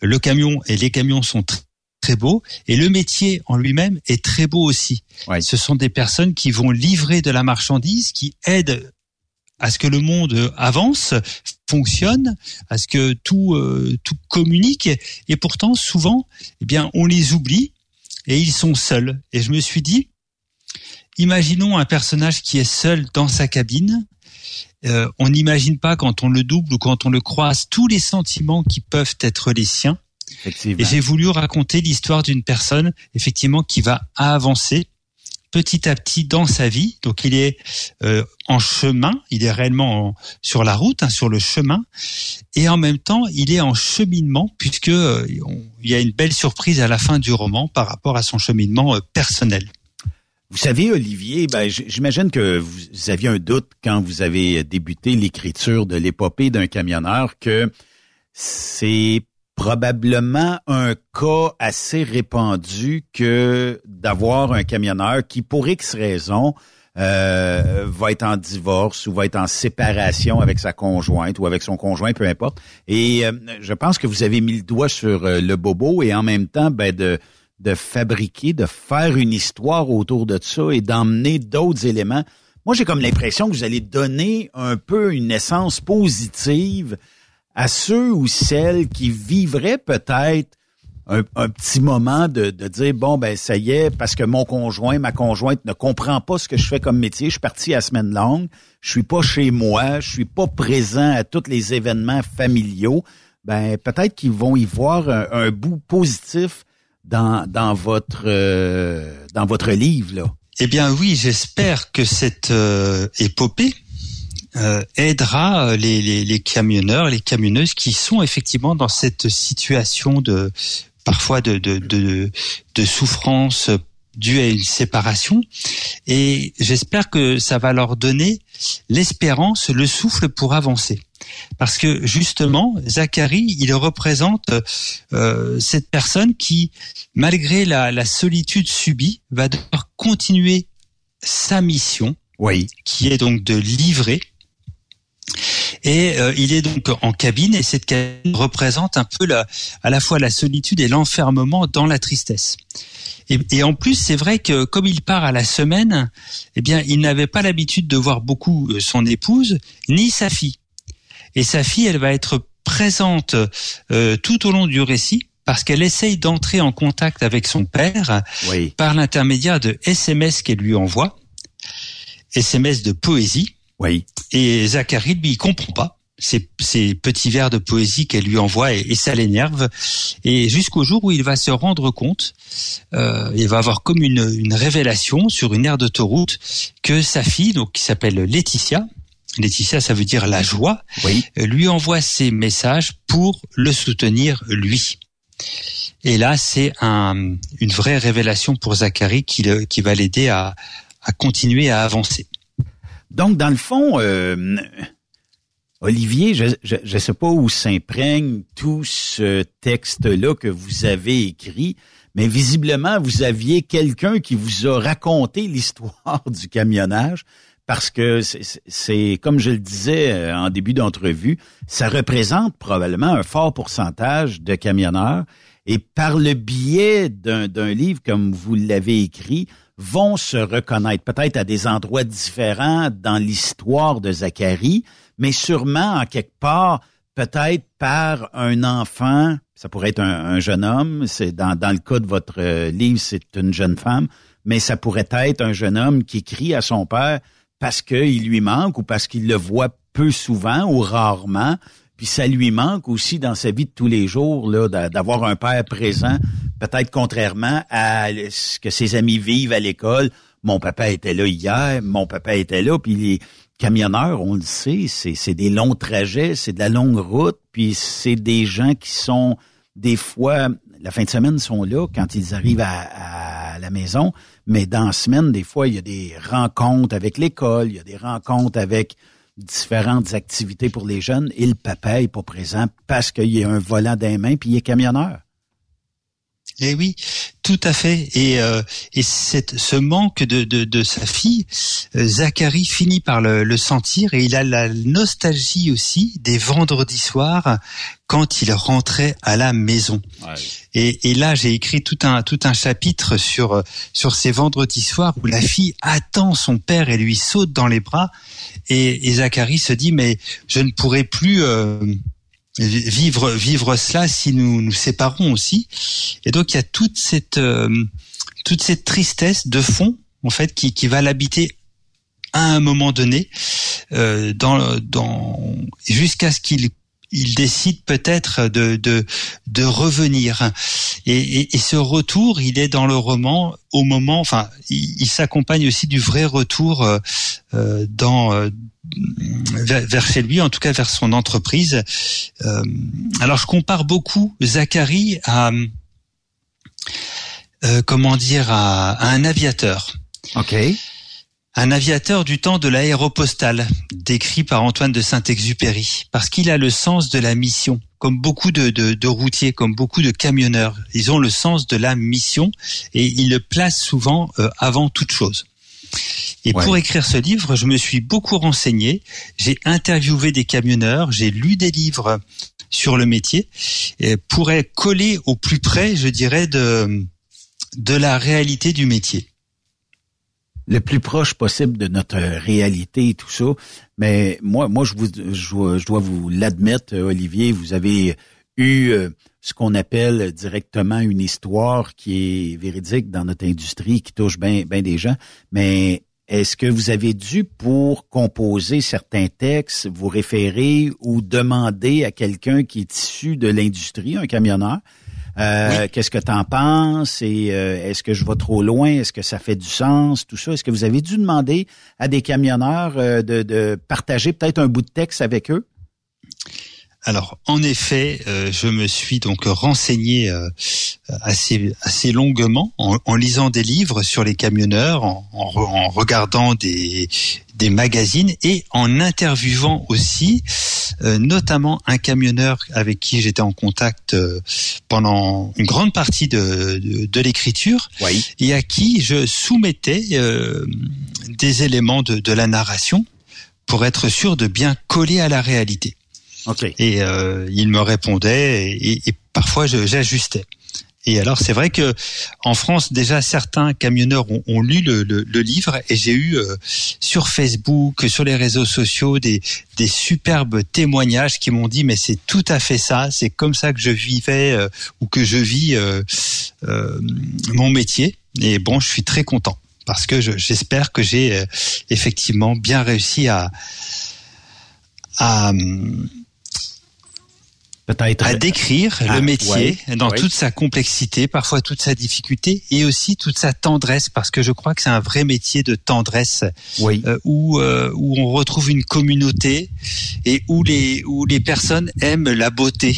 Le camion et les camions sont très très beaux et le métier en lui-même est très beau aussi. Ce sont des personnes qui vont livrer de la marchandise, qui aident à ce que le monde avance, fonctionne, à ce que tout euh, tout communique. Et pourtant souvent eh bien on les oublie et ils sont seuls. Et je me suis dit imaginons un personnage qui est seul dans sa cabine. Euh, on n'imagine pas quand on le double ou quand on le croise tous les sentiments qui peuvent être les siens et j'ai voulu raconter l'histoire d'une personne effectivement qui va avancer petit à petit dans sa vie. Donc il est euh, en chemin, il est réellement sur la route, hein, sur le chemin, et en même temps il est en cheminement puisque euh, il y a une belle surprise à la fin du roman par rapport à son cheminement euh, personnel. Vous savez, Olivier, ben, j'imagine que vous aviez un doute quand vous avez débuté l'écriture de l'épopée d'un camionneur que c'est probablement un cas assez répandu que d'avoir un camionneur qui, pour X raisons, euh, va être en divorce ou va être en séparation avec sa conjointe ou avec son conjoint, peu importe. Et euh, je pense que vous avez mis le doigt sur euh, le bobo et en même temps, ben, de, de fabriquer, de faire une histoire autour de ça et d'emmener d'autres éléments. Moi, j'ai comme l'impression que vous allez donner un peu une essence positive à ceux ou celles qui vivraient peut-être un, petit moment de, de, dire bon ben ça y est parce que mon conjoint ma conjointe ne comprend pas ce que je fais comme métier je suis parti à semaine longue je suis pas chez moi je suis pas présent à tous les événements familiaux ben peut-être qu'ils vont y voir un, bout positif dans dans votre euh, dans votre livre là. Eh bien oui j'espère que cette euh, épopée euh, aidera euh, les, les, les, camionneurs, les camionneuses qui sont effectivement dans cette situation de parfois de, de, de, de souffrance due à une séparation. Et j'espère que ça va leur donner l'espérance, le souffle pour avancer. Parce que justement, Zachary, il représente euh, cette personne qui, malgré la, la solitude subie, va devoir continuer sa mission, oui. qui est donc de livrer Et euh, il est donc en cabine et cette cabine représente un peu la, à la fois la solitude et l'enfermement dans la tristesse. Et, et en plus, c'est vrai que comme il part à la semaine, eh bien, il n'avait pas l'habitude de voir beaucoup euh, son épouse ni sa fille. Et sa fille, elle va être présente euh, tout au long du récit parce qu'elle essaye d'entrer en contact avec son père Oui. par l'intermédiaire de SMS qu'elle lui envoie, SMS de poésie. Oui. Et Zachary, lui, il comprend pas ces, ces petits vers de poésie qu'elle lui envoie et, et ça l'énerve. Et jusqu'au jour où il va se rendre compte, euh, il va avoir comme une, une révélation sur une aire d'autoroute que sa fille, donc qui s'appelle Laetitia, Laetitia, ça veut dire la joie, Oui. lui envoie ces messages pour le soutenir lui. Et là, c'est un, une vraie révélation pour Zachary qui, le- qui va l'aider à, à continuer à avancer. Donc, dans le fond, euh, Olivier, je je sais pas où s'imprègne tout ce texte-là que vous avez écrit, mais visiblement, vous aviez quelqu'un qui vous a raconté l'histoire du camionnage, parce que c'est- comme je le disais euh, en début d'entrevue, ça représente probablement un fort pourcentage de camionneurs, et par le biais d'un livre comme vous l'avez écrit, vont se reconnaître peut-être à des endroits différents dans l'histoire de Zacharie, mais sûrement en quelque part, peut-être par un enfant, ça pourrait être un, un jeune homme, c'est dans, dans le cas de votre euh, livre, c'est une jeune femme, mais ça pourrait être un jeune homme qui crie à son père parce qu'il lui manque ou parce qu'il le voit peu souvent ou rarement, puis ça lui manque aussi dans sa vie de tous les jours là d'a- d'avoir un père présent, peut-être contrairement à ce que ses amis vivent à l'école. Mon papa était là hier, mon papa était là, puis les camionneurs, on le sait, c'est c'est des longs trajets, c'est de la longue route, puis c'est des gens qui sont des fois la fin de semaine sont là quand ils arrivent à, à la maison, mais dans la semaine, des fois, il y a des rencontres avec l'école, il y a des rencontres avec différentes activités pour les jeunes, et le papa est pas présent parce qu'il y a un volant dans les mains, puis il est camionneur. Eh oui, tout à fait. Et, euh, et cette, ce manque de, de, de sa fille, euh, Zachary finit par le, le sentir et il a la nostalgie aussi des vendredis soirs quand il rentrait à la maison. Et, et là, j'ai écrit tout un tout un chapitre sur sur ces vendredis soirs où la fille attend son père et lui saute dans les bras. Et, et Zachary se dit mais je ne pourrai plus euh, vivre vivre cela si nous nous séparons aussi. Et donc il y a toute cette euh, toute cette tristesse de fond en fait qui qui va l'habiter à un moment donné euh, dans dans jusqu'à ce qu'il il décide peut-être de, de, de revenir. Et, et, et, ce retour, il est dans le roman au moment, enfin, il, s'accompagne aussi du vrai retour euh, dans euh, vers, vers, chez lui, en tout cas vers son entreprise. Euh, alors, je compare beaucoup Zachary à euh, comment dire à, à un aviateur. Ok un aviateur du temps de l'aéropostale, décrit par Antoine de Saint-Exupéry, parce qu'il a le sens de la mission, comme beaucoup de, de, de, routiers, comme beaucoup de camionneurs. Ils ont le sens de la mission et ils le placent souvent euh, avant toute chose. Et ouais. pour écrire ce livre, je me suis beaucoup renseigné, j'ai interviewé des camionneurs, j'ai lu des livres sur le métier, et pour coller au plus près, je dirais, de, de la réalité du métier le plus proche possible de notre réalité et tout ça. Mais moi, moi, je vous, je, je dois vous l'admettre, Olivier, vous avez eu euh, ce qu'on appelle directement une histoire qui est véridique dans notre industrie, qui touche bien ben des gens. Mais est-ce que vous avez dû, pour composer certains textes, vous référer ou demander à quelqu'un qui est issu de l'industrie, un camionneur, euh, oui. Qu'est-ce que tu en penses et euh, est-ce que je vais trop loin? Est-ce que ça fait du sens? Tout ça. Est-ce que vous avez dû demander à des camionneurs euh, de, de, partager peut-être un bout de texte avec eux? Alors, en effet, euh, je me suis donc renseigné euh, assez assez longuement en, en, lisant des livres sur les camionneurs, en, en, en regardant des des magazines et en interviewant aussi euh, notamment un camionneur avec qui j'étais en contact euh, pendant une grande partie de, de, de l'écriture oui. et à qui je soumettais euh, des éléments de, de la narration pour être sûr de bien coller à la réalité. Et euh, il me répondait et, et parfois j'ajustais. Et alors c'est vrai que en France déjà certains camionneurs ont, ont lu le, le, le, livre et j'ai eu euh, sur Facebook, sur les réseaux sociaux des, des superbes témoignages qui m'ont dit mais c'est tout à fait ça, c'est comme ça que je vivais euh, ou que je vis euh, mon métier. Et bon, je suis très content parce que j'espère que j'ai effectivement bien réussi à à à décrire le ah, métier dans toute sa complexité, parfois toute sa difficulté et aussi toute sa tendresse, parce que je crois que c'est un vrai métier de tendresse, euh, où euh, où on retrouve une communauté et où les où les personnes aiment la beauté.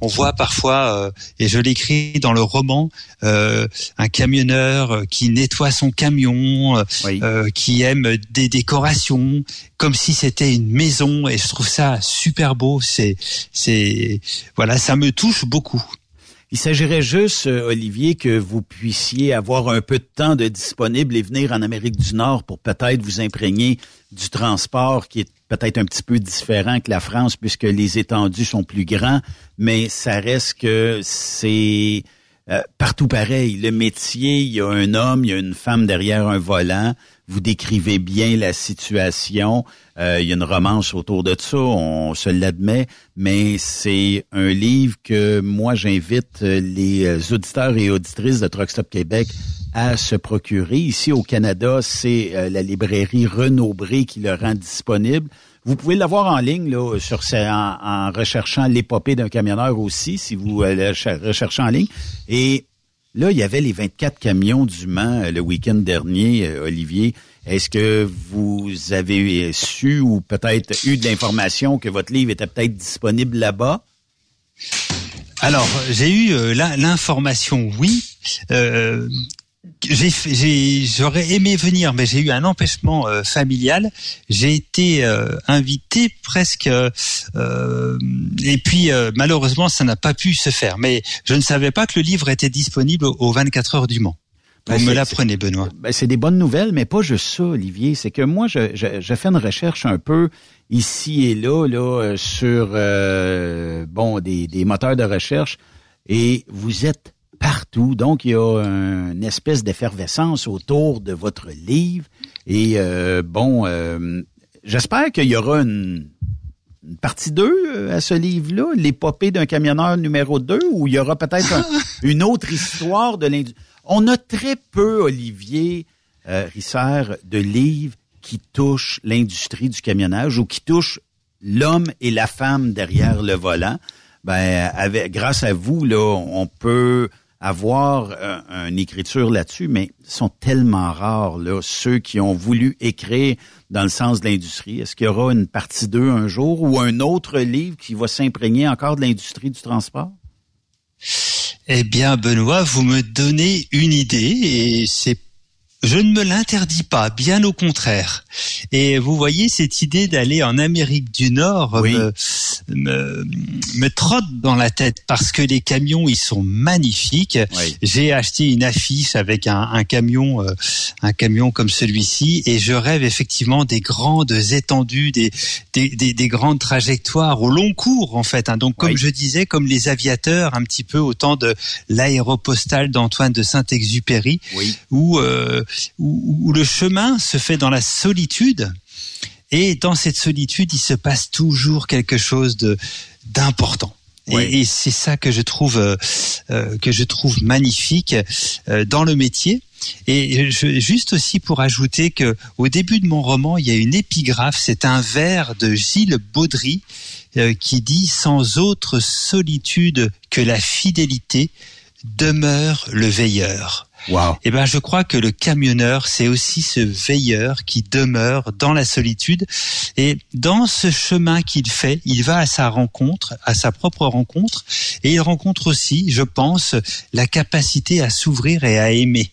On voit parfois, euh, et je l'écris dans le roman, un camionneur qui nettoie son camion, qui aime des décorations, comme si c'était une maison, et je trouve ça super beau. C'est c'est voilà, ça me touche beaucoup. Il s'agirait juste, euh, Olivier, que vous puissiez avoir un peu de temps de disponible et venir en Amérique du Nord pour peut-être vous imprégner du transport qui est peut-être un petit peu différent que la France puisque les étendues sont plus grands, mais ça reste que c'est euh, partout pareil. Le métier, il y a un homme, il y a une femme derrière un volant. Vous décrivez bien la situation. Euh, il y a une romance autour de ça, on se l'admet, mais c'est un livre que moi j'invite les auditeurs et auditrices de Truck Stop Québec à se procurer. Ici au Canada, c'est euh, la librairie Renaud Bré qui le rend disponible. Vous pouvez l'avoir en ligne là, sur en, en recherchant l'épopée d'un camionneur aussi, si vous euh, recherchez en ligne. Et là, il y avait les 24 camions du Mans le week-end dernier, Olivier. Est-ce que vous avez su ou peut-être eu de l'information que votre livre était peut-être disponible là-bas? Alors, j'ai eu euh, l'information, oui. Euh, j'aurais aimé venir, mais j'ai eu un empêchement euh, familial. J'ai été invité presque, et puis malheureusement, ça n'a pas pu se faire. Mais je ne savais pas que le livre était disponible aux 24 heures du Mans. Vous ben, me l'apprenez, Benoît. Ben, c'est des bonnes nouvelles, mais pas juste ça, Olivier. C'est que moi, je, je, fais une recherche un peu ici et là, là, euh, sur euh, bon des, des moteurs de recherche, et vous êtes partout. Donc, il y a une espèce d'effervescence autour de votre livre. Et euh, bon, j'espère qu'il y aura une, une partie 2 à ce livre-là, l'épopée d'un camionneur numéro 2, ou il y aura peut-être une autre histoire de l'industrie. On a très peu, Olivier euh, Risser, de livres qui touchent l'industrie du camionnage ou qui touchent l'homme et la femme derrière le volant. Ben, avec, grâce à vous, là, on peut avoir euh, une écriture là-dessus, mais sont tellement rares, là, ceux qui ont voulu écrire dans le sens de l'industrie. Est-ce qu'il y aura une partie 2 un jour ou un autre livre qui va s'imprégner encore de l'industrie du transport? Eh bien, Benoît, vous me donnez une idée et c'est je ne me l'interdis pas, bien au contraire. Et vous voyez, cette idée d'aller en Amérique du Nord me, me, trotte dans la tête parce que les camions, ils sont magnifiques. J'ai acheté une affiche avec un, un camion, euh, un camion comme celui-ci, et je rêve effectivement des grandes étendues, des, des, des, des grandes trajectoires au long cours, en fait. Hein. Donc, comme je disais, comme les aviateurs, un petit peu au temps de l'aéropostale d'Antoine de Saint-Exupéry, où euh, où, le chemin se fait dans la solitude. Et dans cette solitude, il se passe toujours quelque chose de d'important. Et, c'est ça que je trouve euh, euh, que je trouve magnifique euh, dans le métier. Et juste aussi pour ajouter que au début de mon roman, il y a une épigraphe. C'est un vers de Gilles Baudry qui dit sans autre solitude que la fidélité demeure le veilleur. Wow. Eh ben, je crois que le camionneur, c'est aussi ce veilleur qui demeure dans la solitude. Et dans ce chemin qu'il fait, il va à sa rencontre, à sa propre rencontre, et il rencontre aussi, je pense, la capacité à s'ouvrir et à aimer.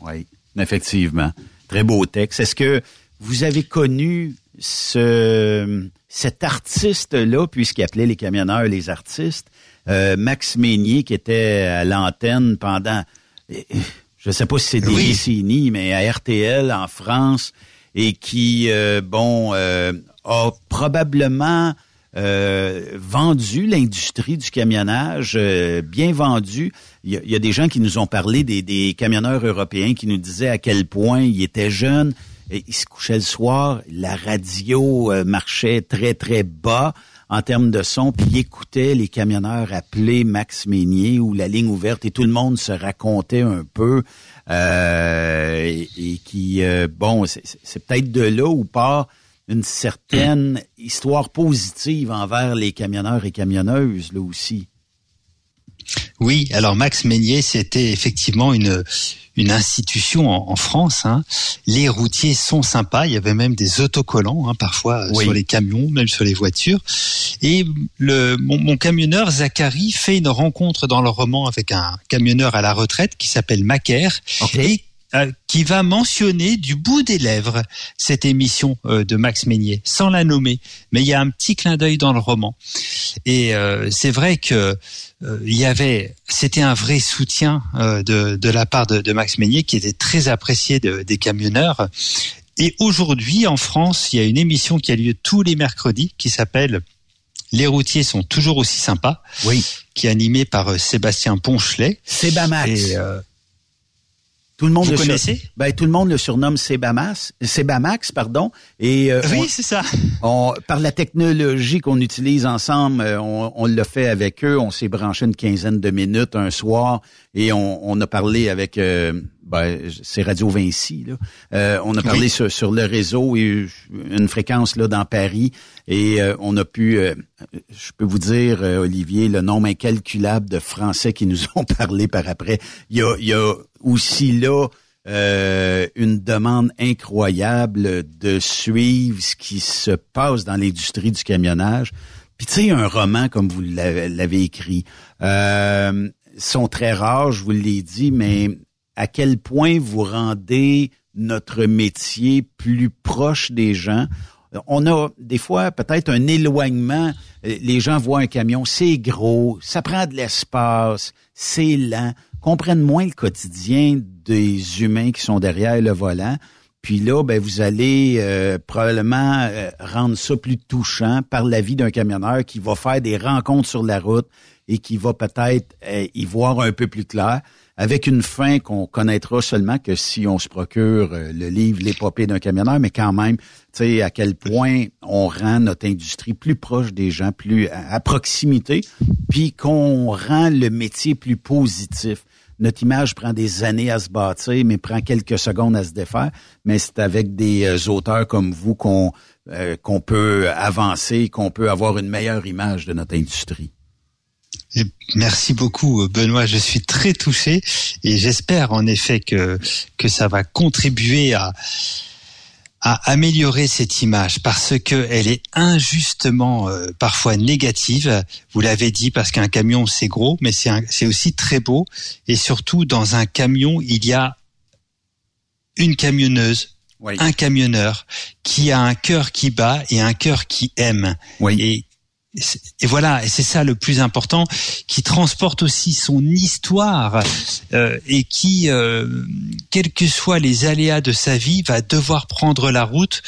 Oui, effectivement. Très beau texte. Est-ce que vous avez connu ce, cet artiste-là, puisqu'il appelait les camionneurs les artistes, euh, Max Meignier, qui était à l'antenne pendant je ne sais pas si c'est des décennies, mais à RTL en France, et qui, bon, a probablement vendu l'industrie du camionnage, bien vendu. Il y, a, des gens qui nous ont parlé des, des, camionneurs européens qui nous disaient à quel point ils étaient jeunes, et ils se couchaient le soir, la radio marchait très très bas en termes de son, puis écoutait les camionneurs appeler Max Meignier ou la ligne ouverte et tout le monde se racontait un peu euh, et, qui, euh, bon, c'est peut-être de là où part une certaine histoire positive envers les camionneurs et camionneuses, là aussi. Oui, alors Max Meignier, c'était effectivement une une institution en, France. Hein. Les routiers sont sympas. Il y avait même des autocollants hein, parfois sur les camions, même sur les voitures. Et le, mon, camionneur Zachary fait une rencontre dans le roman avec un camionneur à la retraite qui s'appelle Macaire et euh, qui va mentionner du bout des lèvres cette émission euh, de Max Meignier, sans la nommer. Mais il y a un petit clin d'œil dans le roman. Et euh, c'est vrai que il y avait, c'était un vrai soutien de, de la part de, de, Max Meignier qui était très apprécié des camionneurs. Et aujourd'hui, en France, il y a une émission qui a lieu tous les mercredis qui s'appelle les routiers sont toujours aussi sympas. Oui. Qui est animé par Sébastien Ponchelet. Sebamax. Et, tout le monde Vous le connaissez? ben, tout le monde le surnomme Sebamas, Sebamax, pardon. Et euh, oui, c'est ça. On, par la technologie qu'on utilise ensemble, euh, on, on l'a fait avec eux. On s'est branché une quinzaine de minutes un soir et on, on a parlé avec euh, ben, c'est Radio Vinci. Là. Euh, on a parlé sur, sur, le réseau et une fréquence là dans Paris et on a pu, je peux vous dire, Olivier, le nombre incalculable de Français qui nous ont parlé par après. Il y a, il y a aussi là euh, une demande incroyable de suivre ce qui se passe dans l'industrie du camionnage. Puis tu sais, un roman comme vous l'avez écrit, euh, sont très rares, je vous l'ai dit, mais à quel point vous rendez notre métier plus proche des gens. On a des fois peut-être un éloignement. Les gens voient un camion, c'est gros, ça prend de l'espace, c'est lent comprennent moins le quotidien des humains qui sont derrière le volant. Puis là, ben, vous allez euh, probablement euh, rendre ça plus touchant par la vie d'un camionneur qui va faire des rencontres sur la route et qui va peut-être euh, y voir un peu plus clair, avec une fin qu'on connaîtra seulement que si on se procure le livre L'épopée d'un camionneur, mais quand même, tu sais, à quel point on rend notre industrie plus proche des gens, plus à proximité, puis qu'on rend le métier plus positif notre image prend des années à se bâtir, mais prend quelques secondes à se défaire. Mais c'est avec des euh, auteurs comme vous qu'on euh, qu'on peut avancer, qu'on peut avoir une meilleure image de notre industrie. Merci beaucoup, Benoît. Je suis très touché et j'espère en effet que que ça va contribuer à à améliorer cette image parce que elle est injustement euh, parfois négative. Vous l'avez dit parce qu'un camion c'est gros, mais c'est aussi très beau et surtout dans un camion il y a une camionneuse, un camionneur qui a un cœur qui bat et un cœur qui aime. Et et voilà, et c'est ça le plus important, qui transporte aussi son histoire euh, et qui, euh, quels que soient les aléas de sa vie, va devoir prendre la route.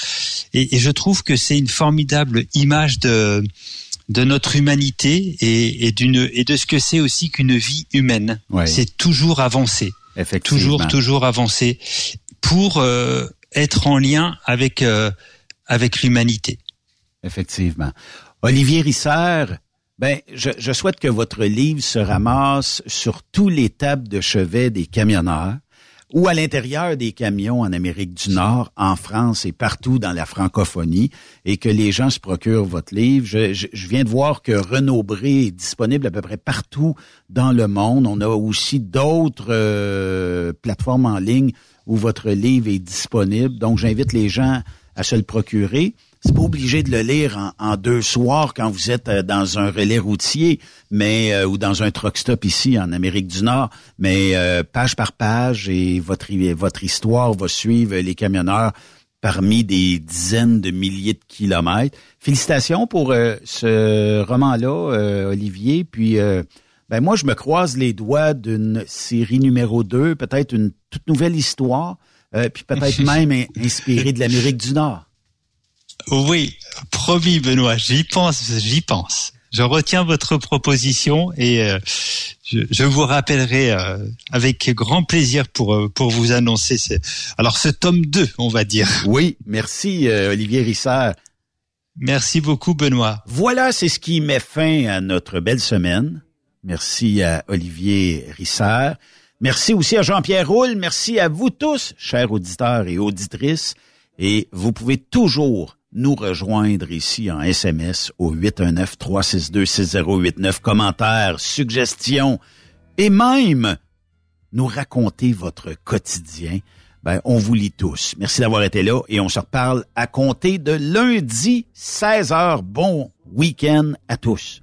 Et, et je trouve que c'est une formidable image de de notre humanité et, et d'une et de ce que c'est aussi qu'une vie humaine. C'est toujours avancer, toujours toujours avancer pour euh, être en lien avec euh, avec l'humanité. Effectivement. Olivier Risser, ben, je, souhaite que votre livre se ramasse sur tous les tables de chevet des camionneurs ou à l'intérieur des camions en Amérique du Nord, en France et partout dans la francophonie, et que les gens se procurent votre livre. Je, je, viens de voir que Renaud Bré est disponible à peu près partout dans le monde. On a aussi d'autres euh, plateformes en ligne où votre livre est disponible. Donc, j'invite les gens à se le procurer. C'est pas obligé de le lire en, deux soirs quand vous êtes euh, dans un relais routier, mais euh, ou dans un truck stop ici en Amérique du Nord, mais euh, page par page et votre votre histoire va suivre les camionneurs parmi des dizaines de milliers de kilomètres. Félicitations pour ce roman-là, Olivier. Puis ben moi, je me croise les doigts d'une série numéro 2, peut-être une toute nouvelle histoire euh, puis peut-être même in- inspiré de l'Amérique du Nord. Oui, promis Benoît, j'y pense, j'y pense. Je retiens votre proposition et euh, je, je vous rappellerai euh, avec grand plaisir pour euh, pour vous annoncer ce, alors ce tome 2, on va dire. Oui, merci euh, Olivier Rissard. Merci beaucoup Benoît. Voilà, c'est ce qui met fin à notre belle semaine. Merci à Olivier Rissard. Merci aussi à Jean-Pierre Roule. Merci à vous tous, chers auditeurs et auditrices. Et vous pouvez toujours nous rejoindre ici en SMS au 819-362-6089. Commentaires, suggestions et même nous raconter votre quotidien. Ben, on vous lit tous. Merci d'avoir été là et on se reparle à compter de lundi 16h. Bon week-end à tous.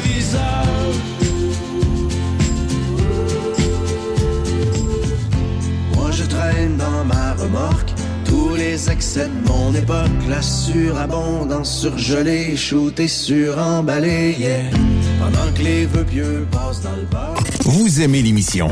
Moi je traîne dans ma remorque tous les excès de mon époque, la surabondance surgelée, shootée, suremballée. Pendant que les vœux pieux passent dans le bar. Vous aimez l'émission?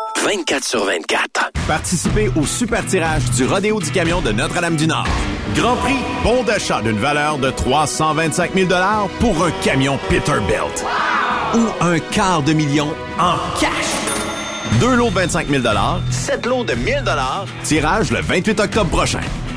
24 sur 24. Participez au super tirage du Rodéo du Camion de Notre-Dame-du-Nord. Grand prix, bon d'achat d'une valeur de 325 000 pour un camion Peterbilt. Ou un quart de million en cash. Deux lots de 25 000 sept lots de 1000 tirage le 28 octobre prochain.